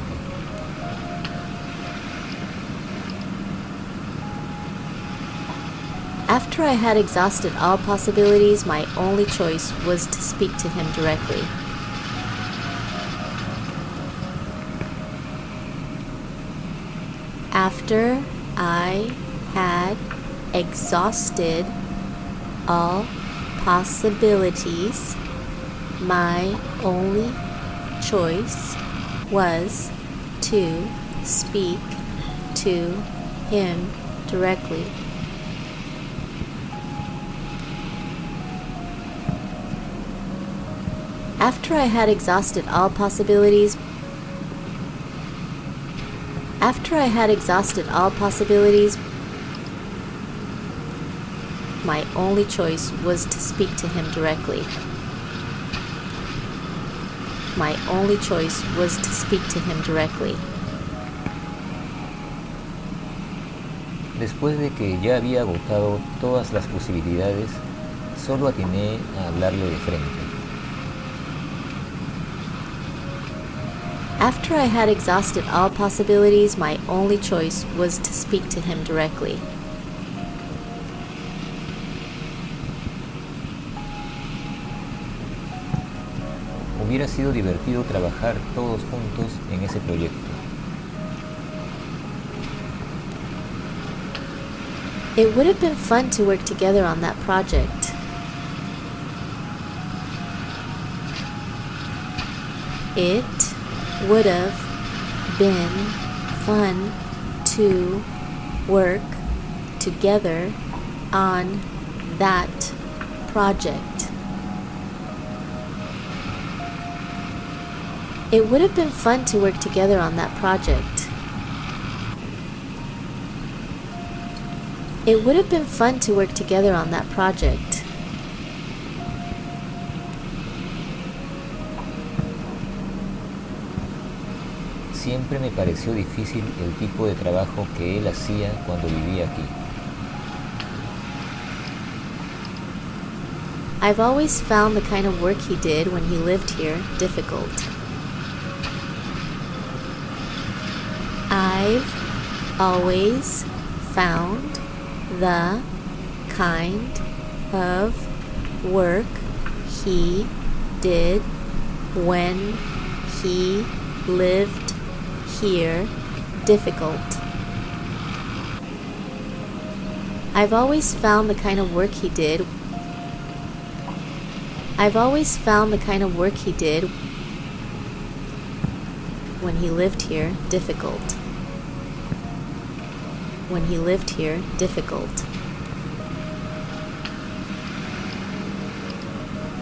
After I had exhausted all possibilities, my only choice was to speak to him directly. After I had exhausted all possibilities, my only choice was to speak to him directly. After I had exhausted all possibilities, after I had exhausted all possibilities, my only choice was to speak to him directly. My only choice was to speak to him directly. Después de que ya había agotado todas las posibilidades, solo atiné a hablarle de frente. After I had exhausted all possibilities, my only choice was to speak to him directly. Hubiera sido divertido trabajar todos juntos en ese proyecto. It would have been fun to work together on that project. It would have been fun to work together on that project. It would have been fun to work together on that project. It would have been fun to work together on that project. Siempre me pareció difícil el tipo de trabajo que él hacía cuando vivía aquí. I've always found the kind of work he did when he lived here difficult. I've always found the kind of work he did when he lived here difficult. I've always found the kind of work he did I've always found the kind of work he did when he lived here difficult. When he lived here difficult.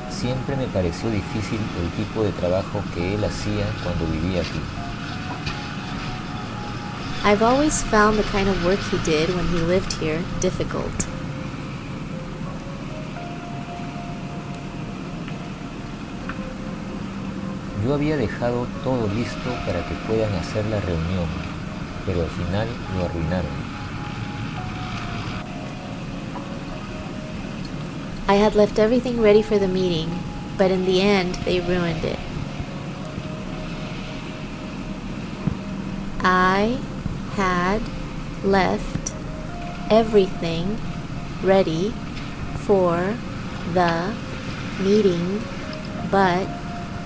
Siempre me pareció difícil el tipo de trabajo que él hacía cuando vivía aquí. I've always found the kind of work he did when he lived here difficult. Yo había dejado todo listo para que puedan hacer la reunión, pero al final lo arruinaron. I had left everything ready for the meeting, but in the end, they ruined it. I had left everything ready for the meeting, but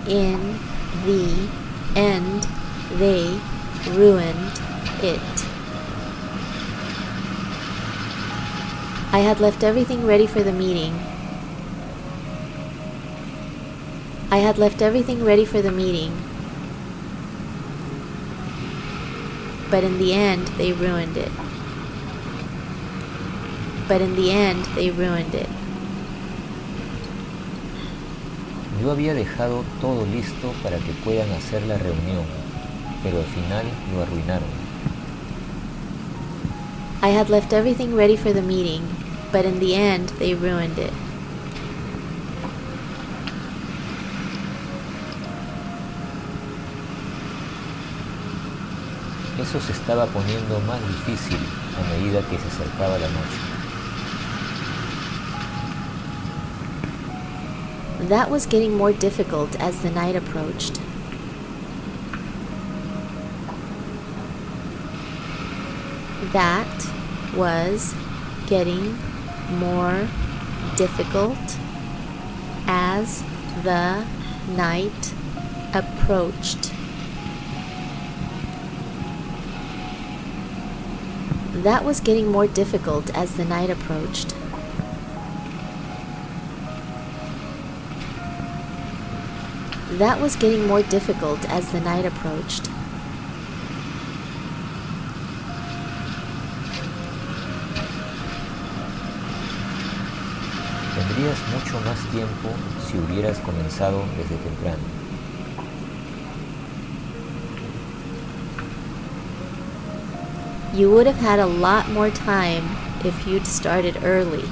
in the end, they ruined it. I had left everything ready for the meeting, I had left everything ready for the meeting. But in the end, they ruined it. But in the end, they ruined it. Yo había dejado todo listo para que puedan hacer la reunión, pero al final lo arruinaron. I had left everything ready for the meeting, but in the end, they ruined it. Eso se estaba poniendo más difícil a medida que se acercaba la noche. That was getting more difficult as the night approached. That was getting more difficult as the night approached. That was getting more difficult as the night approached. That was getting more difficult as the night approached. Tendrías mucho más tiempo si hubieras comenzado desde temprano. You would have had a lot more time if you'd started early.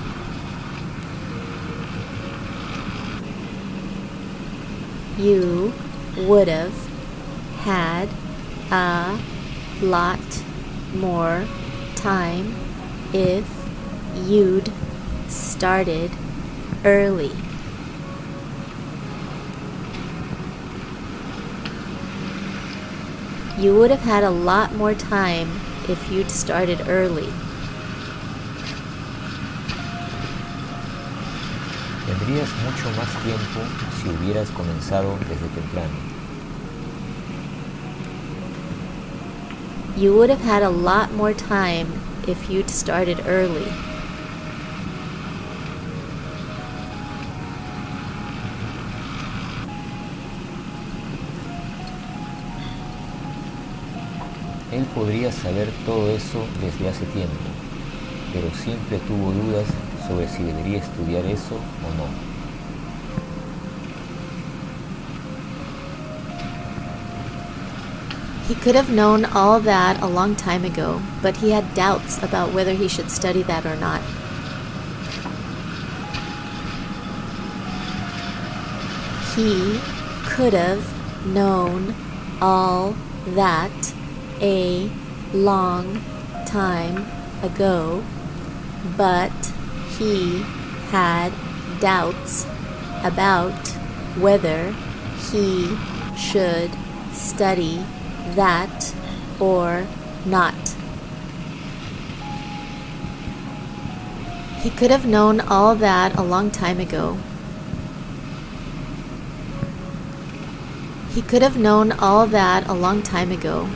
You would have had a lot more time if you'd started early. You would have had a lot more time if you'd started early. Tendrías mucho más tiempo si hubieras comenzado desde temprano. You would have had a lot more time if you'd started early. Él podría saber todo eso desde hace tiempo, pero siempre tuvo dudas sobre si debería estudiar eso o no. He could have known all that a long time ago, but he had doubts about whether he should study that or not. He could have known all that a long time ago, but he had doubts about whether he should study that or not. He could have known all that a long time ago. He could have known all that a long time ago.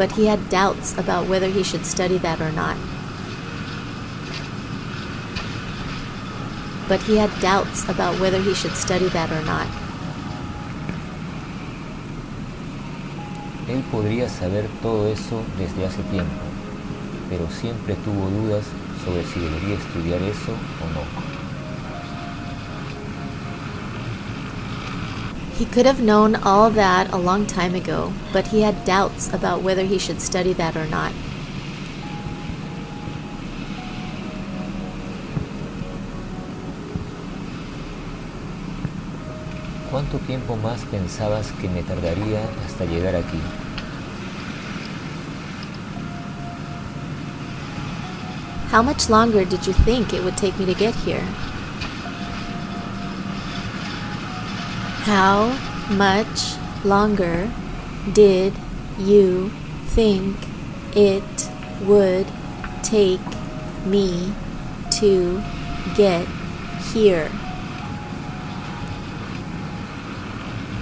But he had doubts about whether he should study that or not. But he had doubts about whether he should study that or not. Él podría saber todo eso desde hace tiempo, pero siempre tuvo dudas sobre si debería estudiar eso o no. He could have known all that a long time ago, but he had doubts about whether he should study that or not. ¿Cuánto tiempo más pensabas que me tardaría hasta llegar aquí? How much longer did you think it would take me to get here? How much longer did you think it would take me to get here?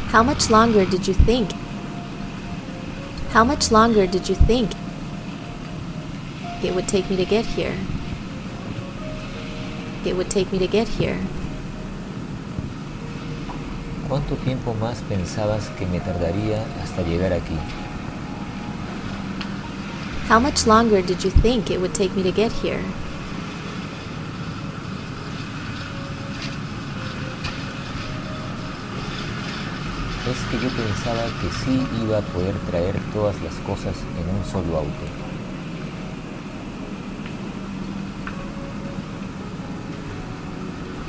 How much longer did you think? How much longer did you think it would take me to get here? It would take me to get here. ¿Cuánto tiempo más pensabas que me tardaría hasta llegar aquí? How much longer did you think it would take me to get here? Es que yo pensaba que sí iba a poder traer todas las cosas en un solo auto.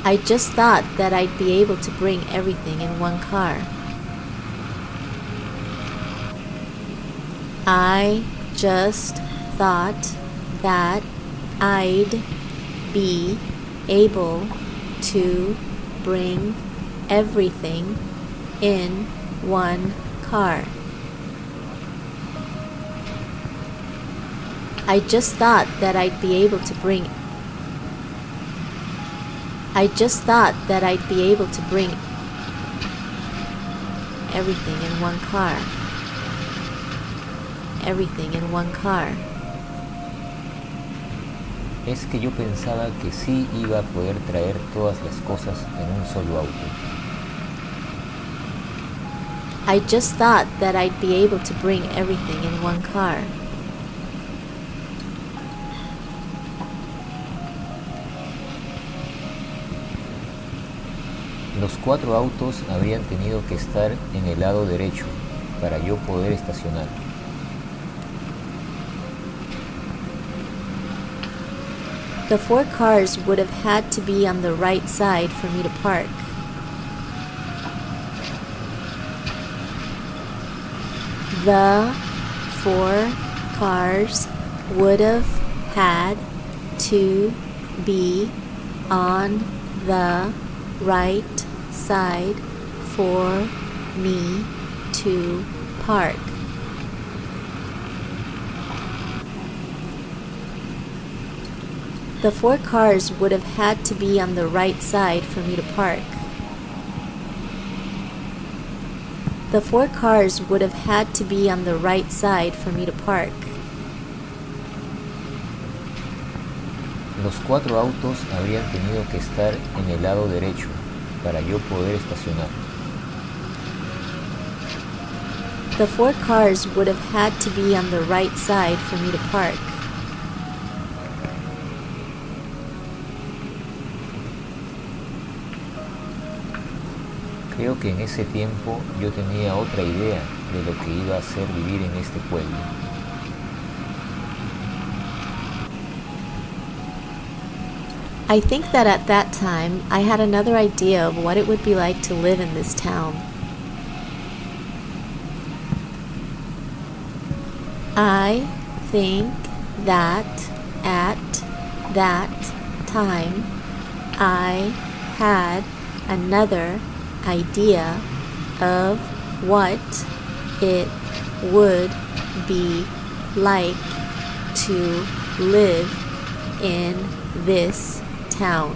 I just thought that I'd be able to bring everything in one car. I just thought that I'd be able to bring everything in one car. I just thought that I'd be able to bring I just thought that I'd be able to bring everything in one car. Everything in one car. Es que yo pensaba que sí iba a poder traer todas las cosas en un solo auto. I just thought that I'd be able to bring everything in one car. Los cuatro autos habrían tenido que estar en el lado derecho para yo poder estacionar. The four cars would have had to be on the right side for me to park. The four cars would have had to be on the right side for me to park. The four cars would have had to be on the right side for me to park. The four cars would have had to be on the right side for me to park. Los cuatro autos habrían tenido que estar en el lado derecho para yo poder estacionar. The four cars would have had to be on the right side for me to park. Creo que en ese tiempo yo tenía otra idea de lo que iba a ser vivir en este pueblo. I think that at that time I had another idea of what it would be like to live in this town. I think that at that time I had another idea of what it would be like to live in this town.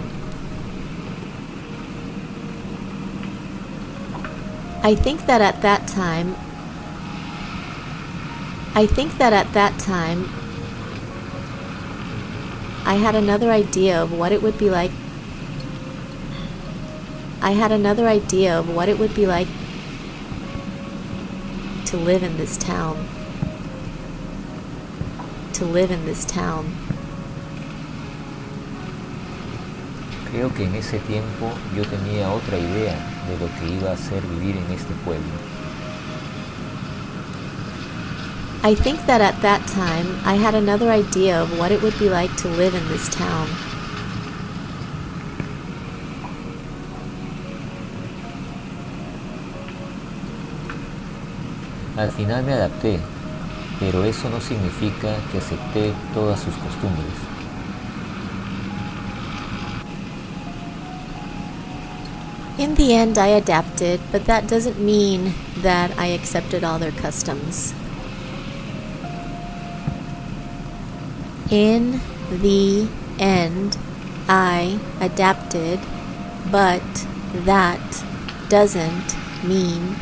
I think that at that time I think that at that time I had another idea of what it would be like I had another idea of what it would be like to live in this town. To live in this town. Creo que en ese tiempo yo tenía otra idea de lo que iba a ser vivir en este pueblo. I think that at that time I had another idea of what it would be like to live in this town. Al final me adapté, pero eso no significa que acepté todas sus costumbres. In the end, I adapted, but that doesn't mean that I accepted all their customs. In the end, I adapted, but that doesn't mean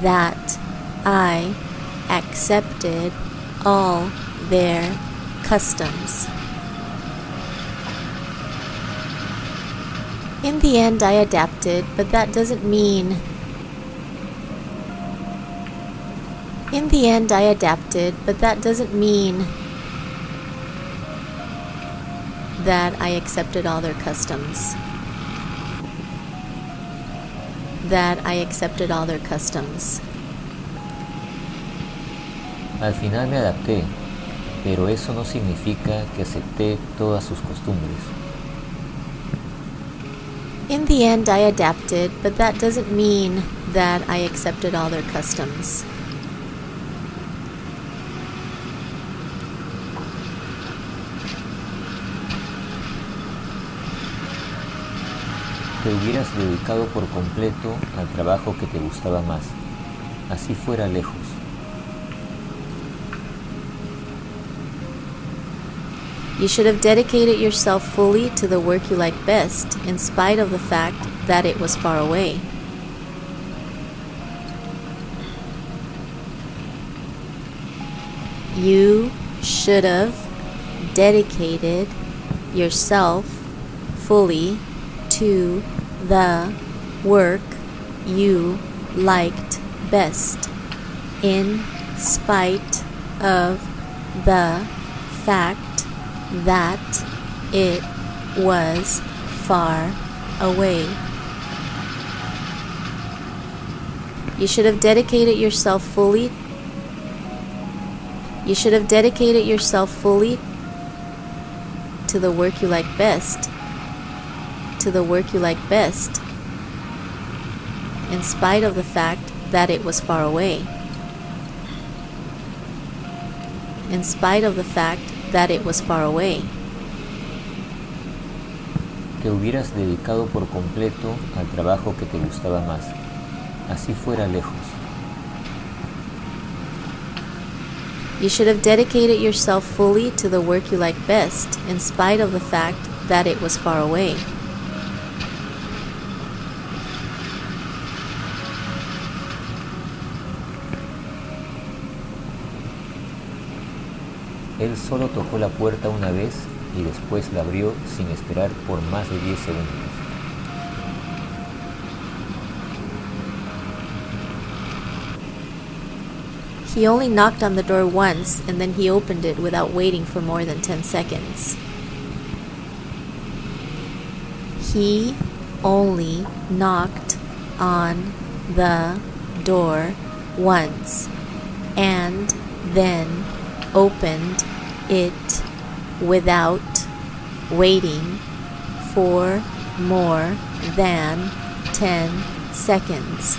that I accepted all their customs. In the end, I adapted, but that doesn't mean. In the end, I adapted, but that doesn't mean that I accepted all their customs. That I accepted all their customs. Al final me adapté, pero eso no significa que acepté todas sus costumbres. In the end, I adapted, but that doesn't mean that I accepted all their customs. Te hubieras dedicado por completo al trabajo que te gustaba más, así fuera lejos. You should have dedicated yourself fully to the work you like best, in spite of the fact that it was far away. You should have dedicated yourself fully to the work you liked best, in spite of the fact that it was far away. You should have dedicated yourself fully. You should have dedicated yourself fully to the work you like best. To the work you like best. In spite of the fact that it was far away. In spite of the fact that it was far away. Te hubieras dedicado por completo al trabajo que te gustaba más, así fuera lejos. You should have dedicated yourself fully to the work you like best, in spite of the fact that it was far away. Él solo tocó la puerta una vez y después la abrió sin esperar por más de 10 segundos. He only knocked on the door once and then he opened it without waiting for more than 10 seconds. He only knocked on the door once and then opened it without waiting for more than 10 seconds.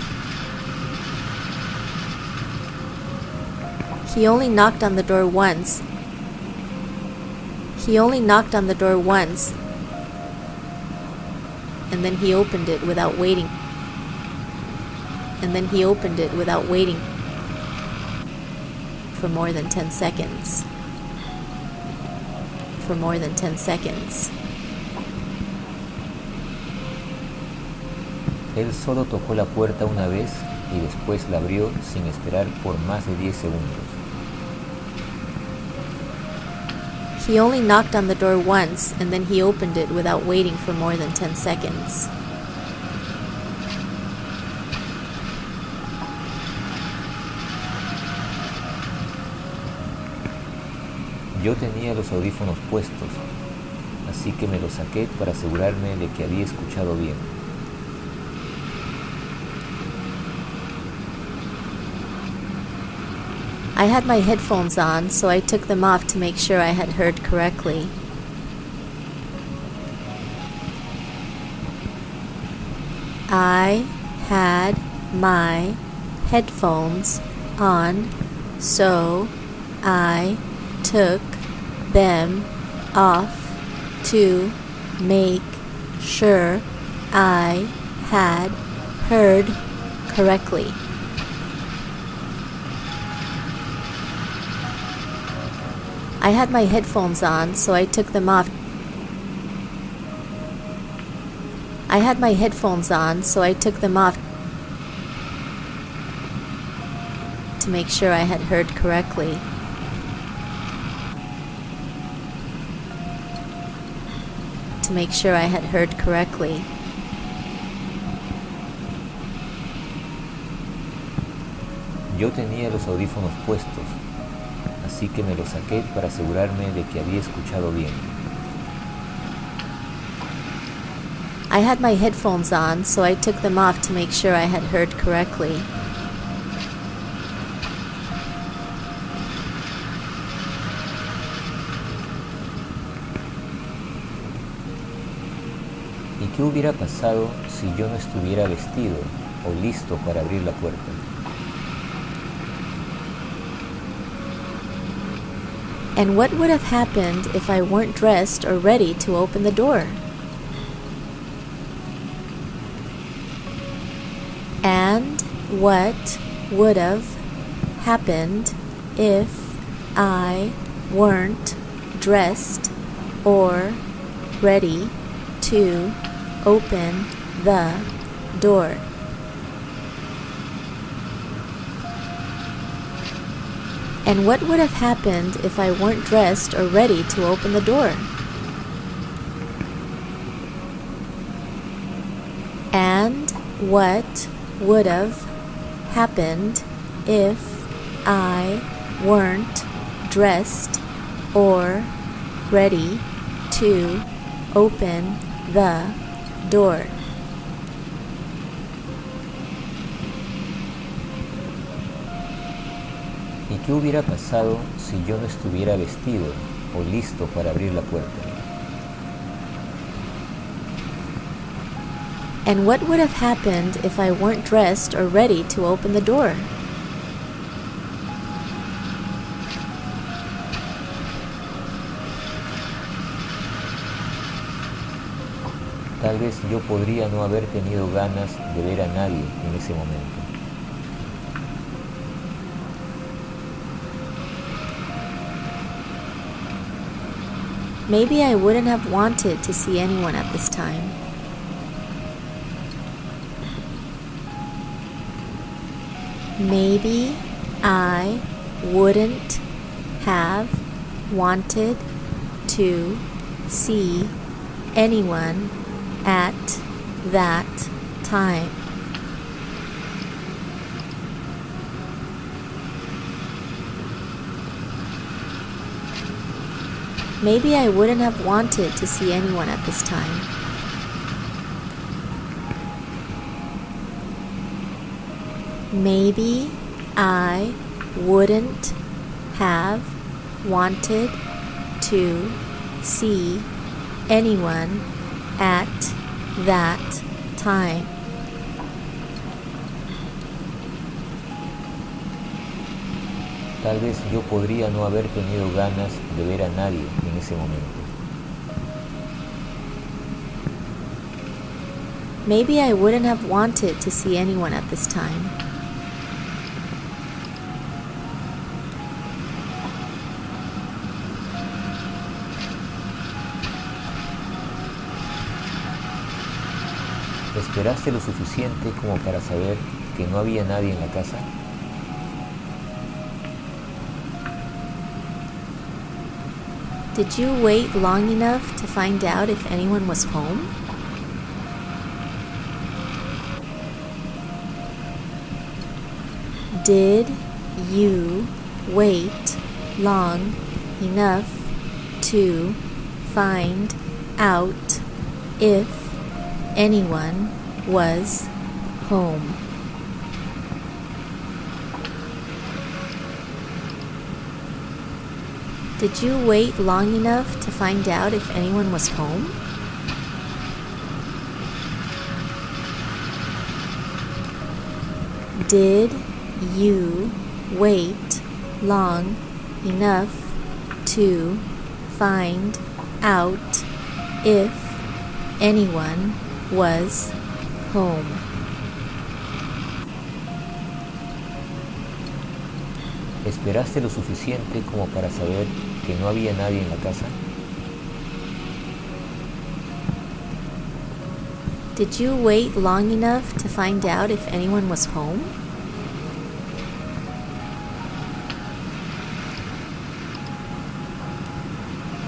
He only knocked on the door once. He only knocked on the door once and then he opened it without waiting. And then he opened it without waiting for more than 10 seconds. For more than 10 seconds. Él solo tocó la puerta una vez y después la abrió sin esperar por más de 10 segundos. He only knocked on the door once and then he opened it without waiting for more than 10 seconds. Yo tenía los audífonos puestos, así que me los saqué para asegurarme de que había escuchado bien. I had my headphones on, so I took them off to make sure I had heard correctly. I had my headphones on, so I took them off to make sure I had heard correctly. I had my headphones on, so I took them off. I had my headphones on, so I took them off to make sure I had heard correctly. To make sure I had heard correctly. Yo tenía los audífonos puestos, así que me los saqué para asegurarme de que había escuchado bien. I had my headphones on, so I took them off to make sure I had heard correctly. ¿Y qué hubiera pasado si yo no estuviera vestido o listo para abrir la puerta? And what would have happened if I weren't dressed or ready to open the door? And what would have happened if I weren't dressed or ready to open the door? And what would have happened if I weren't dressed or ready to open the door? And what would have happened if I weren't dressed or ready to open the door? ¿Y qué hubiera pasado si yo no estuviera vestido o listo para abrir la puerta? And what would have happened if I weren't dressed or ready to open the door? Tal vez yo podría no haber tenido ganas de ver a nadie en ese momento. Maybe I wouldn't have wanted to see anyone at this time. Maybe I wouldn't have wanted to see anyone at that time. Maybe I wouldn't have wanted to see anyone at this time. Maybe I wouldn't have wanted to see anyone at that time. Tal vez yo podría no haber tenido ganas de ver a nadie en ese momento. Maybe I wouldn't have wanted to see anyone at this time. ¿Esperaste lo suficiente como para saber que no había nadie en la casa? Did you wait long enough to find out if anyone was home? Did you wait long enough to find out if anyone was home? Did you wait long enough to find out if anyone was home? Did you wait long enough to find out if anyone was home? ¿Esperaste lo suficiente como para saber que no había nadie en la casa? Did you wait long enough to find out if anyone was home?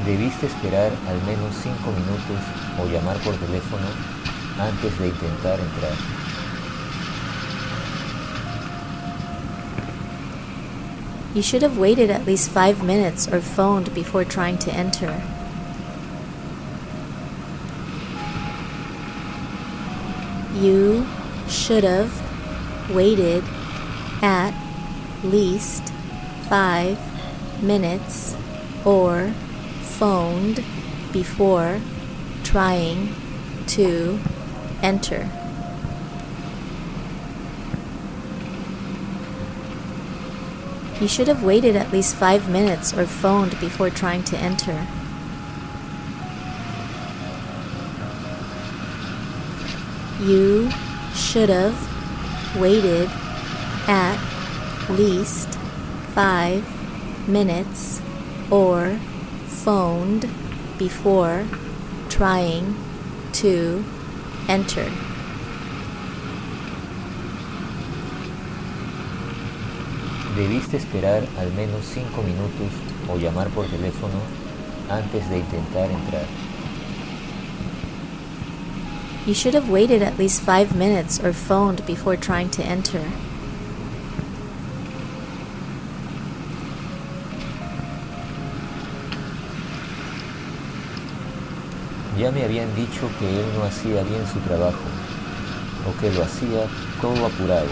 Debiste esperar al menos cinco minutos o llamar por teléfono antes de intentar entrar. You should have waited at least five minutes or phoned before trying to enter. You should have waited at least five minutes or phoned before trying to enter. You should have waited at least five minutes or phoned before trying to enter. You should have waited at least five minutes or phoned before trying to enter. Debiste esperar al menos cinco minutos o llamar por teléfono antes de intentar entrar. You should have waited at least five minutes or phoned before trying to enter. Ya me habían dicho que él no hacía bien su trabajo o que lo hacía todo apurado.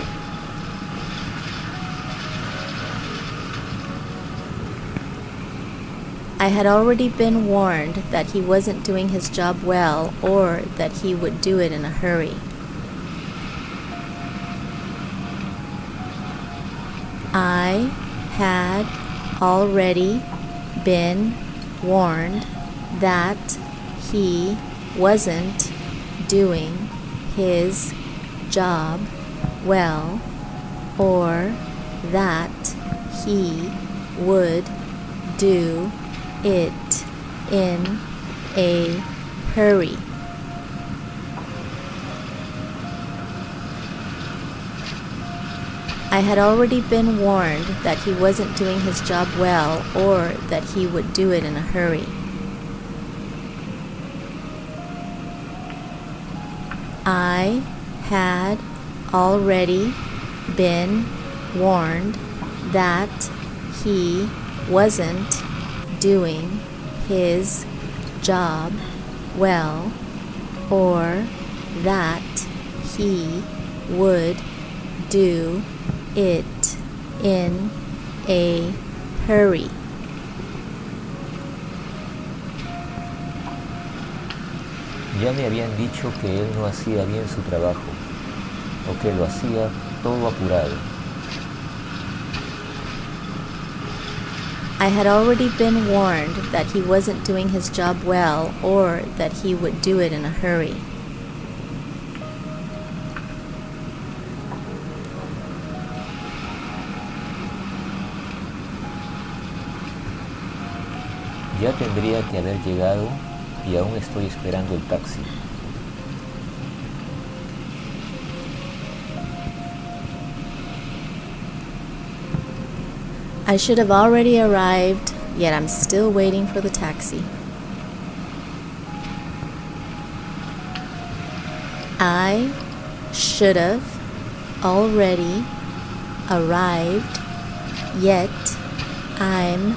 I had already been warned that he wasn't doing his job well or that he would do it in a hurry. I had already been warned that he wasn't doing his job well or that he would do it in a hurry. I had already been warned that he wasn't doing his job well or that he would do it in a hurry. I had already been warned that he wasn't doing his job well or that he would do it in a hurry. Ya me habían dicho que él no hacía bien su trabajo o que lo hacía todo apurado. I had already been warned that he wasn't doing his job well or that he would do it in a hurry. Ya tendría que haber llegado y aún estoy esperando el taxi. I should have already arrived, yet I'm still waiting for the taxi. I should have already arrived, yet I'm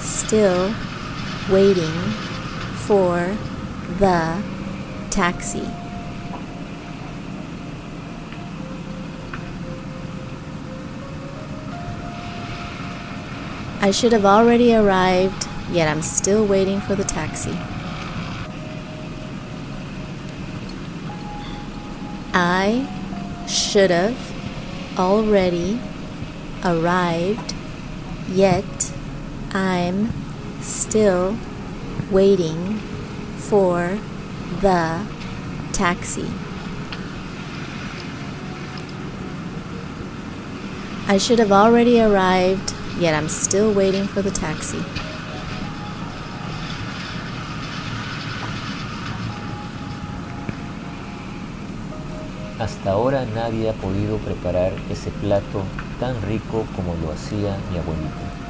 still waiting for the taxi. I should have already arrived, yet I'm still waiting for the taxi. I should have already arrived, yet I'm still waiting for the taxi. I should have already arrived, yet I'm still waiting for the taxi. Hasta ahora nadie ha podido preparar ese plato tan rico como lo hacía mi abuelita.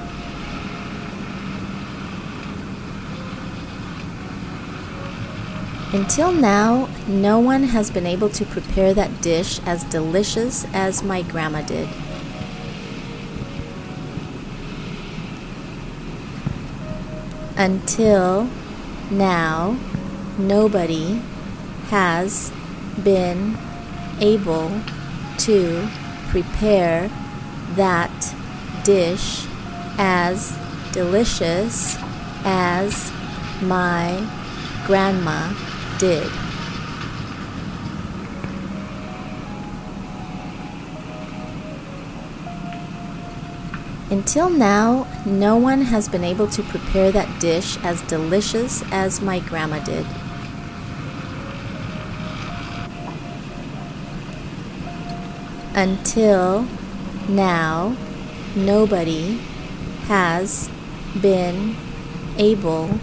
Until now, no one has been able to prepare that dish as delicious as my grandma did. Until now, nobody has been able to prepare that dish as delicious as my grandma did. Until now, no one has been able to prepare that dish as delicious as my grandma did. Until now, nobody has been able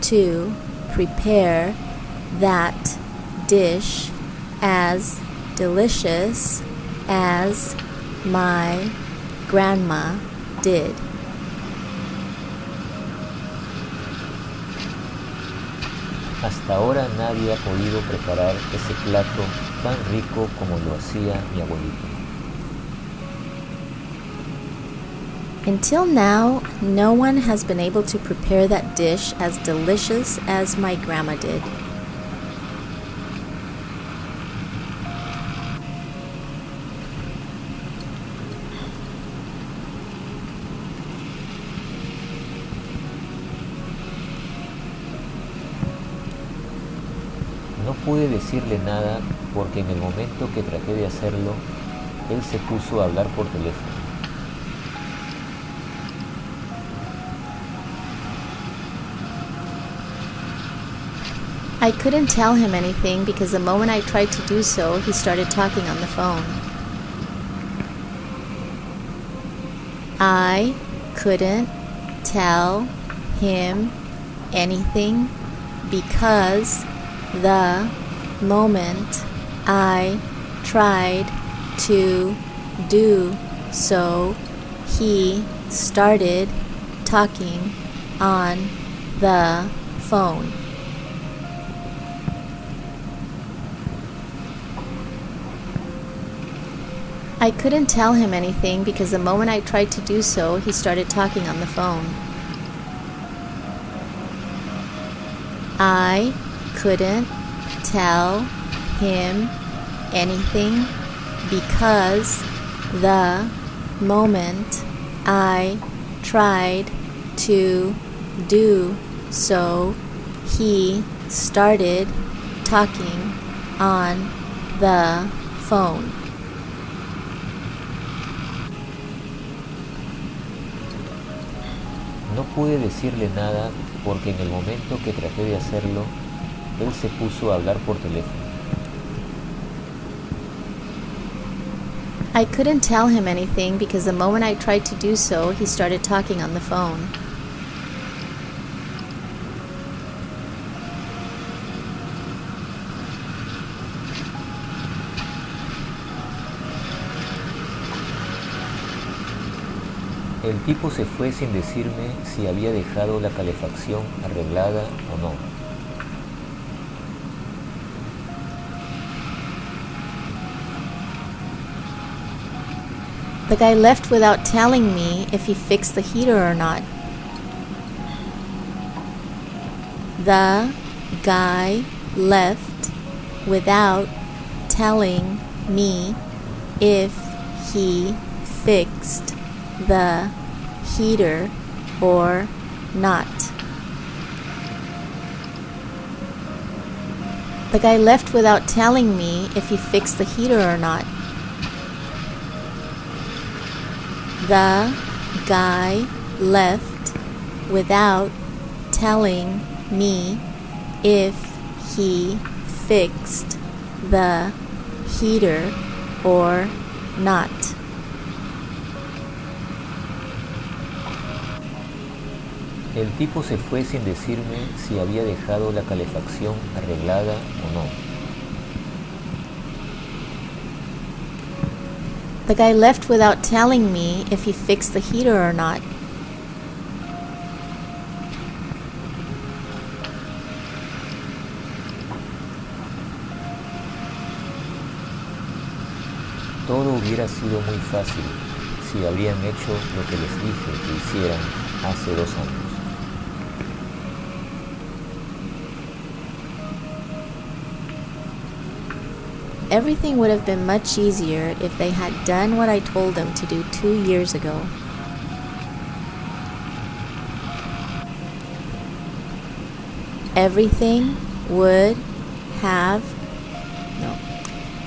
to prepare that dish as delicious as my grandma did. Hasta ahora nadie ha podido preparar ese plato tan rico como lo hacía mi abuelito. Until now, no one has been able to prepare that dish as delicious as my grandma did. Decirle nada porque en el momento que traté de hacerlo, él se puso a hablar por teléfono. I couldn't tell him anything because the moment I tried to do so, he started talking on the phone. I couldn't tell him anything because the moment I tried to do so, he started talking on the phone. I couldn't tell him anything because the moment I tried to do so, he started talking on the phone. I couldn't tell him anything because the moment I tried to do so, he started talking on the phone. No pude decirle nada porque en el momento que traté de hacerlo, él se puso a hablar por teléfono. I couldn't tell him anything because the moment I tried to do so, he started talking on the phone. El tipo se fue sin decirme si había dejado la calefacción arreglada o no. The guy left without telling me if he fixed the heater or not. The guy left without telling me if he fixed the heater or not. The guy left without telling me if he fixed the heater or not. The guy left without telling me if he fixed the heater or not. El tipo se fue sin decirme si había dejado la calefacción arreglada o no. The guy left without telling me if he fixed the heater or not. Todo hubiera sido muy fácil si habrían hecho lo que les dije que hicieran hace dos años. Everything would have been much easier if they had done what I told them to do two years ago. Everything would have, no,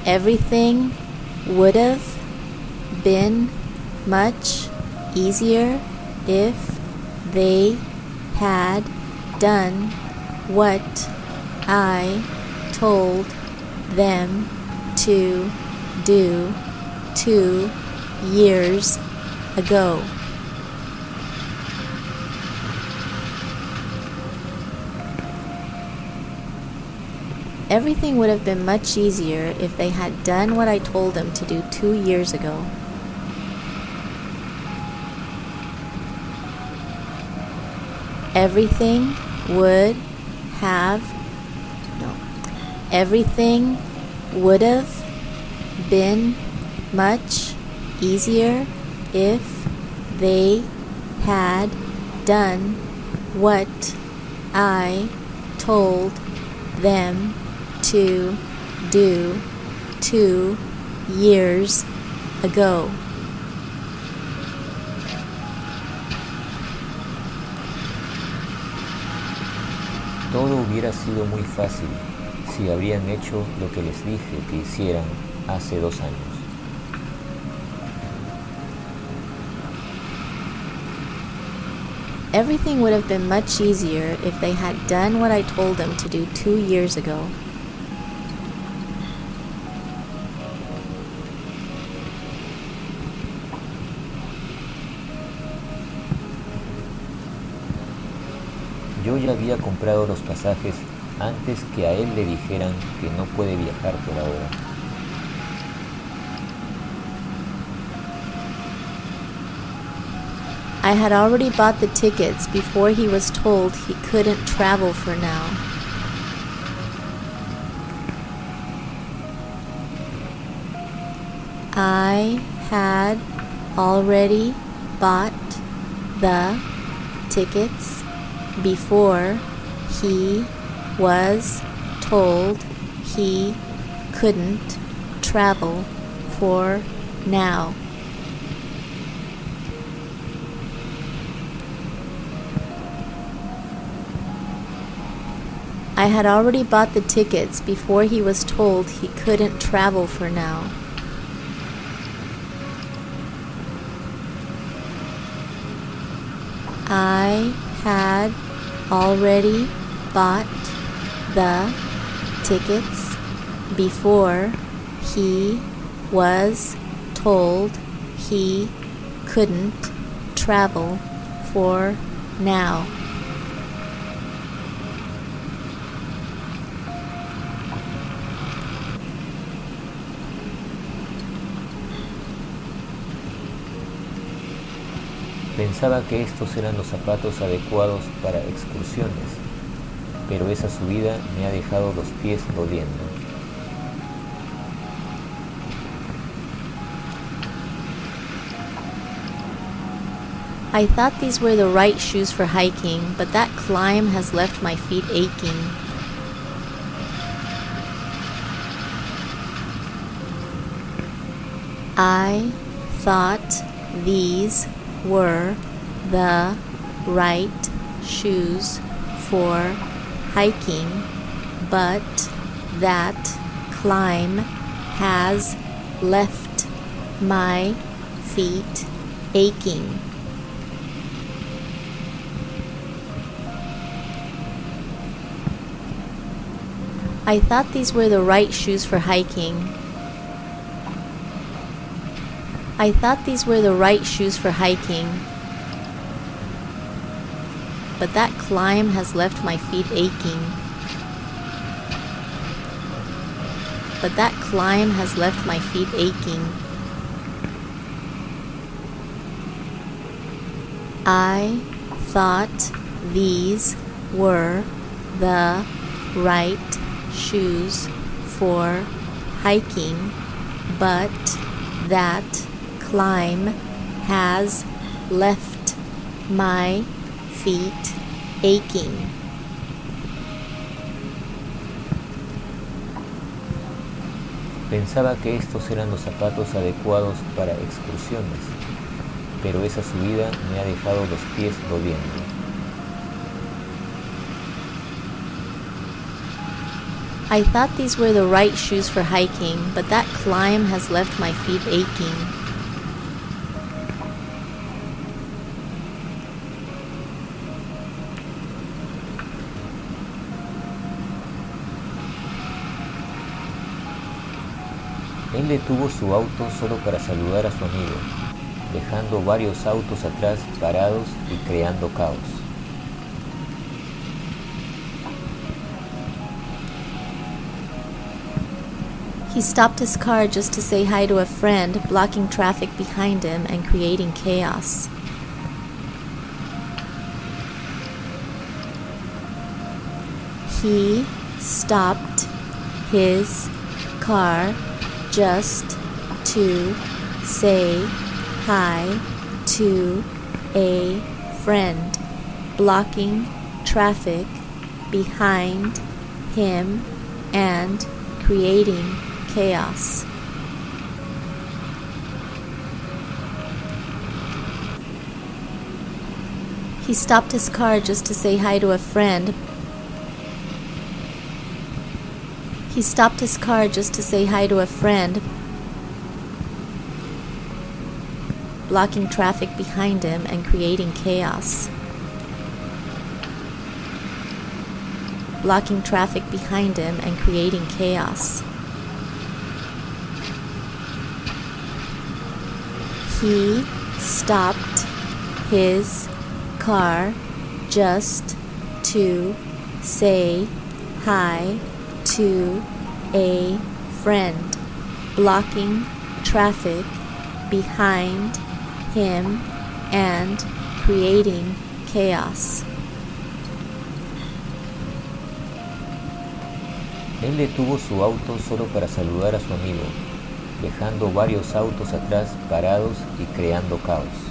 everything would have been much easier if they had done what I told them to do two years ago. Everything would have been much easier if they had done what I told them to do two years ago. Everything would have, no, everything would have been much easier if they had done what I told them to do two years ago. Todo hubiera sido muy fácil si habrían hecho lo que les dije que hicieran hace dos años. Everything would have been much easier if they had done what I told them to do two years ago. Yo ya había comprado los pasajes antes que a él le dijeran que no puede viajar por ahora. I had already bought the tickets before he was told he couldn't travel for now. I had already bought the tickets before he was told he couldn't travel for now. I had already bought the tickets before he was told he couldn't travel for now. I had already bought the tickets before he was told he couldn't travel for now. Pensaba que estos eran los zapatos adecuados para excursiones, pero esa subida me ha dejado los pies doliendo. I thought these were the right shoes for hiking, but that climb has left my feet aching. I thought these were the right shoes for hiking, but that climb has left my feet aching. I thought these were the right shoes for hiking. I thought these were the right shoes for hiking. But that climb has left my feet aching. But that climb has left my feet aching. I thought these were the right shoes for hiking, but that climb has left my feet aching. Pensaba que estos eran los zapatos adecuados para excursiones, pero esa subida me ha dejado los pies doliendo. I thought these were the right shoes for hiking, but that climb has left my feet aching. Detuvo su auto solo para saludar a su amigo, dejando varios autos atrás parados y creando caos. He stopped his car just to say hi to a friend, blocking traffic behind him and creating chaos. He stopped his car just to say hi to a friend, blocking traffic behind him and creating chaos. He stopped his car just to say hi to a friend. He stopped his car just to say hi to a friend, blocking traffic behind him and creating chaos. Blocking traffic behind him and creating chaos. He stopped his car just to say hi to a friend, blocking traffic behind him and creating chaos. Él detuvo su auto solo para saludar a su amigo, dejando varios autos atrás parados y creando caos.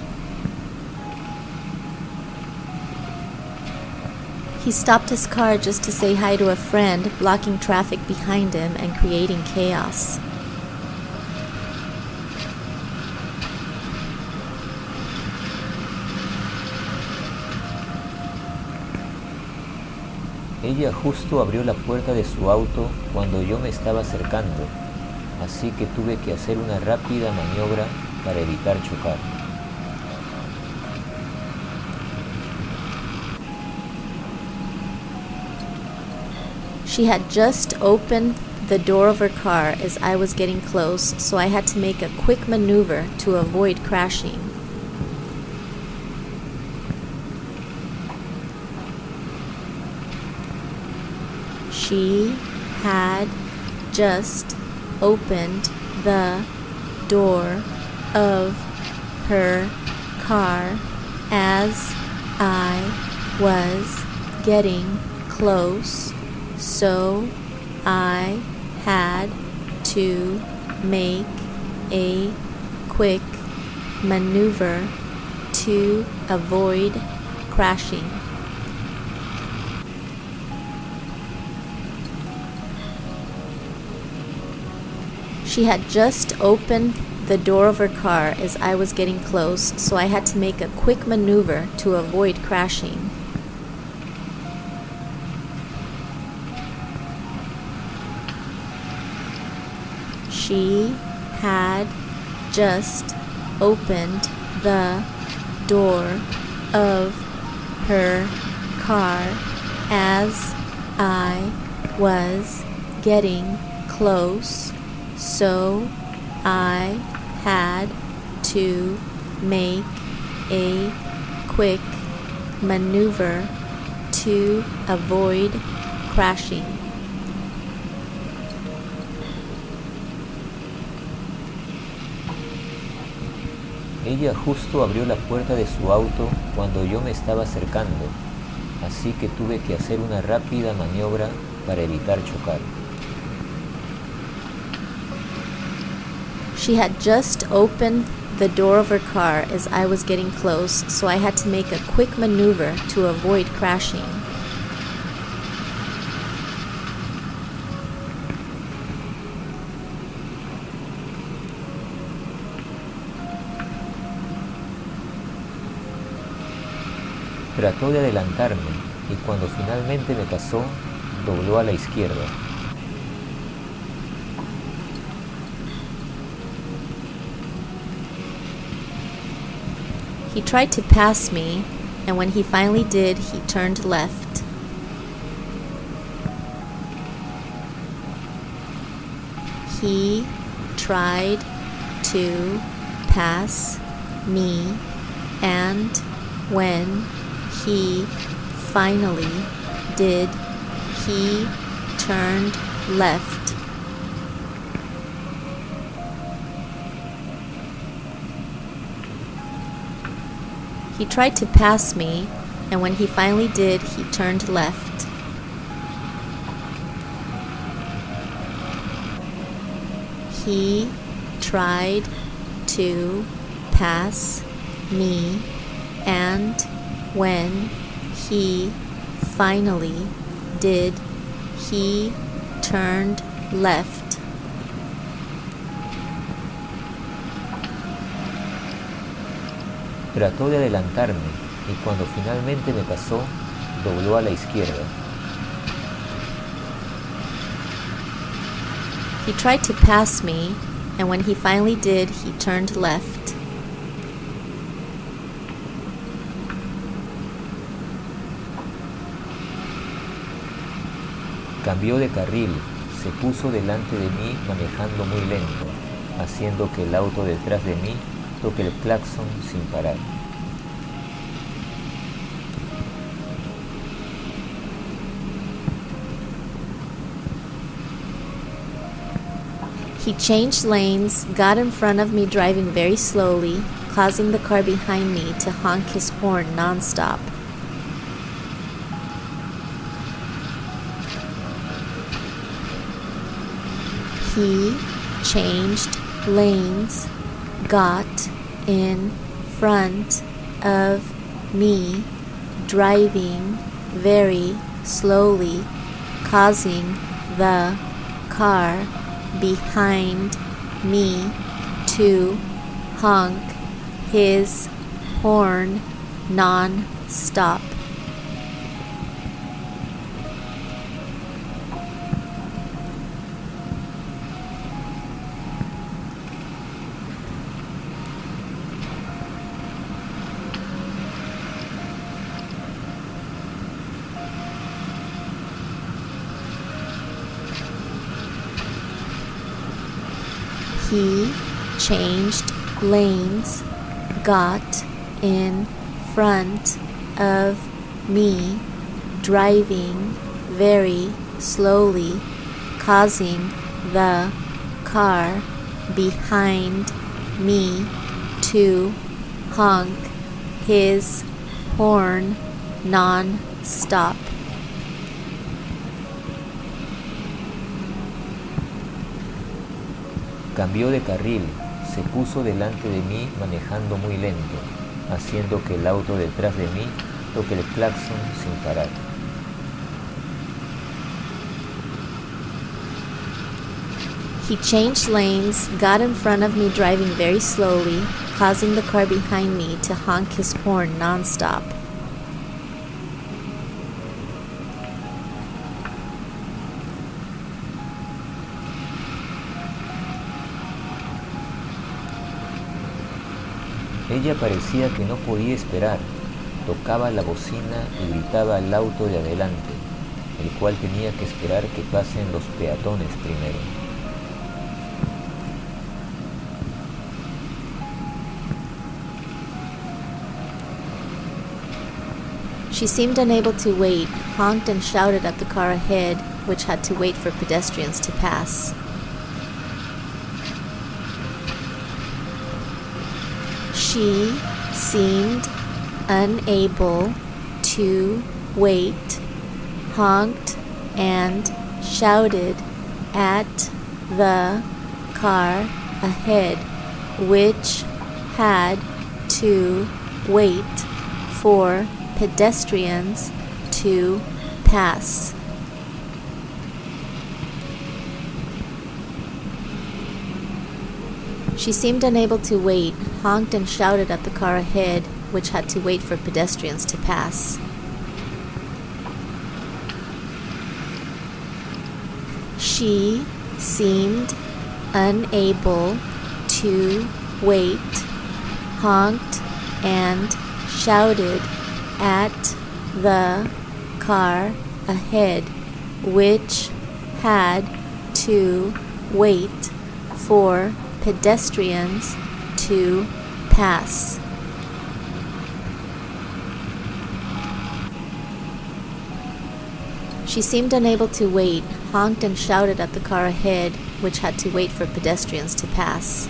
He stopped his car just to say hi to a friend, blocking traffic behind him and creating chaos. Ella justo abrió la puerta de su auto cuando yo me estaba acercando, así que tuve que hacer una rápida maniobra para evitar chocar. She had just opened the door of her car as I was getting close, so I had to make a quick maneuver to avoid crashing. She had just opened the door of her car as I was getting close, so I had to make a quick maneuver to avoid crashing. She had just opened the door of her car as I was getting close, so I had to make a quick maneuver to avoid crashing. She had just opened the door of her car as I was getting close, so I had to make a quick maneuver to avoid crashing. Ella justo abrió la puerta de su auto cuando yo me estaba acercando, así que tuve que hacer una rápida maniobra para evitar chocar. She had just opened the door of her car as I was getting close, so I had to make a quick maneuver to avoid crashing. Trató de adelantarme y cuando finalmente me pasó, dobló a la izquierda. He tried to pass me, and when he finally did, he turned left. He tried to pass me, and when he finally did, he turned left. He tried to pass me, and when he finally did, he turned left. He tried to pass me, and when he finally did, he turned left. Trató de adelantarme y cuando finalmente me pasó, dobló a la izquierda. He tried to pass me, and when he finally did, he turned left. Cambió de carril, se puso delante de mí manejando muy lento, haciendo que el auto detrás de mí toque el claxon sin parar. He changed lanes, got in front of me driving very slowly, causing the car behind me to honk his horn nonstop. He changed lanes, got in front of me driving very slowly, causing the car behind me to honk his horn non stop. Changed lanes, got in front of me, driving very slowly, causing the car behind me to honk his horn non stop. Cambió de carril, se puso delante de mí manejando muy lento, haciendo que el auto detrás de mí toque el claxon sin parar. He changed lanes, got in front of me driving very slowly, causing the car behind me to honk his horn nonstop. Ella parecía que no podía esperar, tocaba la bocina y gritaba al auto de adelante, el cual tenía que esperar que pasen los peatones primero. She seemed unable to wait, honked and shouted at the car ahead, which had to wait for pedestrians to pass. She seemed unable to wait, honked and shouted at the car ahead, which had to wait for pedestrians to pass. She seemed unable to wait, honked and shouted at the car ahead, which had to wait for pedestrians to pass. She seemed unable to wait, honked and shouted at the car ahead, which had to wait for pedestrians to pass. She seemed unable to wait, honked and shouted at the car ahead, which had to wait for pedestrians to pass.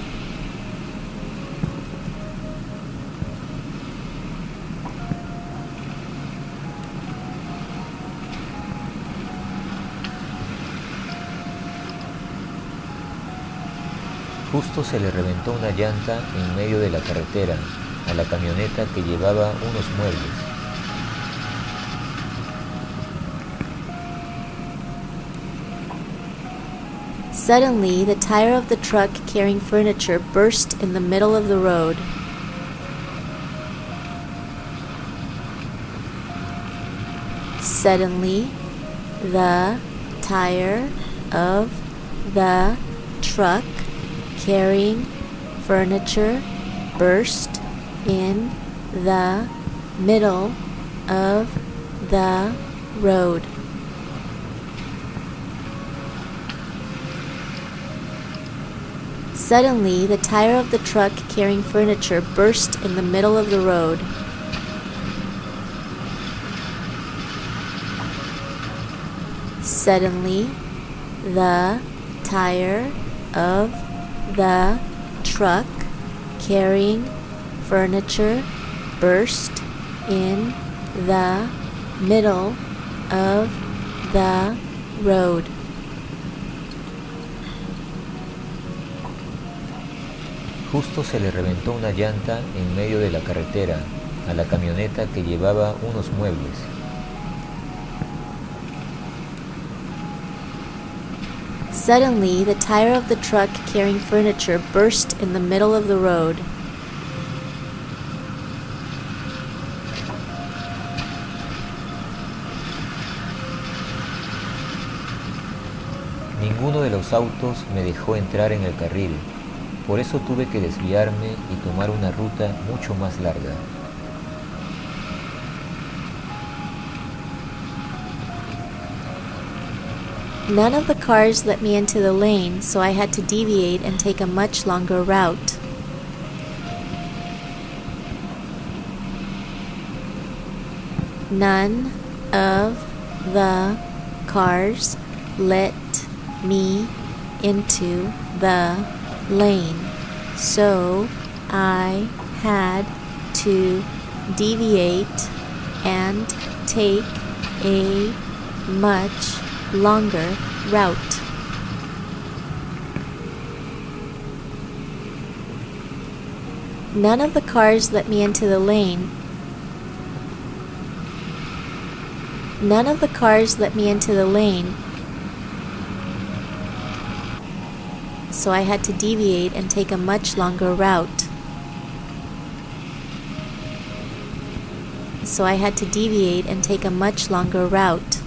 Justo se le reventó una llanta en medio de la carretera a la camioneta que llevaba unos muebles. Suddenly, the tire of the truck carrying furniture burst in the middle of the road. Suddenly, the tire of the truck carrying furniture burst in the middle of the road. Suddenly, the tire of the truck carrying furniture burst in the middle of the road. Suddenly, the tire of the truck carrying furniture burst in the middle of the road. Justo se le reventó una llanta en medio de la carretera a la camioneta que llevaba unos muebles. Suddenly, the tire of the truck carrying furniture burst in the middle of the road. Ninguno de los autos me dejó entrar en el carril, por eso tuve que desviarme y tomar una ruta mucho más larga. None of the cars let me into the lane, so I had to deviate and take a much longer route. None of the cars let me into the lane, so I had to deviate and take a much longer route. None of the cars let me into the lane. None of the cars let me into the lane, so I had to deviate and take a much longer route. So I had to deviate and take a much longer route.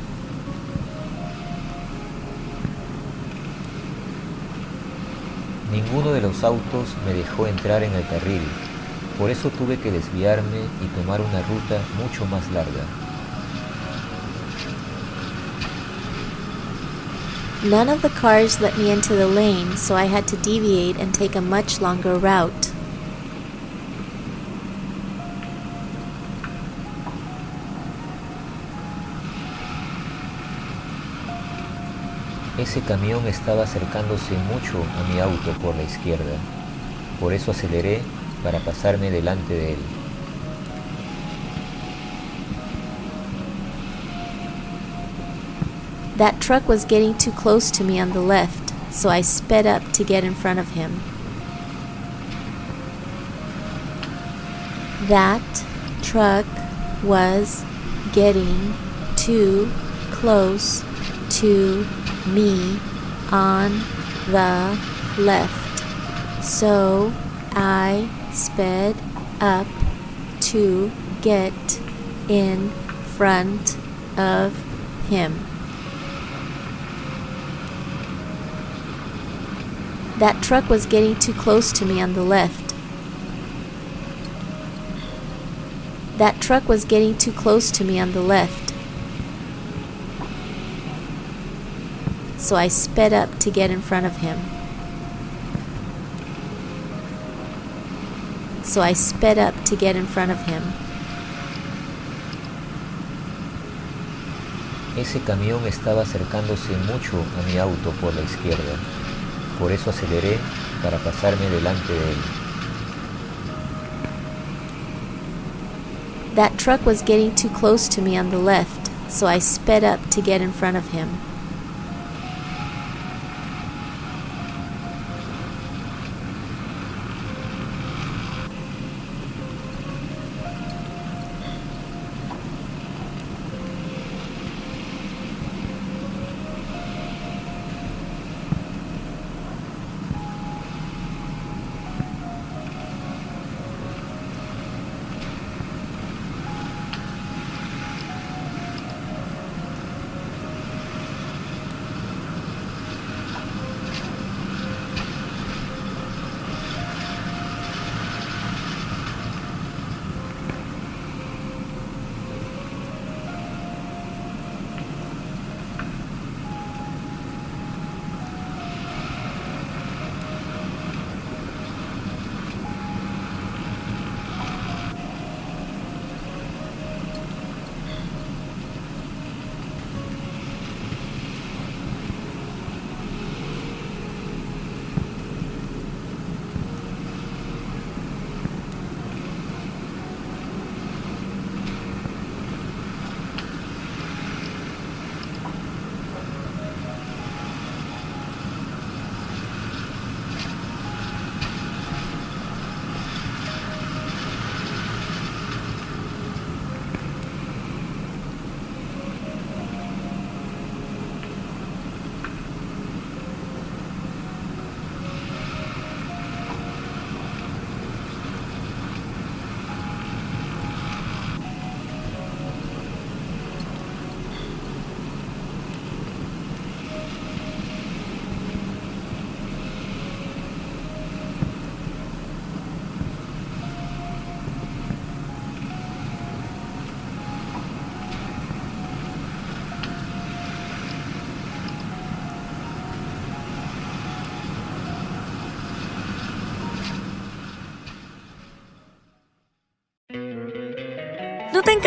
De los autos me dejó entrar en el carril, por eso tuve que desviarme y tomar una ruta mucho más larga. None of the cars let me into the lane, so I had to deviate and take a much longer route. Ese camión estaba acercándose mucho a mi auto por la izquierda, por eso aceleré para pasarme delante de él. That truck was getting too close to me on the left, so I sped up to get in front of him. That truck was getting too close to me on the left, So I sped up to get in front of him. That truck was getting too close to me on the left. That truck was getting too close to me on the left. So I sped up to get in front of him. So I sped up to get in front of him. Ese camión estaba acercándose mucho a mi auto por la izquierda. Por eso aceleré para pasarme delante de él. That truck was getting too close to me on the left, so I sped up to get in front of him.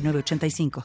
8985.